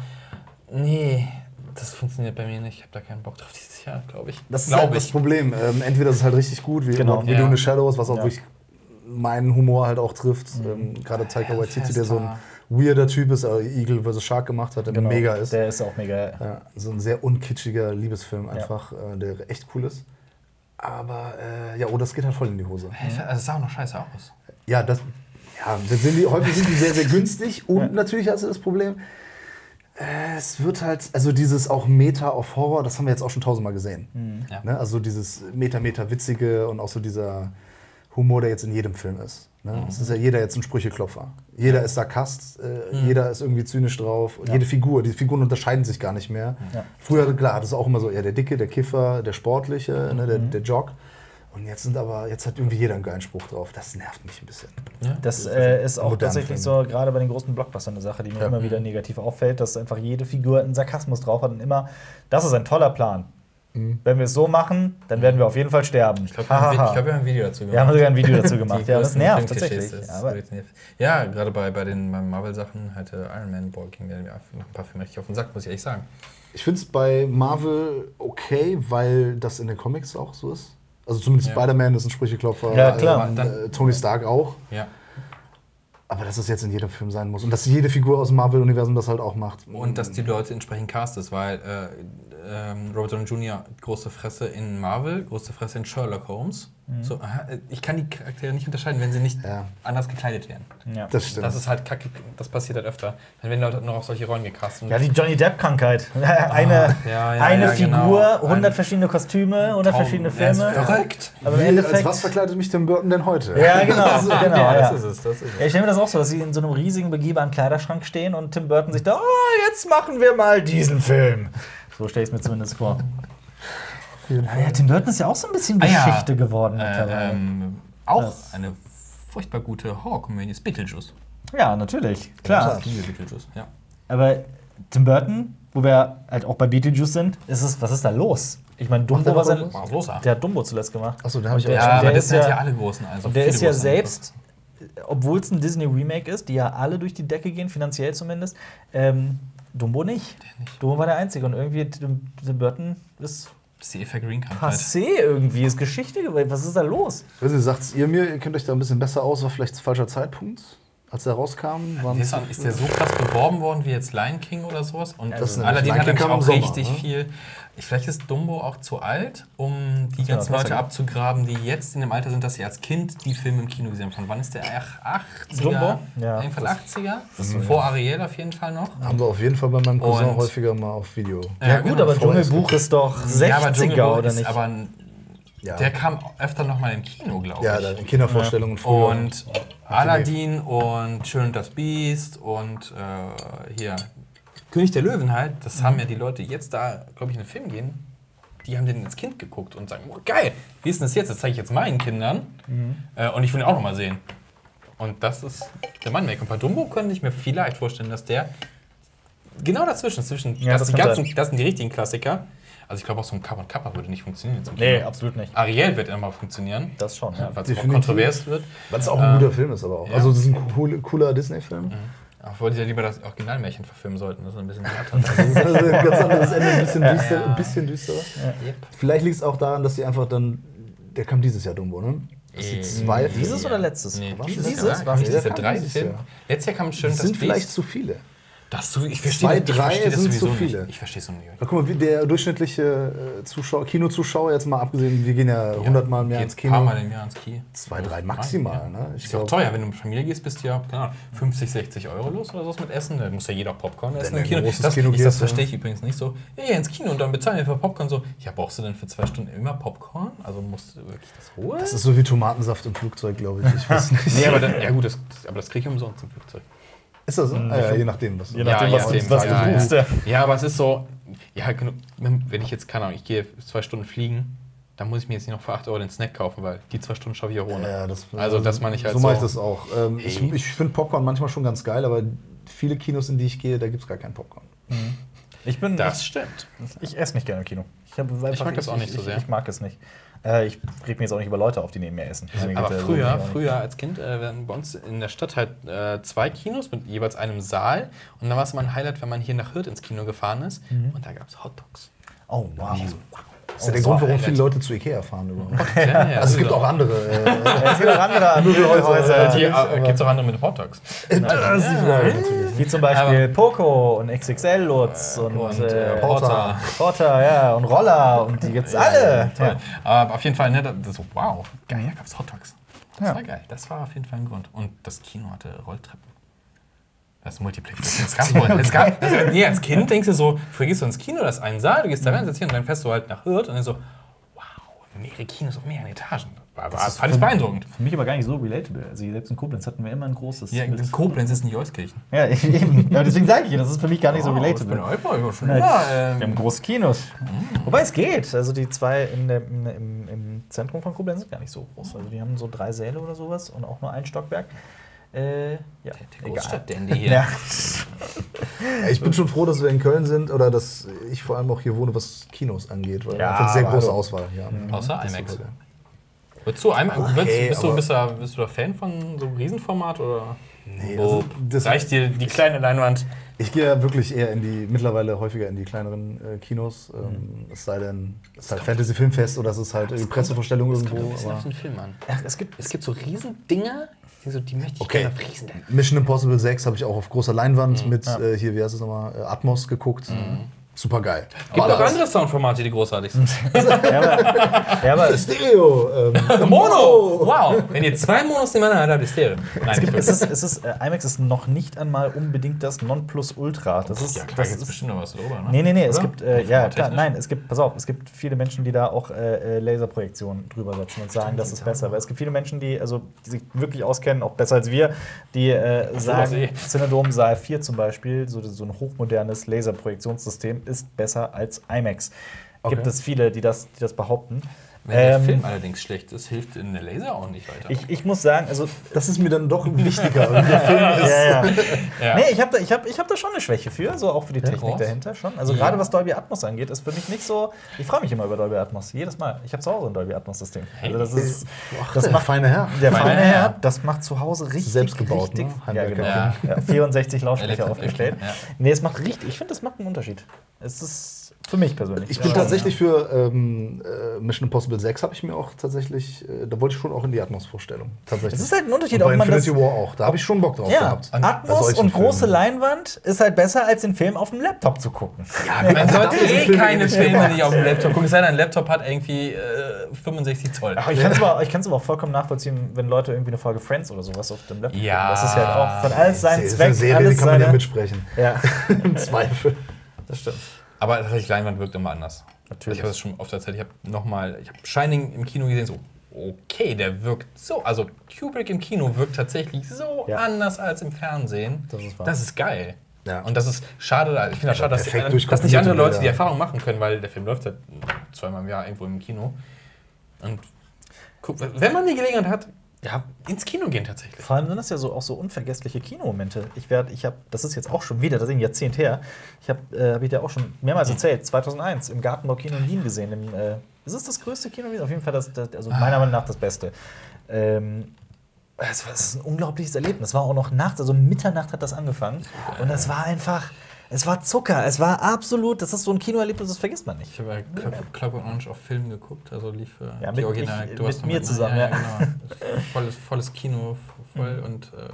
nee, das funktioniert bei mir nicht. Ich habe da keinen Bock drauf dieses Jahr, glaube ich. Das ist halt das Problem. Ähm, entweder ist es halt richtig gut, wie genau. Video ja. Shadows, was auch ja. wirklich meinen Humor halt auch trifft. Mhm. Ähm, Gerade Taika Waititi, der so ein weirder Typ ist, aber Eagle vs. Shark gemacht hat, der genau, mega ist. Der ist auch mega. Ja, so ein sehr unkitschiger Liebesfilm einfach, ja. äh, der echt cool ist. Aber äh, ja, oh, das geht halt voll in die Hose. Also es sah auch noch scheiße aus. Ja, das, ja sind die, häufig sind die sehr, sehr günstig und ja. natürlich hast du das Problem, äh, es wird halt, also dieses auch Meta auf Horror, das haben wir jetzt auch schon tausendmal gesehen. Mhm. Ja. Ne? Also dieses Meta-Meta-Witzige und auch so dieser Humor, der jetzt in jedem Film ist. Ne? Mhm. Es ist ja jeder jetzt ein Sprücheklopfer. Jeder ist Sarkast, äh, mhm. jeder ist irgendwie zynisch drauf. Ja. Jede Figur, die Figuren unterscheiden sich gar nicht mehr. Ja. Früher, klar, das ist auch immer so, ja, der Dicke, der Kiffer, der Sportliche, mhm. ne, der, mhm. der Jog. Und jetzt sind aber, jetzt hat irgendwie jeder einen geilen Spruch drauf. Das nervt mich ein bisschen. Ja. Das äh, ist auch tatsächlich so, gerade bei den großen Blockbustern, eine Sache, die mir ja. immer wieder negativ auffällt, dass einfach jede Figur einen Sarkasmus drauf hat und immer, das ist ein toller Plan. Mhm. Wenn wir es so machen, dann werden wir auf jeden Fall sterben. Ich glaube, wir, glaub, wir, haben ein Video dazu gemacht. Wir haben sogar ein Video dazu gemacht. ja, das nervt tatsächlich. ja, gerade bei, bei den Marvel-Sachen hatte Iron Man Ball ging mir noch ein paar Filme richtig auf den Sack, muss ich ehrlich sagen. Ich finde es bei Marvel okay, weil das in den Comics auch so ist. Also zumindest ja. Spider-Man ist ein Sprücheklopfer. Ja, klar. Äh, Tony Stark auch. Ja. Aber dass es jetzt in jedem Film sein muss und dass jede Figur aus dem Marvel-Universum das halt auch macht. Und dass die Leute entsprechend castet, weil äh, ähm, Robert Downey Jr. große Fresse in Marvel, große Fresse in Sherlock Holmes. Mhm. So, ich kann die Charaktere nicht unterscheiden, wenn sie nicht ja. anders gekleidet werden. Ja. Das stimmt. Das ist halt kacke, das passiert halt öfter. Dann werden Leute noch auf solche Rollen gecastet. Ja, die Johnny Depp-Krankheit. eine oh, ja, eine Figur, genau. 100 verschiedene Kostüme, 100 verschiedene Filme. verrückt. Aber im Endeffekt. Als was verkleidet mich Tim Burton denn heute? Ja, genau. also, genau das ist es. Das ist es. ich stelle mir das auch so, dass sie in so einem riesigen, begehbaren Kleiderschrank stehen und Tim Burton sich da, oh, jetzt machen wir mal diesen Film. So stelle ich es mir zumindest vor. Ja, Tim Burton ist ja auch so ein bisschen Geschichte ah, ja. geworden äh, ähm, auch das eine furchtbar gute Horror-Komödie ist Beetlejuice. Ja, natürlich. Klar. Ja, Beetlejuice, ja. Aber Tim Burton, wo wir halt auch bei Beetlejuice sind, ist es, was ist da los? Ich meine, Dumbo war sein. Was los, der hat Dumbo zuletzt gemacht. Achso, den habe ich auch Ja, aber das sind ja alle großen. Also der ist ja selbst, obwohl es ein Disney-Remake ist, die ja alle durch die Decke gehen, finanziell zumindest, ähm, Dumbo nicht. nicht. Dumbo war der Einzige. Und irgendwie Tim Burton ist ist die Evergreen-Krankheit. Passé irgendwie, ist Geschichte gewesen. Was ist da los? Also, sagt ihr mir, ihr kennt euch da ein bisschen besser aus, war vielleicht falscher Zeitpunkt? als er rauskam. Waren ist, ist der so krass beworben worden wie jetzt Lion King oder sowas? Und das Aladdin hat nämlich auch Sommer, richtig ne? viel. Vielleicht ist Dumbo auch zu alt, um die ganzen Leute geht. abzugraben, die jetzt in dem Alter sind, dass sie als Kind die Filme im Kino gesehen haben. Von wann ist der? 80er? Dumbo? Ja. Jedenfalls 80er. Das ist vor Ariel auf jeden Fall noch. Haben wir auf jeden Fall bei meinem Cousin Und häufiger mal auf Video. Ja, ja gut, genau, aber Dschungelbuch ist doch 60er ja, aber oder nicht? Aber ja. Der kam öfter noch mal im Kino, glaube ich. Ja, in Kindervorstellungen ja. Und Aladdin und Schön und das Biest und äh, hier König der Löwen halt, das mhm. haben ja die Leute jetzt da, glaube ich, in den Film gehen, die haben den ins Kind geguckt und sagen, oh, geil, wie ist denn das jetzt? Das zeige ich jetzt meinen Kindern mhm. äh, und ich will ihn auch noch mal sehen. Und das ist der Mann weg. Und bei Dumbo könnte ich mir vielleicht vorstellen, dass der genau dazwischen, zwischen, ja, das, das, die ganzen, das sind die richtigen Klassiker. Also ich glaube auch so ein Kappa und Kappa würde nicht funktionieren. Nee, absolut nicht. Ariel wird immer funktionieren. Das schon, ja. Weil es auch kontrovers wird. Weil es auch ein guter ähm, Film ist aber auch. Ja. Also das ist ein cooler Disney-Film. Mhm. Obwohl die ja lieber das Originalmärchen verfilmen sollten, das ist ein bisschen härter. das ist ein ganz anderes Ende, ein bisschen, düster, ja. ein bisschen düsterer. Ja. Vielleicht liegt es auch daran, dass die einfach dann. Der kam dieses Jahr Dumbo, ne? Zwei Dieses oder letztes? Nee, dieses, dieses? War dieses Jahr drei Filme? Letztes Jahr kam schön das sind vielleicht zu viele. Das so, ich verstehe Zwei, drei verstehe sind zu viele. Nicht. Ich verstehe es noch nicht. Na, guck mal, der durchschnittliche äh, Zuschauer, Kinozuschauer, jetzt mal abgesehen, wir gehen ja, ja 100 Mal im Jahr ins Kino. Ein paar Mal im Jahr ins Kino. Zwei, drei maximal. Ja. Ne? Ich ist auch teuer, wenn du mit Familie gehst, bist du ja keine Ahnung, 50, 60 Euro los oder so mit Essen. Da muss ja jeder Popcorn essen im Kino. Das, Kino ich, das verstehe ich übrigens nicht so. Ja, ja, ins Kino und dann bezahlen wir für Popcorn so. Ja, brauchst du denn für zwei Stunden immer Popcorn? Also musst du wirklich das holen? Das ist so wie Tomatensaft im Flugzeug, glaube ich. Ich weiß nicht. nee, aber, dann, ja, gut, das, aber das kriege ich umsonst im Flugzeug. Ist das so? Mhm. Ja, je nachdem, was, je nachdem, ja, was, je was du ja, buchst. Ja. ja, aber es ist so, ja, wenn ich jetzt, keine Ahnung, ich gehe zwei Stunden fliegen, dann muss ich mir jetzt nicht noch für 8 Euro den Snack kaufen, weil die zwei Stunden schaffe ich ja ohne. Ja, das, also, das meine ich halt so. So mache ich das auch. Ähm, ich ich finde Popcorn manchmal schon ganz geil, aber viele Kinos, in die ich gehe, da gibt es gar keinen Popcorn. Mhm. Ich bin. Das stimmt. Ich esse nicht gerne im Kino. Ich, ich mag das auch nicht ich, so sehr. Ich, ich mag es nicht. Äh, ich reg mir jetzt auch nicht über Leute auf, die neben mir essen. Deswegen aber früher, so früher als Kind äh, werden bei uns in der Stadt halt äh, zwei Kinos mit jeweils einem Saal. Und dann war es immer ein Highlight, wenn man hier nach Hürth ins Kino gefahren ist. Mhm. Und da gab es Hotdogs. Oh, wow. Das ist ja der Grund, warum viele Leute zu Ikea fahren überhaupt. Ja, ja, also es gibt auch andere. Äh, es gibt auch andere Möbelhäuser. Gibt es auch andere mit Hotdogs. Äh, Wie zum Beispiel Poco und XXL Lutz und, und äh, Porter. Porter, ja, und Roller und die gibt's alle. Aber auf jeden Fall, ne, das, so, wow, geil, da gab es Hotdogs. Das war geil. Das war auf jeden Fall ein Grund. Und das Kino hatte Rolltreppen. Das Multiplex. Das gab's wohl. Das gab, das, nee, als Kind denkst du so, früher gehst du ins Kino, das ist ein Saal, du gehst da rein, setzt hier und dann fährst du halt nach Hürth und dann so, wow, mehrere Kinos auf mehreren Etagen. War, war, fand ich beeindruckend. Für mich aber gar nicht so relatable. Also selbst in Koblenz hatten wir immer ein großes. Ja, in Koblenz ist nicht Euskirchen. Ja, eben. Ja, deswegen sage ich dir, das ist für mich gar nicht oh, so relatable. Ich bin immer schon. Ja, ähm, wir haben große Kinos. Mhm. Wobei es geht. Also die zwei in der, im, im, im Zentrum von Koblenz sind gar nicht so groß. Also die haben so drei Säle oder sowas und auch nur ein Stockwerk. Äh, ja, der, der Großstadtdandy hier. Ja. ja. ich bin schon froh, dass wir in Köln sind oder dass ich vor allem auch hier wohne, was Kinos angeht, weil ja, einfach sehr große Auswahl hier haben. Mhm. Außer IMAX. Würdest du, IMAX okay, bist, du, bist, du, bist du da Fan von so einem Riesenformat oder? Nee, also, reicht dir die kleine Leinwand? Ich gehe ja wirklich eher in die, mittlerweile häufiger in die kleineren äh, Kinos. Ähm, mhm. Es sei denn, es ist halt Fantasy-Filmfest oder es ist halt eine Pressevorstellung irgendwo. Kommt ein bisschen auf den Film an. Ach, es, gibt, es gibt so Riesendinger, so, die möchte ich okay. gerne friesen. Mission Impossible 6 habe ich auch auf großer Leinwand mhm. mit, ja. äh, hier, wie heißt es nochmal, äh, Atmos geguckt. Mhm super geil. Gibt auch andere Soundformate, die großartig sind. ja, aber, ja, aber Stereo. Ähm, Mono! Wow! Wenn ihr zwei Monos nebeneinander habt, habt ihr Stereo. Nein, es gibt, es ist, es ist, äh, IMAX ist noch nicht einmal unbedingt das Nonplusultra. Das ist, ja, klar, das ist bestimmt noch was drüber, ne? Nee, nee, nee. Es gibt, äh, ja, klar, nein, es gibt, pass auf, es gibt viele Menschen, die da auch äh, äh Laserprojektionen drüber setzen und sagen, das ist besser. Weil es gibt viele Menschen, die, also, die sich wirklich auskennen, auch besser als wir, die äh, sagen, Cinedome Saal 4 zum Beispiel, so, so ein hochmodernes Laserprojektionssystem, ist besser als IMAX. Okay. Gibt es viele, die das, die das behaupten. Wenn der ähm, Film allerdings schlecht ist, hilft in der Laser auch nicht weiter. Ich, ich muss sagen, also das ist mir dann doch wichtiger. der Film ist ja, ja. ja. Nee, ich habe da, ich hab, ich hab da schon eine Schwäche für, so auch für die Technik ja, dahinter schon. Also gerade was Dolby Atmos angeht, ist für mich nicht so. Ich freue mich immer über Dolby Atmos, jedes Mal. Ich habe zu Hause ein Dolby Atmos System. Also das ist Ach, das der macht feine Herr. Der feine Herr, das macht zu Hause richtig selbst gebaut, richtig, ne? ja, genau. Ja. 64 Lautsprecher aufgestellt. Nee, es macht richtig, ich finde, das macht einen Unterschied. Es ist für mich persönlich. Ich bin ja, tatsächlich ja. für ähm, äh, Mission Impossible 6 habe ich mir auch tatsächlich, äh, da wollte ich schon auch in die Atmos-Vorstellung. Tatsächlich. Es ist halt ein Unterschied, und bei ob man Infinity War auch. Da habe ich schon Bock drauf ja, gehabt. Atmos und große Filmen. Leinwand ist halt besser, als den Film auf dem Laptop zu gucken. Ja, man sollte eh keine Filme nicht auf dem Laptop gucken. Es sei denn, ein Laptop hat irgendwie äh, 65 Zoll. Ach, ich kann es aber, aber auch vollkommen nachvollziehen, wenn Leute irgendwie eine Folge Friends oder sowas auf dem Laptop ja. gucken. Das ist halt auch von alles seinen Zweck. Serie, alles die kann man ja mitsprechen. Ja. Im Zweifel. Das stimmt. Aber tatsächlich, Leinwand wirkt immer anders. Natürlich. Ich habe das schon oft erzählt. Ich habe nochmal, ich habe Shining im Kino gesehen, so, okay, der wirkt so, also Kubrick im Kino wirkt tatsächlich so ja. anders als im Fernsehen. Das ist, wahr. Das ist geil. Ja. Und das ist schade, ich finde das schade, dass, die, dass nicht andere Leute die Erfahrung machen können, weil der Film läuft ja zweimal im Jahr irgendwo im Kino. Und guck, wenn man die Gelegenheit hat, ja, ins Kino gehen tatsächlich. Vor allem sind das ja so auch so unvergessliche Kinomomente. Ich werde, ich habe, das ist jetzt auch schon wieder, das ist ein Jahrzehnt her. Ich habe, äh, habe ich dir auch schon mehrmals erzählt, 2001 im Gartenbau Kino in Wien gesehen. Im, äh, ist es das größte Kino? Auf jeden Fall das, das also meiner Meinung nach das Beste. Ähm, es war, ein unglaubliches Erlebnis. Es war auch noch nachts, also Mitternacht hat das angefangen. Und es war einfach es war Zucker, es war absolut, das ist so ein Kinoerlebnis, das vergisst man nicht. Ich habe ja Clockwork Orange auf Film geguckt, also lief für ja, die Original. Ich, du mit mir zusammen, ja. ja. Genau. volles, volles Kino, voll mhm. und äh,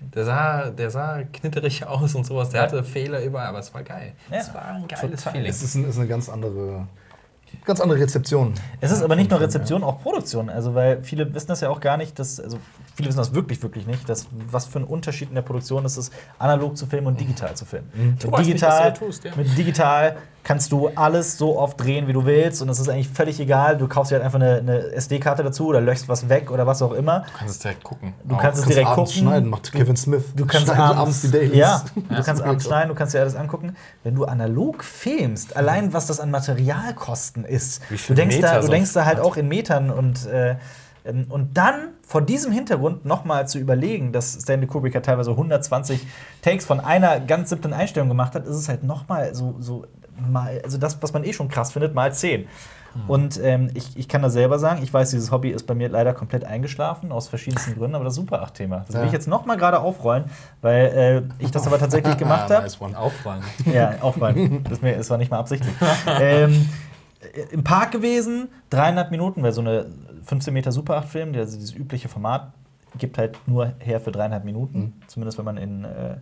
der sah, der sah knitterig aus und sowas. Der hatte Fehler überall, aber es war geil. Es war ein geiles Total. Feeling. Es ist, ein, ist eine ganz andere ganz andere Rezeption. Es ist aber nicht nur Rezeption, auch Produktion. Also, weil viele wissen das ja auch gar nicht, dass, also viele wissen das wirklich, wirklich nicht, dass, was für ein Unterschied in der Produktion ist, es analog zu filmen und digital zu filmen. Mhm. Mit, digital, nicht, tust, ja. mit digital kannst du alles so oft drehen, wie du willst und es ist eigentlich völlig egal. Du kaufst dir halt einfach eine, eine SD-Karte dazu oder löschst was weg oder was auch immer. Du kannst es direkt gucken. Du kannst es direkt gucken. schneiden, macht Kevin Smith. Du kannst abends, abends die Dailies. Ja, du kannst abends schneiden, du kannst dir alles angucken. Wenn du analog filmst, allein was das an Materialkosten ist, du denkst, da, du denkst da halt auch in Metern und äh, und dann vor diesem Hintergrund nochmal zu überlegen, dass Stanley Kubrick ja teilweise 120 Takes von einer ganz simplen Einstellung gemacht hat, ist es halt nochmal so, so mal, also das, was man eh schon krass findet, mal 10. Mhm. Und ähm, ich, ich kann da selber sagen, ich weiß, dieses Hobby ist bei mir leider komplett eingeschlafen, aus verschiedensten Gründen, aber das ist Super 8-Thema. Das ja. will ich jetzt noch mal gerade aufrollen, weil äh, ich das aber tatsächlich gemacht habe. nice one. Aufrollen. Ja, aufrollen. Das, mir, das war nicht mal absichtlich. ähm, Im Park gewesen, dreieinhalb Minuten, weil so eine 15 Meter Super 8-Film, also dieses übliche Format, gibt halt nur her für dreieinhalb Minuten. Mhm. Zumindest wenn man in äh,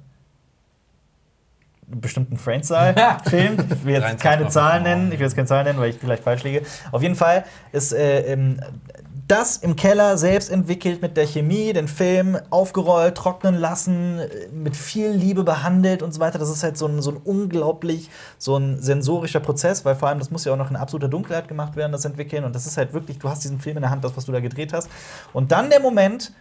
bestimmten Friends-Saal filmt. Ich will jetzt keine Zahlen nennen, ich will jetzt keine Zahlen nennen, weil ich vielleicht falsch liege. Auf jeden Fall ist äh, ähm, das im Keller selbst entwickelt mit der Chemie, den Film aufgerollt, trocknen lassen, mit viel Liebe behandelt und so weiter. Das ist halt so ein, so ein unglaublich, so ein sensorischer Prozess, weil vor allem das muss ja auch noch in absoluter Dunkelheit gemacht werden, das Entwickeln. Und das ist halt wirklich, du hast diesen Film in der Hand, das, was du da gedreht hast. Und dann der Moment,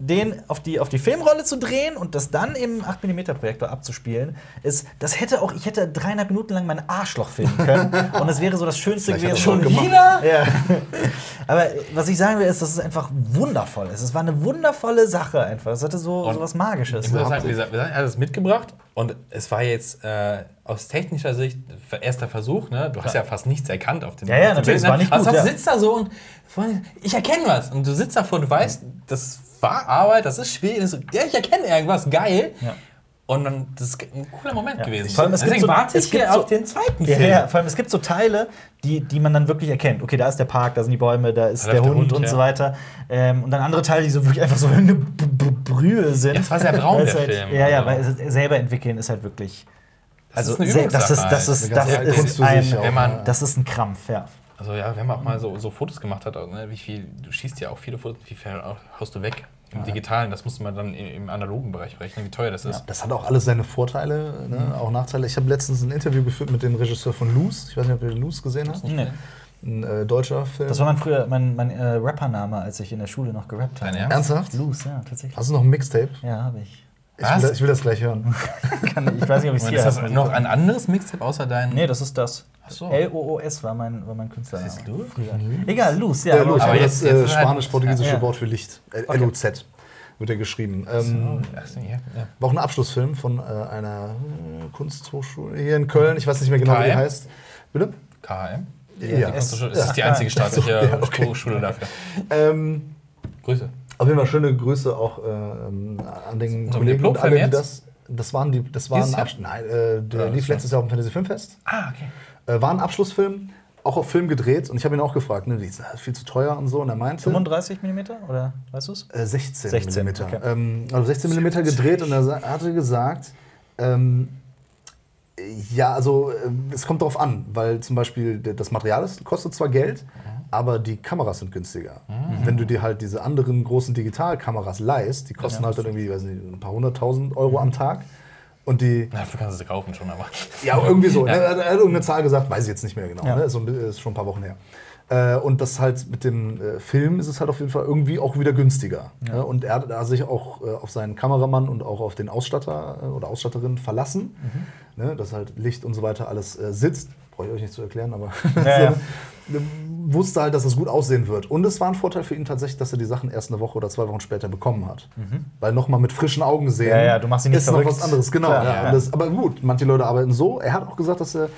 den auf die, auf die Filmrolle zu drehen und das dann im 8mm Projektor abzuspielen, ist, das hätte auch, ich hätte dreieinhalb Minuten lang mein Arschloch filmen können und es wäre so das Schönste gewesen. Schon wieder? Ja. Aber was ich sagen will, ist, dass es einfach wundervoll ist. Es war eine wundervolle Sache einfach. Es hatte so, so was Magisches. Ich muss sagen, wir haben das mitgebracht und es war jetzt äh, aus technischer Sicht erster Versuch. Ne? Du hast ja fast nichts erkannt auf dem Ja, ja, natürlich, war nicht gut. Also ja. sitzt da so und ich erkenne was. Und du sitzt davor und du weißt, das war Arbeit, das ist schwierig. Das, ja, ich erkenne irgendwas, geil. Ja. Und dann, das ist ein cooler Moment ja. gewesen. Vor allem, es Deswegen gibt so, warte ich hier so, auf den zweiten ja, Film. Ja, vor allem, es gibt so Teile, die, die man dann wirklich erkennt. Okay, da ist der Park, da sind die Bäume, da ist da der, Hund, Hund und ja. so weiter. Ähm, und dann andere Teile, die so wirklich einfach so eine Brühe sind. Ja, es war sehr braun, der halt, Film. Ja, ja, weil selber entwickeln ist halt wirklich. Also, das ist, das ist, das ist, das ist, ein, das ist ein Krampf, ja. Also ja, wenn man auch mal so, so Fotos gemacht hat, ne, wie viel, du schießt ja auch viele Fotos, wie viel haust du weg? Im Digitalen, das musste man dann im analogen Bereich berechnen, wie teuer das ist. Ja, das hat auch alles seine Vorteile, ne? mhm. auch Nachteile. Ich habe letztens ein Interview geführt mit dem Regisseur von Loose. Ich weiß nicht, ob ihr Loose gesehen habt. Nee. Ein äh, deutscher Film. Das war mein früher mein, mein äh, Rappername, als ich in der Schule noch gerappt habe. Ernsthaft? Loose, ja, tatsächlich. Hast du noch ein Mixtape? Ja, habe ich. Ich will, das, ich will, das, gleich hören. ich weiß nicht, ob ich es hier Ist das noch ein anderes Mixtape außer deinem? Nee, das ist das. So. L-O-O-S war mein, war mein Künstler. Das ist Luz? Egal, Luz, ja. ja Luz, aber das äh, spanisch-portugiesische ja. Wort für Licht. L-O-Z wird er geschrieben. Ähm, so. ja. War auch ein Abschlussfilm von äh, einer äh, Kunsthochschule hier in Köln. Ich weiß nicht mehr genau, KM? wie die heißt. Bitte? KM? Ja. Das ist die einzige staatliche ja, okay. Hochschule dafür. Ähm, Grüße. Auf jeden Fall schöne Grüße auch äh, an den so Kollegen und alle, die das. Das waren die, das waren Nein, äh, der ja, lief letztes Jahr auf dem Fantasy Filmfest. Ah, okay. Äh, war ein Abschlussfilm, auch auf Film gedreht und ich habe ihn auch gefragt, ne, die ist viel zu teuer und so und er meinte 35 mm oder weißt du es? Äh, 16, 16 mm. Okay. Ähm, also 16 mm gedreht und er hatte gesagt, ähm, ja, also äh, es kommt darauf an, weil zum Beispiel das Material ist, kostet zwar Geld, aber die Kameras sind günstiger. Mhm. Wenn du dir halt diese anderen großen Digitalkameras leihst, die kosten ja, halt dann irgendwie, weiß nicht, ein paar hunderttausend Euro am Tag. Und die. Dafür kannst du sie kaufen schon, aber. Ja, irgendwie so. ja. Er, hat irgendeine Zahl gesagt, weiß ich jetzt nicht mehr genau. Ja. Ne? Ist schon ein paar Wochen her. Äh, und das halt mit dem äh, Film ist es halt auf jeden Fall irgendwie auch wieder günstiger. Ja. Ne? Und er hat da sich auch äh, auf seinen Kameramann und auch auf den Ausstatter äh, oder Ausstatterin verlassen, mhm. ne? dass halt Licht und so weiter alles äh, sitzt. Brauche ich euch nicht zu erklären, aber ja, wusste halt, dass es gut aussehen wird. Und es war ein Vorteil für ihn tatsächlich, dass er die Sachen erst eine Woche oder zwei Wochen später bekommen hat. Mhm. Weil nochmal mit frischen Augen sehen ja, ja, du machst ihn nicht ist verrückt. noch was anderes. Genau. Klar, ja, das, aber gut, manche Leute arbeiten so. Er hat auch gesagt, dass er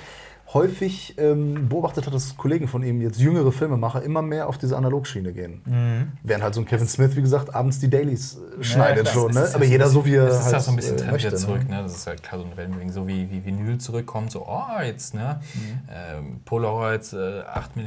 häufig ähm, beobachtet hat, dass Kollegen von ihm, jetzt jüngere Filmemacher, immer mehr auf diese Analogschiene gehen. Mhm. Während halt so ein Kevin Smith, wie gesagt, abends die Dailies äh, schneidet ja, schon. Ne? Aber jeder so wie er. Das ist halt so ein bisschen äh, Trend wieder zurück. Ne? Das ist halt klar so ein Wellenbewegen, so wie, wie Vinyl zurückkommt. So, oh, jetzt, ne? Mhm. Ähm, Polaroids, äh, 8 mm.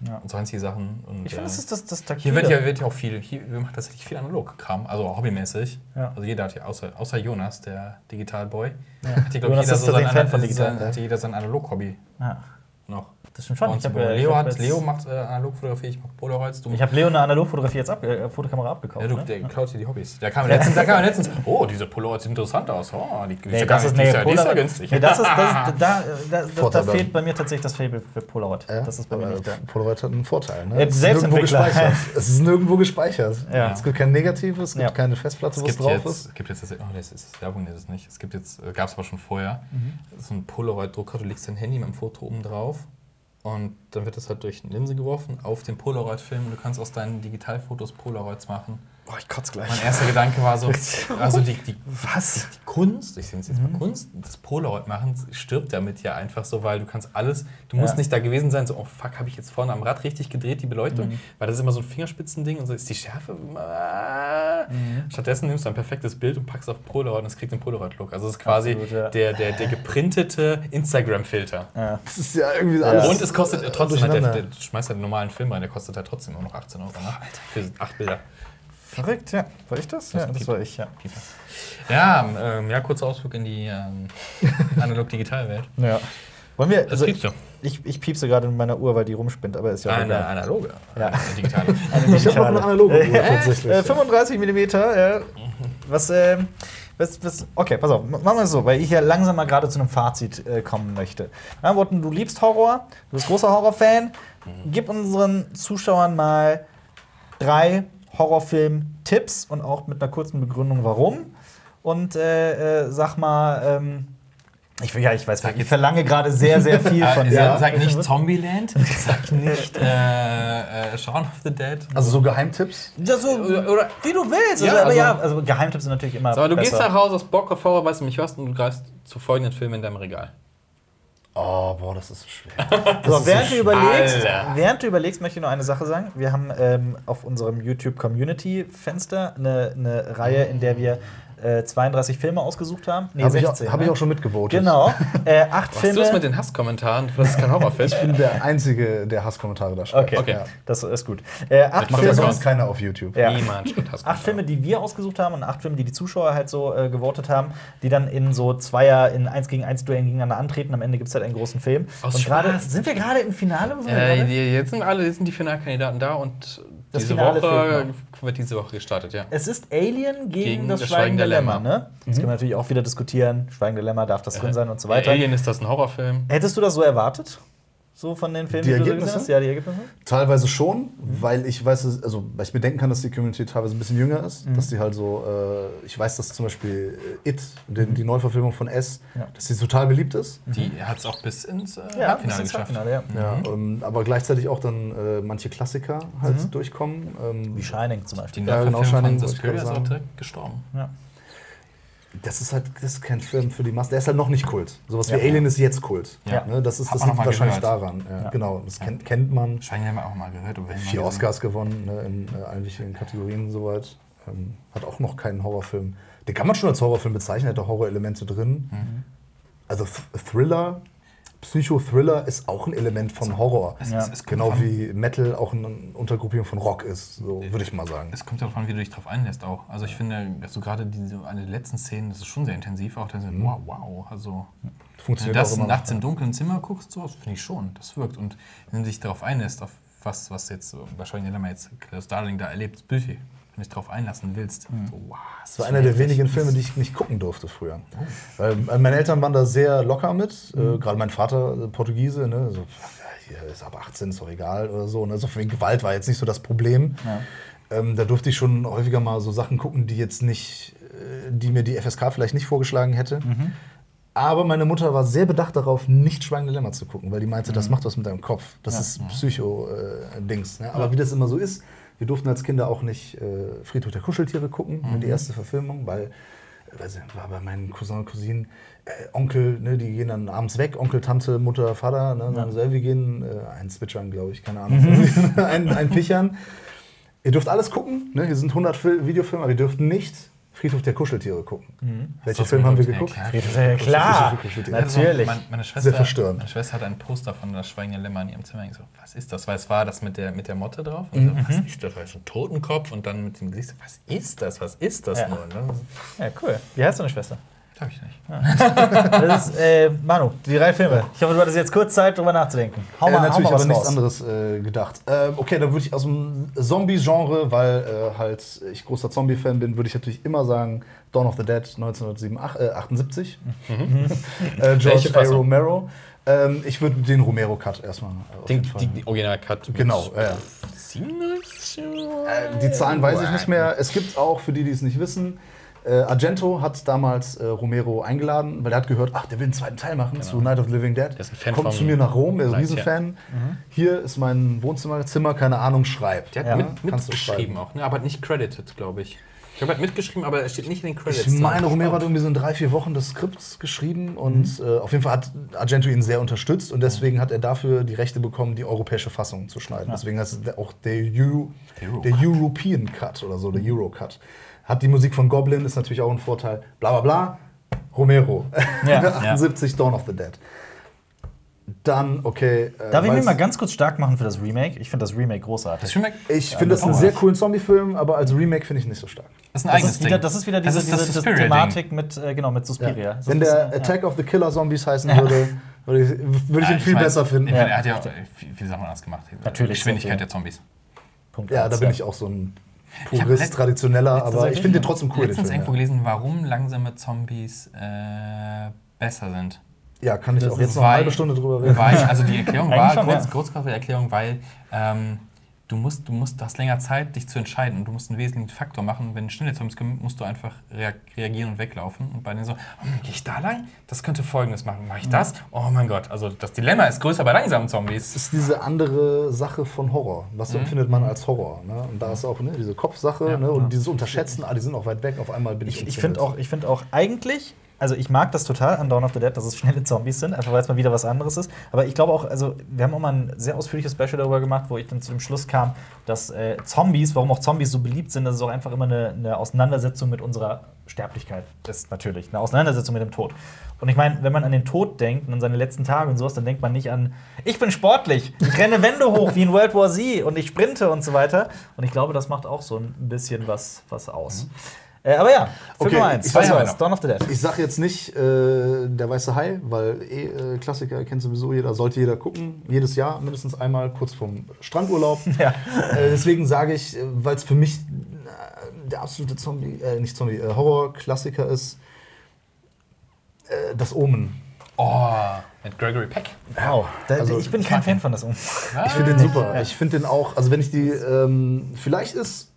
Ja. Und sonstige Sachen. Und, ich finde, das ist das, das Takile. Hier wird ja, wird ja auch viel, hier, wir machen tatsächlich viel Analog-Kram, also hobbymäßig. Ja. Also jeder hat ja, außer, außer Jonas, der Digital-Boy, ja. hat hier, glaube ich, jeder, so sein, Digital, sein, jeder sein Analog-Hobby. Ja. Noch. Das stimmt schon. Ich hab, Leo, hat, Leo macht äh, Analogfotografie, ich mache Polaroids. ich habe Leo eine Analogfotografie jetzt ab, äh, Fotokamera abgekauft. Ja, du, ne? der klaut dir die Hobbys. Da kam letztens, da kam letztens oh, diese Polaroids sehen interessant aus. Oh, die, nee, das ist, nee, die ist ja günstig. Nee, das ist, das ist, da, da, da, da fehlt bei mir tatsächlich das Fable für Polaroid. Ja? Das ist bei mir nicht da. Polaroid hat einen Vorteil. Ne? Es, ist nirgendwo gespeichert. es ist nirgendwo gespeichert. Ja. Es gibt kein Negatives, es gibt keine Festplatte, wo es drauf ist. Es gibt jetzt, oh, das ist Werbung, das ist nicht. Es gibt jetzt, äh, gab es aber schon vorher, mhm. so ein Polaroid-Drucker, du legst dein Handy mit dem Foto oben drauf und dann wird das halt durch eine Linse geworfen auf den Polaroid-Film. Du kannst aus deinen Digitalfotos Polaroids machen. Boah, ich kotze gleich. Mein erster Gedanke war so, also die, die, Was? die Kunst, ich nenne es jetzt mal mhm. Kunst, das Polaroid-Machen stirbt damit ja einfach so, weil du kannst alles, du musst nicht da gewesen sein, so, oh fuck, habe ich jetzt vorne am Rad richtig gedreht, die Beleuchtung, mhm. weil das ist immer so ein Fingerspitzending und so ist die Schärfe. Mhm. Stattdessen nimmst du ein perfektes Bild und packst auf Polaroid und es kriegt den Polaroid-Look. Also es ist quasi Absolut, ja. der, der, der geprintete Instagram-Filter. Ja. Das ist ja irgendwie alles. Und es kostet trotzdem, halt, der, der, du schmeißt halt einen normalen Film rein, der kostet halt trotzdem nur noch 18 Euro ne? für acht Bilder. Verrückt, ja. War ich das? das ja, das war ich, ja. Ja, ähm, ja, kurzer Ausflug in die ähm, analog-digital-Welt. Ja. Wollen wir, also ich, ich, ich piepse gerade in meiner Uhr, weil die rumspinnt, aber ist ja Eine egal. analoge, ja. eine digitale. eine digitale. Ich habe noch eine analoge Uhr tatsächlich. Äh, 35 mm, ja. Was, äh, was, was, okay, pass auf, machen wir es so, weil ich ja langsam mal gerade zu einem Fazit äh, kommen möchte. Ja, Worten, du liebst Horror, du bist großer Horrorfan. Mhm. Gib unseren Zuschauern mal drei Horrorfilm-Tipps und auch mit einer kurzen Begründung, warum. Und äh, äh, sag mal, ähm, ich, ja, ich weiß, ich verlange gerade sehr, sehr viel von dir. Sag, sag nicht Zombieland, sag nicht äh, äh, Shaun of the Dead. Also so Geheimtipps? Ja, so, oder, oder wie du willst. Ja, also, also, ja, also Geheimtipps sind natürlich immer. So, aber du besser. gehst da raus aus Bock auf Horror, weißt du mich hörst und du greifst zu folgenden Filmen in deinem Regal. Oh, boah, das ist schwer. Das so, während, so du überlegst, während du überlegst, möchte ich noch eine Sache sagen. Wir haben ähm, auf unserem YouTube-Community-Fenster eine, eine Reihe, in der wir äh, 32 Filme ausgesucht haben. Nee, habe ich, auch, hab ich ne? auch schon mitgevotet. Genau. Äh, acht Was Filme. Was ist mit den Hasskommentaren? Das ist kein Horrorfilm. ich bin der Einzige, der Hasskommentare da schreibt. Okay, okay. Ja. das ist gut. Äh, acht Macht ja sonst keiner auf YouTube. Ja. Niemand Acht Filme, die wir ausgesucht haben und acht Filme, die die Zuschauer halt so äh, gewotet haben, die dann in so Zweier, in 1 gegen 1 Duellen gegeneinander antreten. Am Ende gibt es halt einen großen Film. Aus und grade, sind wir gerade im Finale? Äh, jetzt sind alle jetzt sind die Finalkandidaten da und das diese Finale Woche wird diese Woche gestartet, ja. Es ist Alien gegen, gegen das, das Schweigende Lämmer, ne? Das mhm. können wir natürlich auch wieder diskutieren. Schweigende Lämmer, darf das drin sein und so weiter. Alien ist das ein Horrorfilm. Hättest du das so erwartet? So von den Filmen, die, die Ergebnisse? du hast? Ja, die Ergebnisse? Teilweise schon, mhm. weil ich weiß, also weil ich bedenken kann, dass die Community teilweise ein bisschen jünger ist, mhm. dass die halt so, äh, ich weiß, dass zum Beispiel äh, It, die, die Neuverfilmung von S, ja. dass die total beliebt ist. Die hat es auch bis ins äh, ja, Halbfinale geschafft. Halbfinale, ja. ja ähm, aber gleichzeitig auch dann äh, manche Klassiker halt mhm. durchkommen. Ähm, Wie Shining zum Beispiel. Die Neuverfilmung ja, genau, Shining, von Suspiria ist auch direkt gestorben. Ja das ist halt das ist kein Film für die Masse. Der ist halt noch nicht Kult. Sowas ja. wie Alien ist jetzt Kult. Ja. Ne? Das, ist, das liegt wahrscheinlich gehört. daran. Ja, genau, das kennt, kennt man. Scheinen ja auch mal gehört. Vier Oscars gewonnen ne? in äh, allen wichtigen Kategorien soweit. Ähm, hat auch noch keinen Horrorfilm. Den kann man schon als Horrorfilm bezeichnen, hat da Horrorelemente drin. Mhm. Also Th Thriller Psychothriller ist auch ein Element von Horror. Es, es, es genau wie Metal auch eine Untergruppierung von Rock ist, so würde ich mal sagen. Es kommt ja davon, wie du dich darauf einlässt auch. Also ich finde, so gerade diese eine der letzten Szenen, das ist schon sehr intensiv, auch da sind, mhm. wow, wow, also Funktioniert wenn du das nachts im dunklen Zimmer guckst, so, finde ich schon, das wirkt. Und wenn du dich darauf einlässt, auf was, was jetzt wahrscheinlich wenn man jetzt Starling da erlebt, Bücher wenn dich darauf einlassen willst. Mhm. So, wow, das war einer der wenigen Filme, die ich nicht gucken durfte früher. Oh. Weil meine Eltern waren da sehr locker mit, äh, mhm. äh, gerade mein Vater äh, Portugiese, ne, so, ja, ist ab 18, ist doch egal oder so. Ne? So wegen Gewalt war jetzt nicht so das Problem. Ja. Ähm, da durfte ich schon häufiger mal so Sachen gucken, die jetzt nicht, äh, die mir die FSK vielleicht nicht vorgeschlagen hätte. Mhm. Aber meine Mutter war sehr bedacht darauf, nicht Schweigende Lämmer zu gucken, weil die meinte, mhm. das macht was mit deinem Kopf. Das ja. ist Psycho-Dings. Äh, ne? Aber wie das immer so ist, wir durften als Kinder auch nicht äh, Friedhof der Kuscheltiere gucken, mhm. die erste Verfilmung, weil weiß ich, war bei meinen Cousin und Cousinen, äh, Onkel, ne, die gehen dann abends weg, Onkel, Tante, Mutter, Vater, ne, ja. dann wir gehen, äh, ein Zwitschern, glaube ich, keine Ahnung, mhm. ein, ein Pichern. Ihr dürft alles gucken, ne? hier sind 100 Videofilme, aber ihr dürft nicht Friedhof der Kuscheltiere gucken. Mhm. Welchen Film haben wir geguckt? Ja, klar, ja, klar. natürlich. Meine, meine, Schwester, Sehr verstörend. Meine Schwester hat ein Poster von das Schweigende Lämmer in ihrem Zimmer. Ich so, was ist das? Weil es war das mit der, mit der Motte drauf. Und mhm. so, was ist das? Weil so ein Totenkopf und dann mit dem Gesicht. Was ist das? Was ist das ja. nur? Ja, cool. Wie heißt deine Schwester? Hab ich nicht. Ja. Das ist, äh, Manu, die drei Filme. Ich hoffe, du hattest jetzt kurz Zeit, drüber nachzudenken. Hau äh, mal, äh, natürlich, hau mal aber nichts anderes äh, gedacht. Äh, okay, dann würde ich aus dem Zombie-Genre, weil äh, halt ich großer Zombie-Fan bin, würde ich natürlich immer sagen Dawn of the Dead 1978. Mhm. George A. Romero. Ähm, ich würde den Romero-Cut erstmal. Den, die, die Original-Cut. Genau, ja. die Zahlen weiß ich nicht mehr. Es gibt auch, für die, die es nicht wissen, äh, Argento hat damals äh, Romero eingeladen, weil er hat gehört, ach, der will einen zweiten Teil machen genau. zu Night of the Living Dead. Der ist ein Fan Kommt zu mir nach Rom, er ist ein Riesenfan. Mhm. Hier ist mein Wohnzimmer, keine Ahnung, schreibt. Der hat ja. mit, mitgeschrieben auch, ne? aber nicht credited, glaube ich. Ich habe halt mitgeschrieben, aber er steht nicht in den Credits. Ich meine, Romero hat irgendwie so in drei, vier Wochen das Skript geschrieben und mhm. äh, auf jeden Fall hat Argento ihn sehr unterstützt und deswegen hat er dafür die Rechte bekommen, die europäische Fassung zu schneiden. Ja. Deswegen ist auch der, Euro, der European Cut oder so, der Euro Cut. Hat die Musik von Goblin, ist natürlich auch ein Vorteil. Bla bla bla. Romero. Ja, 78 ja. Dawn of the Dead. Dann, okay. Äh, Darf ich mich mal ganz kurz stark machen für das Remake? Ich finde das Remake großartig. Das Remake? Ich finde das einen sehr coolen Zombie-Film, aber als Remake finde ich nicht so stark. Das ist ein eigenes das ist wieder, Das ist wieder diese, ist diese Thematik mit, äh, genau, mit Suspiria. Ja. Wenn der Attack of the Killer Zombies heißen würde, würde ich, würd ich ihn viel ich mein, besser finden. Er hat ja auch viele Sachen anders gemacht. Natürlich. Geschwindigkeit der Zombies. Punkt ja, da bin ich auch so ein Purist, traditioneller, aber ich finde den trotzdem cool. Ich habe letztens irgendwo gelesen, warum langsame Zombies äh, besser sind. Ja, kann ich das auch jetzt noch eine halbe Stunde drüber reden. Weil, also die Erklärung war, kurz, kurz Erklärung, weil ähm, du musst, du musst, du hast länger Zeit, dich zu entscheiden und du musst einen wesentlichen Faktor machen. Wenn schnelle Zombies kommen, musst du einfach reagieren und weglaufen. Und bei denen so, oh, gehe ich da lang? Das könnte Folgendes machen. Mache ich das? Oh mein Gott. Also das Dilemma ist größer bei langsamen Zombies. Das ist diese andere Sache von Horror. Was mhm. empfindet man als Horror? Ne? Und da ist auch ne, diese Kopfsache ja, ne? und ja. dieses Unterschätzen, ah, die sind auch weit weg, auf einmal bin ich Ich, ich finde auch, find auch, eigentlich also ich mag das total an Dawn of the Dead, dass es schnelle Zombies sind, einfach weil es mal wieder was anderes ist. Aber ich glaube auch, also wir haben auch mal ein sehr ausführliches Special darüber gemacht, wo ich dann zu dem Schluss kam, dass äh, Zombies, warum auch Zombies so beliebt sind, das ist auch einfach immer eine, eine Auseinandersetzung mit unserer Sterblichkeit ist natürlich eine Auseinandersetzung mit dem Tod. Und ich meine, wenn man an den Tod denkt und an seine letzten Tage und sowas, dann denkt man nicht an, ich bin sportlich, ich renne Wände hoch wie in World War Z und ich sprinte und so weiter. Und ich glaube, das macht auch so ein bisschen was, was aus. Mhm. Äh, aber ja, Film okay, Nummer 1, Dawn of the Dead. Ich sage jetzt nicht äh, Der Weiße Hai, weil eh, äh, Klassiker kennt sowieso jeder, sollte jeder gucken. Jedes Jahr mindestens einmal, kurz vorm Strandurlaub. Ja. Äh, deswegen sage ich, äh, weil es für mich äh, der absolute Zombie, nicht Zombie, Horror-Klassiker ist, Das Omen. Oh, mit Gregory Peck. Wow. also, ich bin kein Fan von Das Omen. Ich finde den super. Ich finde den auch, also wenn ich die, ähm, vielleicht ist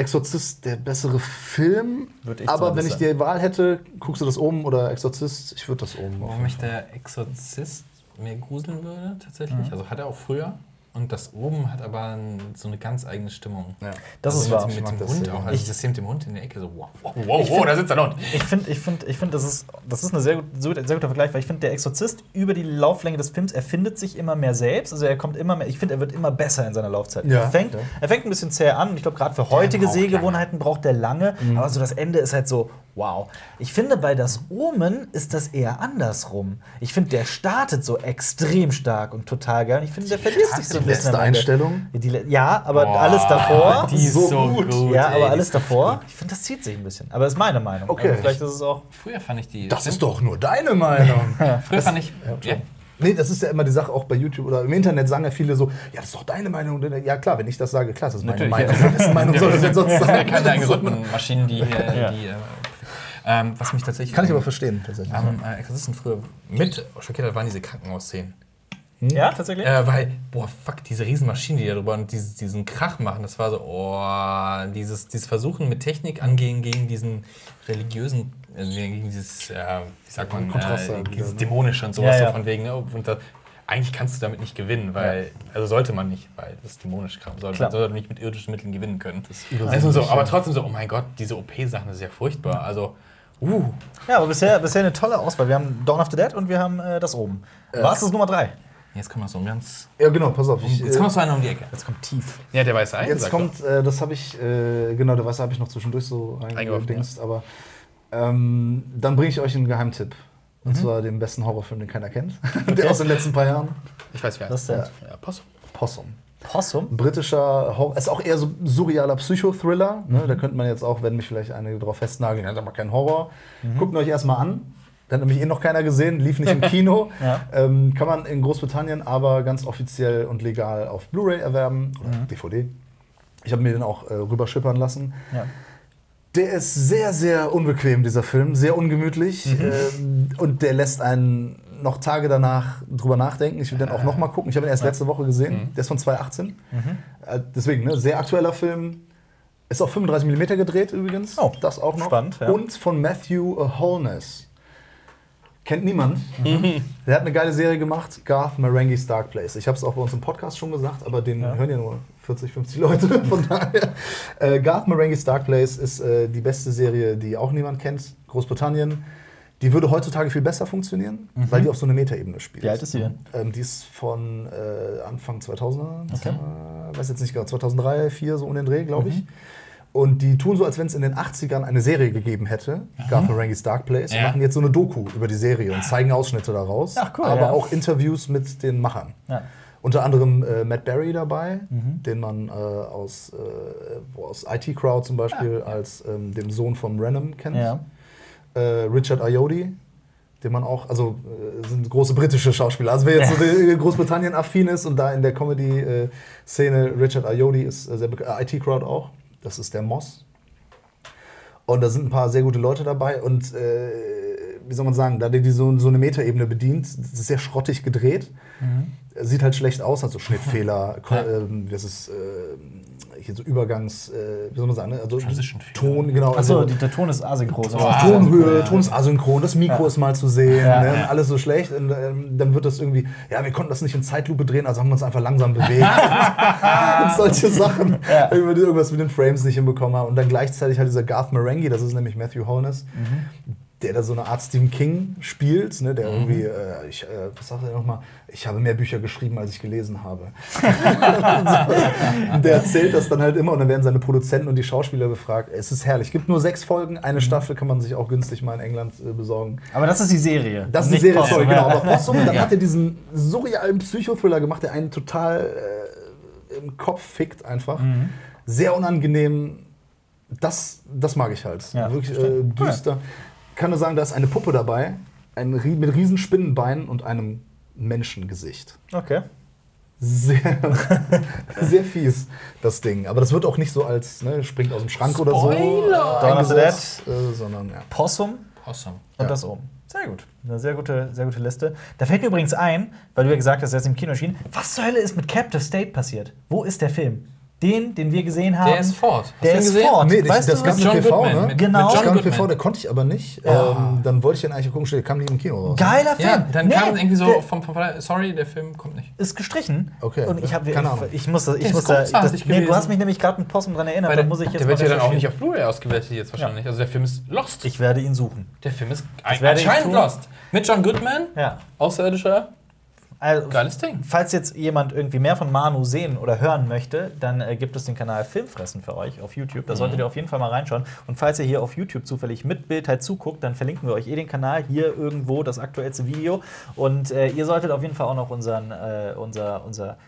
Exorzist der bessere Film. aber wenn ich die Wahl hätte, guckst du das oben oder Exorzist? Ich würde das oben. Warum mich der Exorzist mehr gruseln würde, tatsächlich. Mhm. Also hat er auch früher. Und das oben hat aber so eine ganz eigene Stimmung. Ja. Das also ist wahr. Mit, mit dem Hund auch. Also ich, das hier mit dem Hund in der Ecke so, wow, wow, wow, wow da sitzt ein Hund. Ich finde, ich find, ich find, das, ist, das ist ein sehr, gut, sehr guter Vergleich, weil ich finde, der Exorzist über die Lauflänge des Films erfindet sich immer mehr selbst. Also er kommt immer mehr, ich finde, er wird immer besser in seiner Laufzeit. Ja. Er, fängt, ja. er fängt ein bisschen zäh an. Ich glaube, gerade für heutige Sehgewohnheiten braucht der lange. Mhm. Aber so das Ende ist halt so, wow. Ich finde, bei das Omen ist das eher andersrum. Ich finde, der startet so extrem stark und total geil. Ich finde, der verliert sich so ein bisschen. Einstellung? ja, aber Boah, alles davor. Die ist so, so gut. gut. Ja, aber alles davor. Ich finde, das zieht sich ein bisschen. Aber das ist meine Meinung. Okay. Also vielleicht ist es auch. Früher fand ich die. Das ist doch nur deine Meinung. Früher das, fand ich. Ja, Nee, das ist ja immer die Sache, auch bei YouTube oder im Internet sagen ja viele so, ja, das ist doch deine Meinung. Ja, klar, wenn ich das sage, klar, das ist meine Natürlich, Meinung. Ja. Meinung soll das denn sonst sein? Ja, keine Algorithmenmaschinen, die, ja. die äh, ähm, was mich tatsächlich. Kann ich aber verstehen, tatsächlich. Am äh, Exorzisten früher mit schockiert hat, waren diese Krankenhausszenen. Hm? Ja, tatsächlich? Äh, weil, boah, fuck, diese Riesenmaschinen, die da drüber und dieses, diesen Krach machen, das war so, oh, dieses, dieses Versuchen mit Technik angehen gegen diesen religiösen, äh, gegen dieses, äh, wie sagt man, äh, dieses Dämonische und sowas, ja, ja. so von wegen, oh, und da, eigentlich kannst du damit nicht gewinnen, weil, ja. also sollte man nicht, weil das ist dämonisch kann. Soll, man sollte nicht mit irdischen Mitteln gewinnen können. Das also so, aber trotzdem so, oh mein Gott, diese OP-Sachen, das ist ja furchtbar. Also, uh. Ja, aber bisher, bisher eine tolle Auswahl. Wir haben Dawn of the Dead und wir haben äh, das oben. Äh. Was ist Nummer drei? Jetzt kommen wir so ganz. Ja, genau, pass auf. Ich, jetzt kommt so einer um die Ecke. Jetzt kommt tief. Ja, der weiße Ei. Jetzt kommt, äh, das habe ich, äh, genau, der weiße habe ich noch zwischendurch so eingedingst, ja. aber ähm, dann bringe ich euch einen Geheimtipp. Und mhm. zwar den besten Horrorfilm, den keiner kennt. Okay. der aus den letzten paar Jahren. Ich weiß, wer das ist. Ja, ja, Possum. Possum. Possum? Britischer Horror. Ist auch eher so surrealer Psychothriller. Ne? Mhm. Da könnte man jetzt auch, wenn mich vielleicht einige drauf festnageln, hat aber kein Horror. Mhm. Guckt euch erstmal an. Da hat nämlich eh noch keiner gesehen, lief nicht im Kino. ja. ähm, kann man in Großbritannien aber ganz offiziell und legal auf Blu-ray erwerben oder mhm. DVD. Ich habe mir den auch äh, rüberschippern lassen. Ja. Der ist sehr, sehr unbequem, dieser Film, sehr ungemütlich. Mhm. Ähm, und der lässt einen noch Tage danach drüber nachdenken. Ich will den auch noch mal gucken. Ich habe ihn erst letzte Woche gesehen. Mhm. Der ist von 2018. Mhm. Äh, deswegen, ne, sehr aktueller Film. Ist auf 35 mm gedreht übrigens. Oh, das auch noch. Spannend, ja. Und von Matthew Holness. Kennt niemand. Mhm. Der hat eine geile Serie gemacht, Garth Marenghi's Dark Place. Ich habe es auch bei uns im Podcast schon gesagt, aber den ja. hören ja nur 40, 50 Leute. Von daher. Äh, Garth Marenghi's Dark Place ist äh, die beste Serie, die auch niemand kennt. Großbritannien. Die würde heutzutage viel besser funktionieren, mhm. weil die auf so einer Metaebene spielt. Wie alt ist die denn? Ähm, die ist von äh, Anfang 2000er. Okay. Äh, weiß jetzt nicht genau, 2003, 2004, so um den Dreh, glaube ich. Mhm. Und die tun so, als wenn es in den 80ern eine Serie gegeben hätte, mhm. Garth Marenghi's Dark Place, ja. und machen jetzt so eine Doku über die Serie und zeigen Ausschnitte daraus. Ach, cool, aber ja. auch Interviews mit den Machern. Ja. Unter anderem äh, Matt Berry dabei, mhm. den man äh, aus, äh, aus IT Crowd zum Beispiel als ähm, den Sohn von Renham kennt. Äh, Richard Ayoade, den man auch, also äh, sind große britische Schauspieler. Also wer jetzt so Großbritannien affin ist und da in der Comedy-Szene äh, Richard Ayoade ist sehr IT Crowd auch. Das ist der Moss. Und da sind ein paar sehr gute Leute dabei. Und wie soll man sagen, da die so, so eine Metaebene bedient, das ist sehr schrottig gedreht. Mhm. Sieht halt schlecht aus, also Schnittfehler, ja. äh, das ist äh, hier so Übergangs, äh, wie soll man sagen, ne? also Ton, genau. Achso, also, der Ton ist asynchron. Oh, Tonhöhe, ja. Ton ist asynchron, das Mikro ja. ist mal zu sehen, ja, ne? alles so schlecht. Und ähm, dann wird das irgendwie, ja, wir konnten das nicht in Zeitlupe drehen, also haben wir uns einfach langsam bewegt. und solche Sachen. Irgendwas mit den Frames nicht hinbekommen haben. Und dann gleichzeitig halt dieser Garth Marenghi, das ist nämlich Matthew Holness. Mhm der da so eine Art Stephen King spielt, ne, der mhm. irgendwie, äh, ich, äh, was sagt er nochmal, ich habe mehr Bücher geschrieben, als ich gelesen habe. der erzählt das dann halt immer und dann werden seine Produzenten und die Schauspieler befragt. Es ist herrlich. Es gibt nur sechs Folgen, eine mhm. Staffel kann man sich auch günstig mal in England äh, besorgen. Aber das ist die Serie. Das ist die Serie, sorry, genau. Aber Possum, dann ja. hat er diesen surrealen Psychothriller gemacht, der einen total äh, im Kopf fickt einfach. Mhm. Sehr unangenehm. Das, das mag ich halt. Ja, Wirklich äh, düster. Cool kann nur sagen, da ist eine Puppe dabei, ein, mit riesen Spinnenbeinen und einem Menschengesicht. Okay. Sehr, sehr fies, das Ding. Aber das wird auch nicht so als, ne, springt aus dem Schrank Spoiler. oder so. Eingesetzt, äh, sondern, ja. Possum. Possum. Und ja. das oben. Sehr gut. Eine sehr gute, sehr gute Liste. Da fällt mir übrigens ein, weil du ja gesagt hast, er ist im Kino erschienen. Was zur Hölle ist mit Captive State passiert? Wo ist der Film? Den, den wir gesehen haben. Der ist fort. Der ist fort. Nee, weißt das gab John PV, Goodman, ne? Mit, genau. Mit John PV, der konnte ich aber nicht. Oh. Ähm, dann wollte ich den eigentlich gucken, der kam nicht im Kino raus. Geiler Film. Ja, dann nee, kam irgendwie so vom, vom, sorry, der Film kommt nicht. Ist gestrichen. Okay. Und ich habe Keine Ahnung. ich musste ich musste das, nee, du hast mich nämlich gerade mit Posten dran erinnert, da muss ich jetzt Der wird ja dann auch nicht auf Blu-ray ausgewertet jetzt wahrscheinlich. Ja. Also der Film ist lost. Ich werde ihn suchen. Der Film ist anscheinend lost. Mit John Goodman. Ja. Außerirdischer also, Geiles Ding. Falls jetzt jemand irgendwie mehr von Manu sehen oder hören möchte, dann äh, gibt es den Kanal Filmfressen für euch auf YouTube. Da mhm. solltet ihr auf jeden Fall mal reinschauen. Und falls ihr hier auf YouTube zufällig mit Bild halt zuguckt, dann verlinken wir euch eh den Kanal. Hier irgendwo das aktuellste Video. Und äh, ihr solltet auf jeden Fall auch noch unseren, äh, unser, unser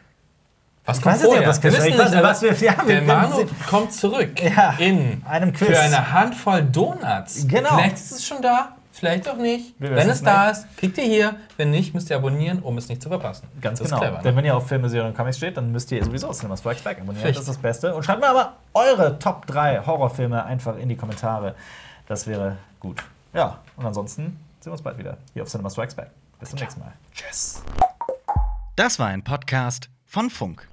was ich kommt weiß vorher? Nicht, wir wissen nicht, was wir, ja, der Manu kommt zurück ja, in einem Quiz. für eine Handvoll Donuts. Genau. Vielleicht ist es schon da vielleicht auch nicht. Wenn es da ist, kriegt ihr hier. Wenn nicht, müsst ihr abonnieren, um es nicht zu verpassen. Ganz das genau. Clever, ne? Denn wenn ihr auf Filme, Serien und Comics steht, dann müsst ihr sowieso Cinema Strikes Back abonnieren. Pflicht. Das ist das Beste. Und schreibt mir aber eure Top 3 Horrorfilme einfach in die Kommentare. Das wäre gut. Ja, und ansonsten sehen wir uns bald wieder hier auf Cinema Strikes Back. Bis zum nächsten Mal. Tschüss. Das war ein Podcast von Funk.